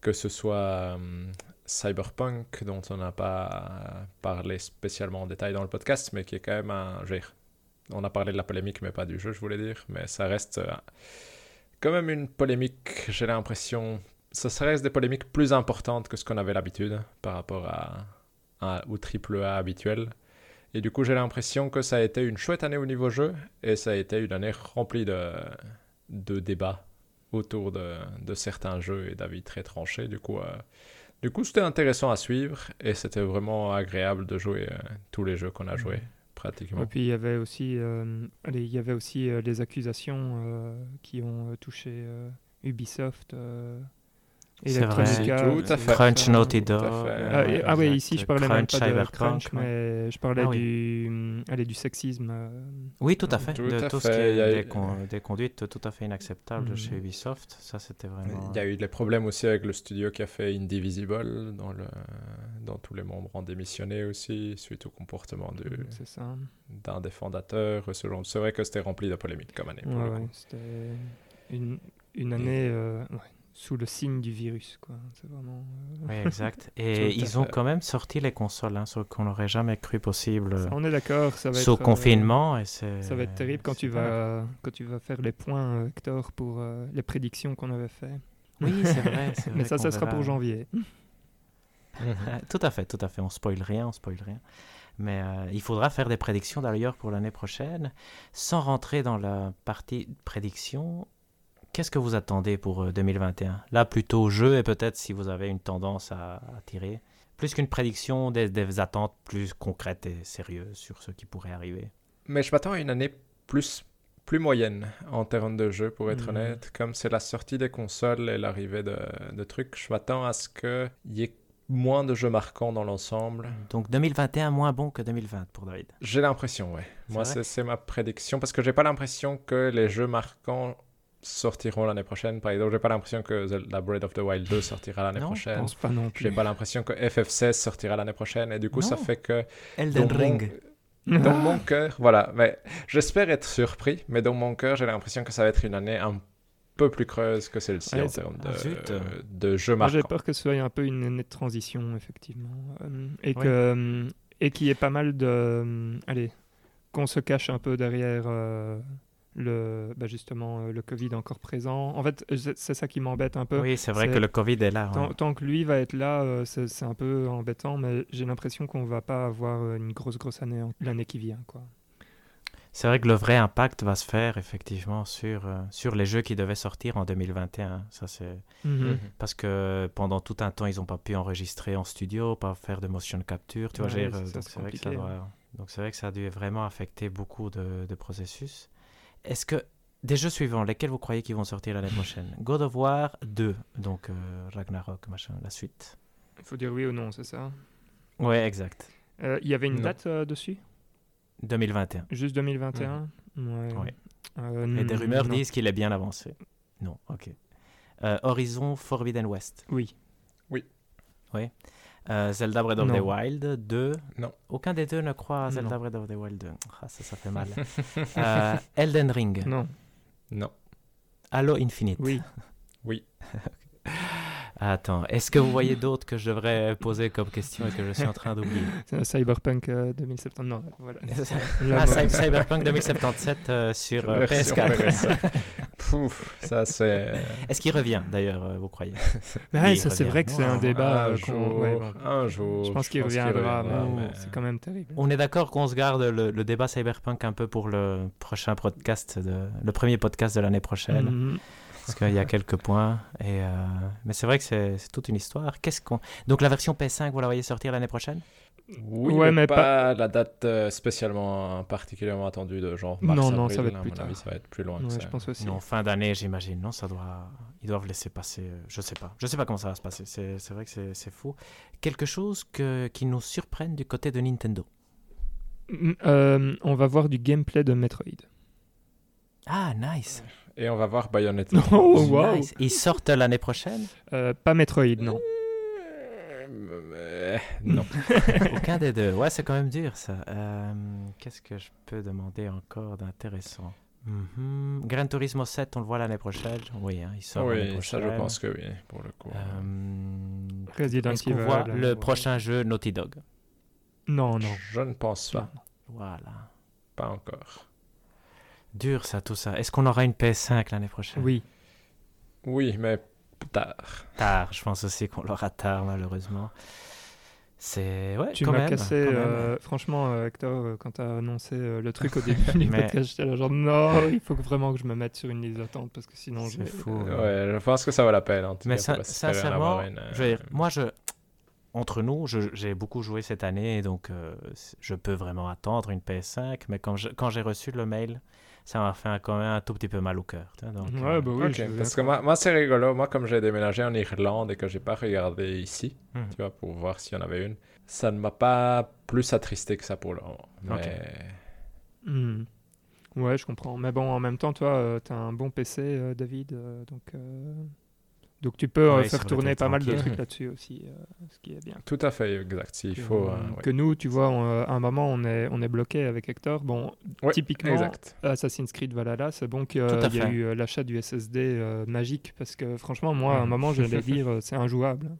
Que ce soit hum, Cyberpunk, dont on n'a pas parlé spécialement en détail dans le podcast, mais qui est quand même un. on a parlé de la polémique, mais pas du jeu, je voulais dire. Mais ça reste euh, quand même une polémique, j'ai l'impression, ça reste des polémiques plus importantes que ce qu'on avait l'habitude par rapport à, au triple A habituel. Et du coup, j'ai l'impression que ça a été une chouette année au niveau jeu et ça a été une année remplie de, de débats autour de, de certains jeux et d'avis très tranchés. Du coup, euh, du coup c'était intéressant à suivre et c'était vraiment agréable de jouer euh, tous les jeux qu'on a joués pratiquement. Et puis il y avait aussi, euh, il y avait aussi euh, les accusations qui ont touché Ubisoft, euh, C'est vrai. Electronic Arts, Tout à et fait. Crunch. Naughty Dog. Ah, ah oui, ici je parlais même Crunch, pas de Cyberpunk, crunch, ouais. mais je parlais Ah oui. du, allez, du sexisme. euh, Oui, tout à fait. Tout de à tout ce qui est Il y a des, eu- con- des conduites tout à fait inacceptables Mhm. chez Ubisoft. Ça, c'était vraiment. Il y a eu des problèmes aussi avec le studio qui a fait Indivisible, dans, le, dans tous les membres ont démissionné aussi, suite au comportement de- ça. d'un des fondateurs. C'est vrai que c'était rempli de polémiques comme année. Ouais, c'était une, une année euh, ouais, sous le signe du virus. quoi. C'est vraiment. euh, Oui, exact. Et ils ont quand même sorti les consoles, hein, ce qu'on n'aurait jamais cru possible ça, on est d'accord, ça va sous être. euh, confinement. Et c'est, Ça va être terrible quand tu vas quand tu vas faire les points, euh, Hector, pour euh, les prédictions qu'on avait fait. Oui, c'est vrai. c'est Mais ça, ça sera verra. pour janvier. Tout à fait, tout à fait. On spoil rien, on spoil rien. Mais euh, il faudra faire des prédictions d'ailleurs pour l'année prochaine. Sans rentrer dans la partie prédiction, qu'est-ce que vous attendez pour euh, 2021 Là, plutôt jeu et peut-être si vous avez une tendance à, à tirer. Plus qu'une prédiction, des, des attentes plus concrètes et sérieuses sur ce qui pourrait arriver. Mais je m'attends à une année plus, plus moyenne en termes de jeu, pour être Mhm. honnête. Comme c'est la sortie des consoles et l'arrivée de, de trucs, je m'attends à ce qu'il y ait moins de jeux marquants dans l'ensemble. Donc 2021 moins bon que 2020 pour David? J'ai l'impression, ouais. Moi, c'est ma prédiction parce que j'ai pas l'impression que les jeux marquants sortiront l'année prochaine. Par exemple, j'ai pas l'impression que Zelda Breath of the Wild 2 sortira l'année Non, Je prochaine. pense pas non J'ai plus. pas l'impression que FF16 sortira l'année prochaine. Et du coup, ça fait que. Elden mon- Ring. Dans mon cœur, voilà. Mais j'espère être surpris, mais dans mon cœur, j'ai l'impression que ça va être une année un peu plus creuse que celle-ci Ouais, en termes Ah, de, zut. de jeux j'ai peur que ce soit un peu une année de transition, effectivement. Euh, et que euh, et qu'il y ait pas mal de. euh, allez, qu'on se cache un peu derrière euh, le, bah, justement, euh, le Covid encore présent. En fait, c'est c'est ça qui m'embête un peu. Oui, c'est vrai que le Covid est là. Tant, ouais. tant que lui va être là, euh, c'est un peu embêtant, mais j'ai l'impression qu'on va pas avoir euh, une grosse, grosse année l'année qui vient. Quoi. C'est vrai que le vrai impact va se faire effectivement sur, euh, sur les jeux qui devaient sortir en 2021. Ça, c'est... Mhm. Parce que pendant tout un temps, ils n'ont pas pu enregistrer en studio, pas faire de motion capture. Tu vois, Ouais, j'ai- ça, euh, ça, donc c'est vrai que ça compliqué, doit- Donc c'est vrai que ça a dû vraiment affecter beaucoup de, de processus. Est-ce que des jeux suivants, lesquels vous croyez qu'ils vont sortir l'année prochaine? God of War 2, donc euh, Ragnarok, machin, la suite. Il faut dire oui ou non, c'est ça? Ouais, exact. Euh, Il y avait une Non. date euh, dessus? 2021. Juste 2021 Ouais. Ouais. Euh, Et des rumeurs non. disent qu'il est bien avancé. Non, ok. Euh, Horizon Forbidden West. Oui. Euh, Zelda Breath of the. Wild 2. Non. Aucun des deux ne croit à Zelda Non. Breath of the Wild 2. Ah, ça, ça fait mal. Euh, Elden Ring. Non. Non. Halo Infinite. Oui. Oui. Attends, est-ce que vous voyez d'autres que je devrais poser comme question et que je suis en train d'oublier? Cyberpunk euh, 2070. Non, voilà. Ah. Cyberpunk 2077 euh, sur euh, Version PS4. Ça c'est. Est-ce qu'il revient d'ailleurs, euh, vous croyez? Mais ouais, ça, c'est vrai que c'est un débat. un euh, jour, qu'on- ouais, bon. un jour. Je pense qu'il reviendra, mais mais- c'est quand même terrible. On est d'accord qu'on se garde le, le débat Cyberpunk un peu pour le prochain podcast, de, le premier podcast de l'année prochaine. Mhm. Parce qu'il y a quelques points. Et euh, Mais c'est vrai que c'est c'est toute une histoire. Qu'est-ce qu'on... Donc la version PS5, vous la voyez sortir l'année prochaine? Oui, Ouais, mais, mais pas, la date euh, spécialement particulièrement attendue de genre Non, mars, non, avril, ça va être plus tard. avis, ça va être plus loin que Ouais, ça. je pense aussi. Non, fin d'année, j'imagine. Non, ça doit... Ils doivent laisser passer... euh, Je sais pas. Je sais pas comment ça va se passer. C'est vrai que c'est- fou. Quelque chose que... qui nous surprenne du côté de Nintendo. Mm, euh, on va voir du gameplay de Metroid. Ah, nice. Et on va voir Bayonetta. Oh, wow. Nice. Ils sortent l'année prochaine? Euh, pas Metroid, non. Euh, non. Aucun des deux. Ouais, c'est quand même dur ça. Euh, Qu'est-ce que je peux demander encore d'intéressant? Mhm. Gran Turismo 7, on le voit l'année prochaine? Oui, hein, il sort l'année oui, ça prochaine. je pense que oui, pour le coup. Euh, Resident Est-ce qu'on voit le ouais. prochain jeu Naughty Dog? Non, non. Je ne pense pas. Voilà. Pas encore. Dur ça, tout ça. Est-ce qu'on aura une PS5 l'année prochaine? Oui. Oui, mais tard. Tard, je pense aussi qu'on l'aura tard, malheureusement. C'est ouais, Tu quand m'as même, cassé, quand même. euh, franchement, euh, Hector, euh, quand tu as annoncé euh, le truc au début du Mais- podcast, j'étais là genre non, il faut vraiment que je me mette sur une liste d'attente parce que sinon je C'est vais. fou. Ouais, je pense que ça vaut la peine. En tout Mais cas, sin- sincèrement, une, euh, je veux dire, moi, je, entre nous, je- j'ai beaucoup joué cette année, donc euh, je peux vraiment attendre une PS5. Mais quand je- quand j'ai reçu le mail, ça m'a fait un- quand même un tout petit peu mal au cœur. donc, Ouais, euh, bah oui, parce que moi, moi c'est rigolo. Moi, comme j'ai déménagé en Irlande et que j'ai pas regardé ici, Mhm. tu vois, pour voir s'il y en avait une, ça ne m'a pas plus attristé que ça pour le moment. Mais... Hmm. Ouais, je comprends. Mais bon, en même temps, toi, tu as un bon PC, euh, David, euh, donc, euh, donc tu peux euh, Ouais, faire tourner pas mal de trucs là-dessus aussi, euh, ce qui est bien. Tout à fait, exact. S'il Que, faut. euh, ouais. que nous, tu vois, on, à un moment, on est, on est bloqué avec Hector. Bon, Ouais, typiquement, Exact. Assassin's Creed Valhalla, c'est bon qu'il y a eu l'achat du SSD euh, magique parce que franchement, moi, à un moment, j'allais dire c'est injouable.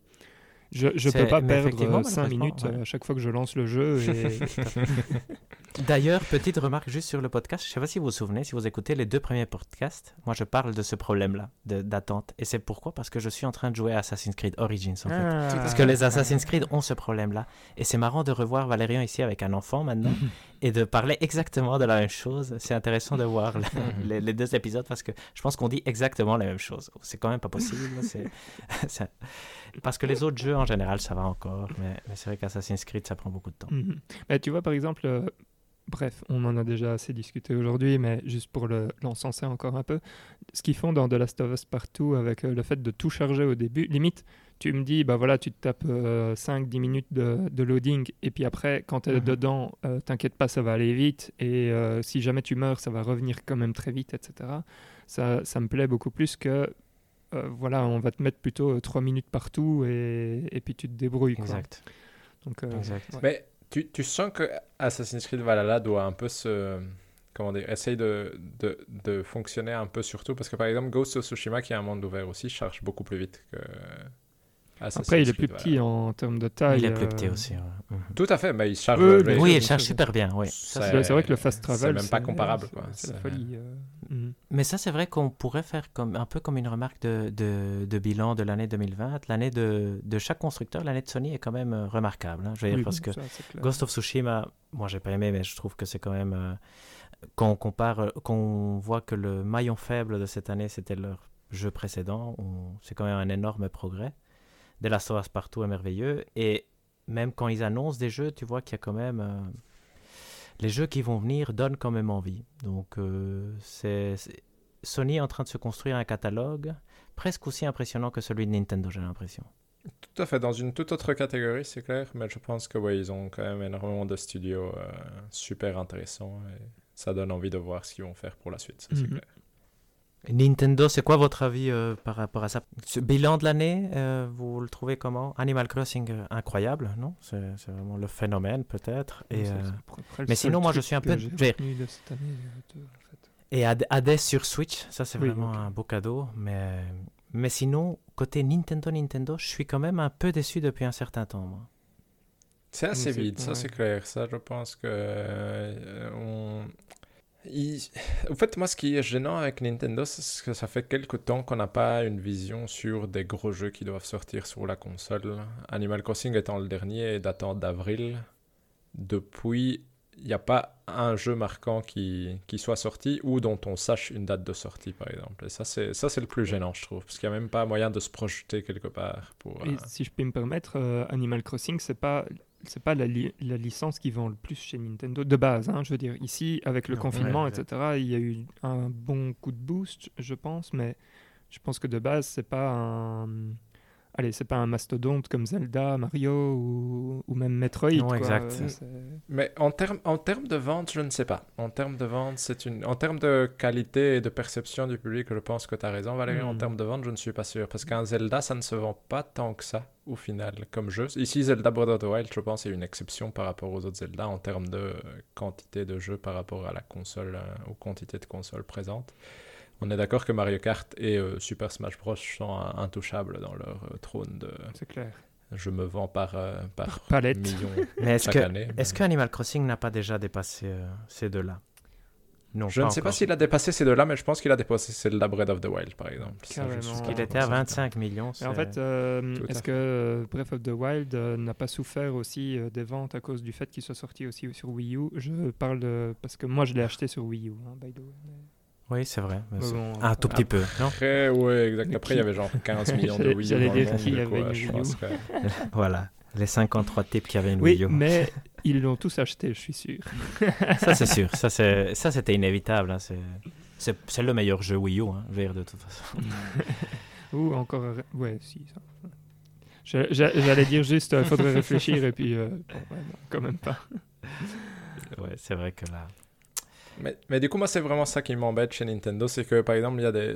Je je peux pas perdre effectivement, 5 malheureusement, minutes ouais. euh, à chaque fois que je lance le jeu. Et... D'ailleurs, petite remarque juste sur le podcast. Je ne sais pas si vous vous souvenez, si vous écoutez les deux premiers podcasts, moi je parle de ce problème-là de- d'attente. Et c'est pourquoi? Parce que je suis en train de jouer à Assassin's Creed Origins en fait. Ah. Parce que les Assassin's Creed ont ce problème-là. Et c'est marrant de revoir Valérian ici avec un enfant maintenant et de parler exactement de la même chose. C'est intéressant de voir le- les, les deux épisodes parce que je pense qu'on dit exactement la même chose. C'est quand même pas possible. Parce que les autres jeux en général ça va encore. Mais, mais c'est vrai qu'Assassin's Creed ça prend beaucoup de temps. Mhm. Mais tu vois, par exemple, euh, bref, on en a déjà assez discuté aujourd'hui, mais juste pour le- l'encenser encore un peu, ce qu'ils font dans The Last of Us Partout avec euh, le fait de tout charger au début, limite, tu me dis, bah voilà, tu te tapes 5-10 minutes de, de loading, et puis après, quand tu es Mhm. dedans, euh, t'inquiète pas, ça va aller vite, et euh, si jamais tu meurs, ça va revenir quand même très vite, etc. Ça, ça me plaît beaucoup plus que. euh, voilà, on va te mettre plutôt 3 minutes partout et, et puis tu te débrouilles. Quoi. Exact. Donc, euh, Exact. ouais. Mais tu, tu sens que Assassin's Creed Valhalla doit un peu se. Comment dire Essaye de, de, de fonctionner un peu surtout. Parce que par exemple, Ghost of Tsushima, qui est un monde ouvert aussi, charge beaucoup plus vite que. Assassin's Après, il est plus Creed petit en termes de taille. Il est plus petit euh, aussi. ouais. Mhm. Tout à fait, mais il charge. Oui, il charge super bien, oui. C'est c'est vrai que le fast c'est travel, même pas comparable, c'est-. C'est la C'est- folie. euh, mhm. Mais ça, c'est vrai qu'on pourrait faire comme, un peu comme une remarque de, de, de bilan de l'année 2020. L'année de, de chaque constructeur, l'année de Sony est quand même euh, remarquable. hein. Je veux dire, Oui, parce que ça, c'est. Ghost of Tsushima, moi, j'ai pas aimé, mais je trouve que c'est quand même. euh, quand on compare, qu'on voit que le maillon faible de cette année, c'était leur jeu précédent, c'est quand même un énorme progrès. De la Us partout est merveilleux. Et même quand ils annoncent des jeux, tu vois qu'il y a quand même. euh, les jeux qui vont venir donnent quand même envie. Donc, euh, c'est Sony est en train de se construire un catalogue presque aussi impressionnant que celui de Nintendo, j'ai l'impression. Tout à fait, dans une toute autre catégorie, c'est clair, mais je pense que ouais, ils ont quand même énormément de studios euh, super intéressants et ça donne envie de voir ce qu'ils vont faire pour la suite, ça, c'est Mhm. clair. Nintendo, c'est quoi votre avis euh, par rapport à ça? Ce bilan de l'année, euh, vous le trouvez comment? Animal Crossing, euh, incroyable, non? C'est c'est vraiment le phénomène peut-être. Et, euh, mais sinon, moi, je suis un peu- et Hades sur Switch, ça c'est Oui, vraiment un beau cadeau. Mais, mais sinon, côté Nintendo, Nintendo, je suis quand même un peu déçu depuis un certain temps. Moi. C'est assez vide, ça c'est clair. Ça, je pense que. euh, on... il- En fait, moi, ce qui est gênant avec Nintendo, c'est que ça fait quelques temps qu'on n'a pas une vision sur des gros jeux qui doivent sortir sur la console. Animal Crossing étant le dernier et datant d'avril. Depuis, il n'y a pas un jeu marquant qui, qui soit sorti ou dont on sache une date de sortie, par exemple. Et ça, c'est ça, c'est le plus gênant, je trouve. Parce qu'il n'y a même pas moyen de se projeter quelque part. Pour, Et euh, si je peux me permettre, euh, Animal Crossing, c'est pas c'est pas la, li- la licence qui vend le plus chez Nintendo de base. hein, je veux dire, ici, avec le Non, confinement, ouais, etc., il y a eu un bon coup de boost, je pense, mais je pense que de base, c'est pas un allez, c'est pas un mastodonte comme Zelda, Mario ou, ou même Metroid. Non, quoi. exact. Euh, Mais en termes en termes de vente, je ne sais pas. En termes de vente, c'est une en termes de qualité et de perception du public, je pense que tu as raison Valérie. En Hmm. termes de vente, je ne suis pas sûr parce qu'un Zelda, ça ne se vend pas tant que ça au final comme jeu. Ici Zelda Breath of the Wild, je pense, est une exception par rapport aux autres Zelda en termes de quantité de jeux par rapport à la console euh, aux quantités de consoles présentes. On est d'accord que Mario Kart et euh, Super Smash Bros sont intouchables dans leur euh, trône de c'est clair. je me vends par euh, par Palette. millions Mais est-ce chaque que, année. est-ce que Animal Crossing n'a pas déjà dépassé euh, ces deux-là? Non, Je ne sais pas s'il a dépassé ces deux-là, mais je pense qu'il a dépassé Zelda Breath of the Wild, par exemple. Parce Il qu'il était à certain. 25 millions. En fait, euh, est-ce que Breath of the Wild euh, n'a pas souffert aussi euh, des ventes à cause du fait qu'il soit sorti aussi sur Wii U? Je parle de... parce que moi je l'ai acheté sur Wii U, hein, by the way. Oui, c'est vrai. Un tout petit peu, non Après, ouais, exact. Après, il y avait genre 15 millions de Wii U j'allais dans le dire monde, qui du avait une ouais, je Wii U. pense que- Voilà, les 53 types qui avaient une Oui, Wii U. mais ils l'ont tous acheté, je suis sûr. Ça, c'est sûr. Ça, c'est- ça, c'était inévitable. hein, C'est... Le meilleur jeu Wii U, hein, dire, de toute façon. Ou encore... Ouais, si. ça. J'allais dire juste, il faudrait réfléchir et puis... euh, bon, ouais, non, quand même pas. Ouais, c'est vrai que là... Mais, mais du coup, moi, c'est vraiment ça qui m'embête chez Nintendo, c'est que par exemple, il y a des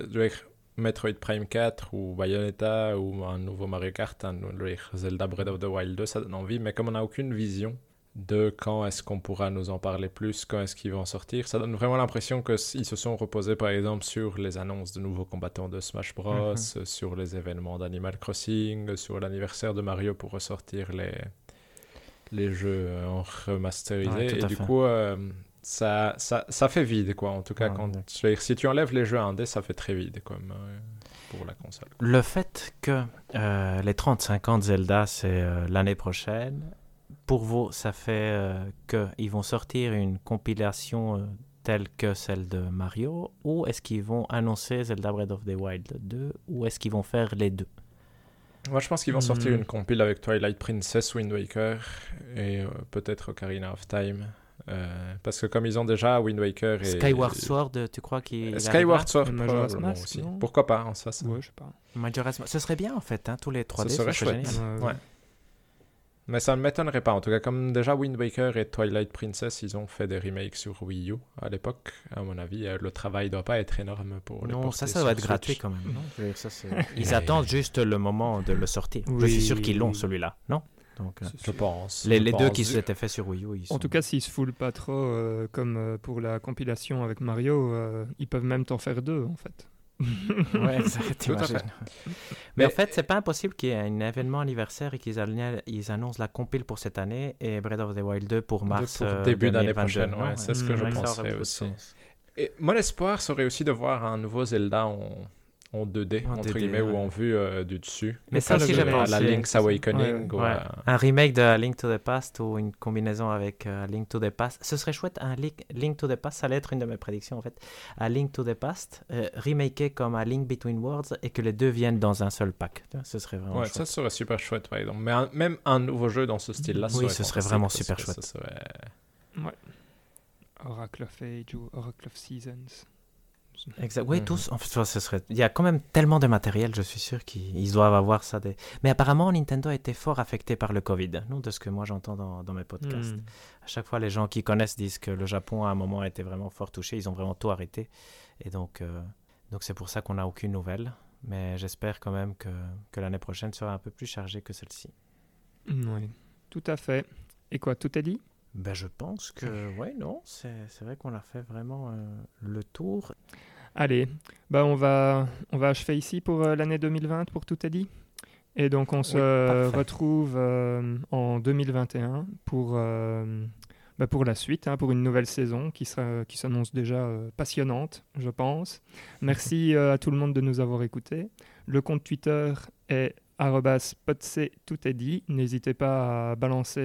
Metroid Prime 4 ou Bayonetta ou un nouveau Mario Kart, un, je veux dire, Zelda Breath of the Wild 2, ça donne envie, mais comme on n'a aucune vision de quand est-ce qu'on pourra nous en parler plus, quand est-ce qu'ils vont sortir, ça donne vraiment l'impression qu'ils se sont reposés par exemple sur les annonces de nouveaux combattants de Smash Bros, Mhm. sur les événements d'Animal Crossing, sur l'anniversaire de Mario pour ressortir les, les jeux en remasterisé. Ouais, et du fait. coup, euh, ça, ça, ça fait vide, quoi. En tout cas, Ouais, quand, dire, si tu enlèves les jeux indés, ça fait très vide, comme euh, pour la console. Le fait que euh, les 35 ans de Zelda, c'est euh, l'année prochaine, pour vous, ça fait euh, qu'ils vont sortir une compilation telle que celle de Mario, ou est-ce qu'ils vont annoncer Zelda Breath of the Wild 2, ou est-ce qu'ils vont faire les deux? Moi, je pense qu'ils vont sortir Hmm. une compile avec Twilight Princess, Wind Waker et peut-être Ocarina of Time. Euh, parce que comme ils ont déjà Wind Waker et... Skyward Sword, tu crois qu'il Skyward Sword, Et Majora's probablement Mask, aussi. non? Pourquoi pas, en ça, ça- Ouais, je sais pas. Majora's Mask. Ce serait bien en fait, hein, tous les 3D. Ce serait génial. chouette. Euh, Ouais. Mais ça ne m'étonnerait pas. En tout cas, comme déjà Wind Waker et Twilight Princess, ils ont fait des remakes sur Wii U à l'époque. À mon avis, euh, le travail doit pas être énorme pour les Non, ça, ça va être Switch. gratuit quand même. non? Ça, Ils attendent juste le moment de le sortir. je suis sûr qu'ils l'ont Oui. celui-là, non? Donc, euh, Je pense. les, je les deux qui s'étaient faits sur Wii U, ils En tout cas, s'ils se foulent pas trop, euh, comme euh, pour la compilation avec Mario, euh, ils peuvent même t'en faire deux, en fait. Ouais, ça, Tout à t'imagines. fait. Mais, Mais- en fait, c'est pas impossible qu'il y ait un événement anniversaire et qu'ils annoncent la compile pour cette année et Breath of the Wild 2 pour mars. pour euh, début d'année 2022. prochaine, ouais, c'est ce que Mm, je de aussi. sens. Et mon espoir serait aussi de voir un nouveau Zelda en, en 2D, En entre 2D, guillemets, ou ouais. en vue euh, du dessus. Mais ça aussi, à pensé. la Link's. Awakening. Ouais, ou Ouais. à- Un remake de Link to the Past ou une combinaison avec euh, Link to the Past. Ce serait chouette, un Link, Link to the Past, ça allait être une de mes prédictions en fait. A Link to the Past, euh, remaké comme A Link Between Worlds et que les deux viennent dans un seul pack. Ce serait vraiment Ouais, chouette. ça serait super chouette, par exemple. Mais un- même un nouveau jeu dans ce style-là, Oui, ce serait vraiment super chouette. ça serait- Oracle of Age ou Oracle of Seasons. Exact. Oui, Mhm. tous. En fait, ça, ce serait... Il y a quand même tellement de matériel, je suis sûr qu'ils ils doivent avoir ça. Des... Mais apparemment, Nintendo a été fort affecté par le Covid, non de ce que moi j'entends dans, dans mes podcasts. Hmm. À chaque fois, les gens qui connaissent disent que le Japon, à un moment, a été vraiment fort touché. Ils ont vraiment tout arrêté. Et donc, euh, donc c'est pour ça qu'on n'a aucune nouvelle. Mais j'espère quand même que, que l'année prochaine sera un peu plus chargée que celle-ci. Oui, tout à fait. Et quoi, tout est dit? Ben, je pense que, ouais, non, c'est c'est vrai qu'on a fait vraiment euh, le tour. Allez, bah on, va, on va achever ici pour euh, l'année 2020, pour tout est dit. Et donc on se retrouve euh, en 2021 pour, euh, bah, pour la suite, hein, pour une nouvelle saison qui, sera, qui s'annonce déjà passionnante, je pense. Merci à tout le monde de nous avoir écoutés. Le compte Twitter est arrobas tout est dit. N'hésitez pas à balancer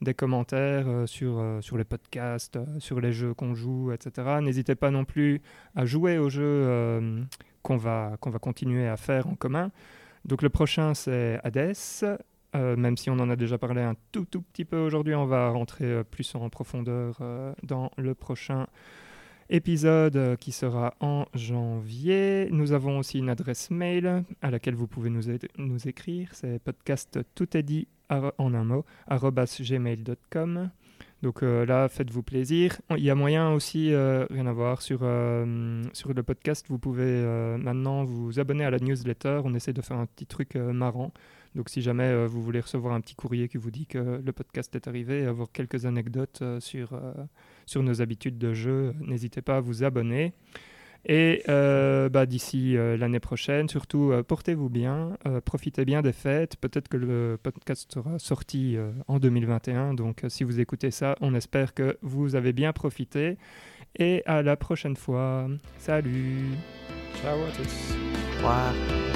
des commentaires euh, sur, euh, sur les podcasts, euh, sur les jeux qu'on joue, etc. N'hésitez pas non plus à jouer aux jeux qu'on va, qu'on va continuer à faire en commun. Donc le prochain, c'est Hades. Même si on en a déjà parlé un tout, tout petit peu aujourd'hui, on va rentrer plus en profondeur dans le prochain épisode qui sera en janvier. Nous avons aussi une adresse mail à laquelle vous pouvez nous, nous écrire. C'est podcast en un mot gmail.com. Donc euh, là, faites-vous plaisir. Il y a moyen aussi, euh, rien à voir, sur, euh, sur le podcast, vous pouvez maintenant vous abonner à la newsletter. On essaie de faire un petit truc marrant. Donc si jamais vous voulez recevoir un petit courrier qui vous dit que le podcast est arrivé et avoir quelques anecdotes sur, sur nos habitudes de jeu, n'hésitez pas à vous abonner. Et euh, bah, d'ici euh, l'année prochaine, surtout euh, portez-vous bien, euh, profitez bien des fêtes. Peut-être que le podcast sera sorti euh, en 2021. Donc euh, si vous écoutez ça, on espère que vous avez bien profité. Et à la prochaine fois. Salut Ciao à tous. Au revoir.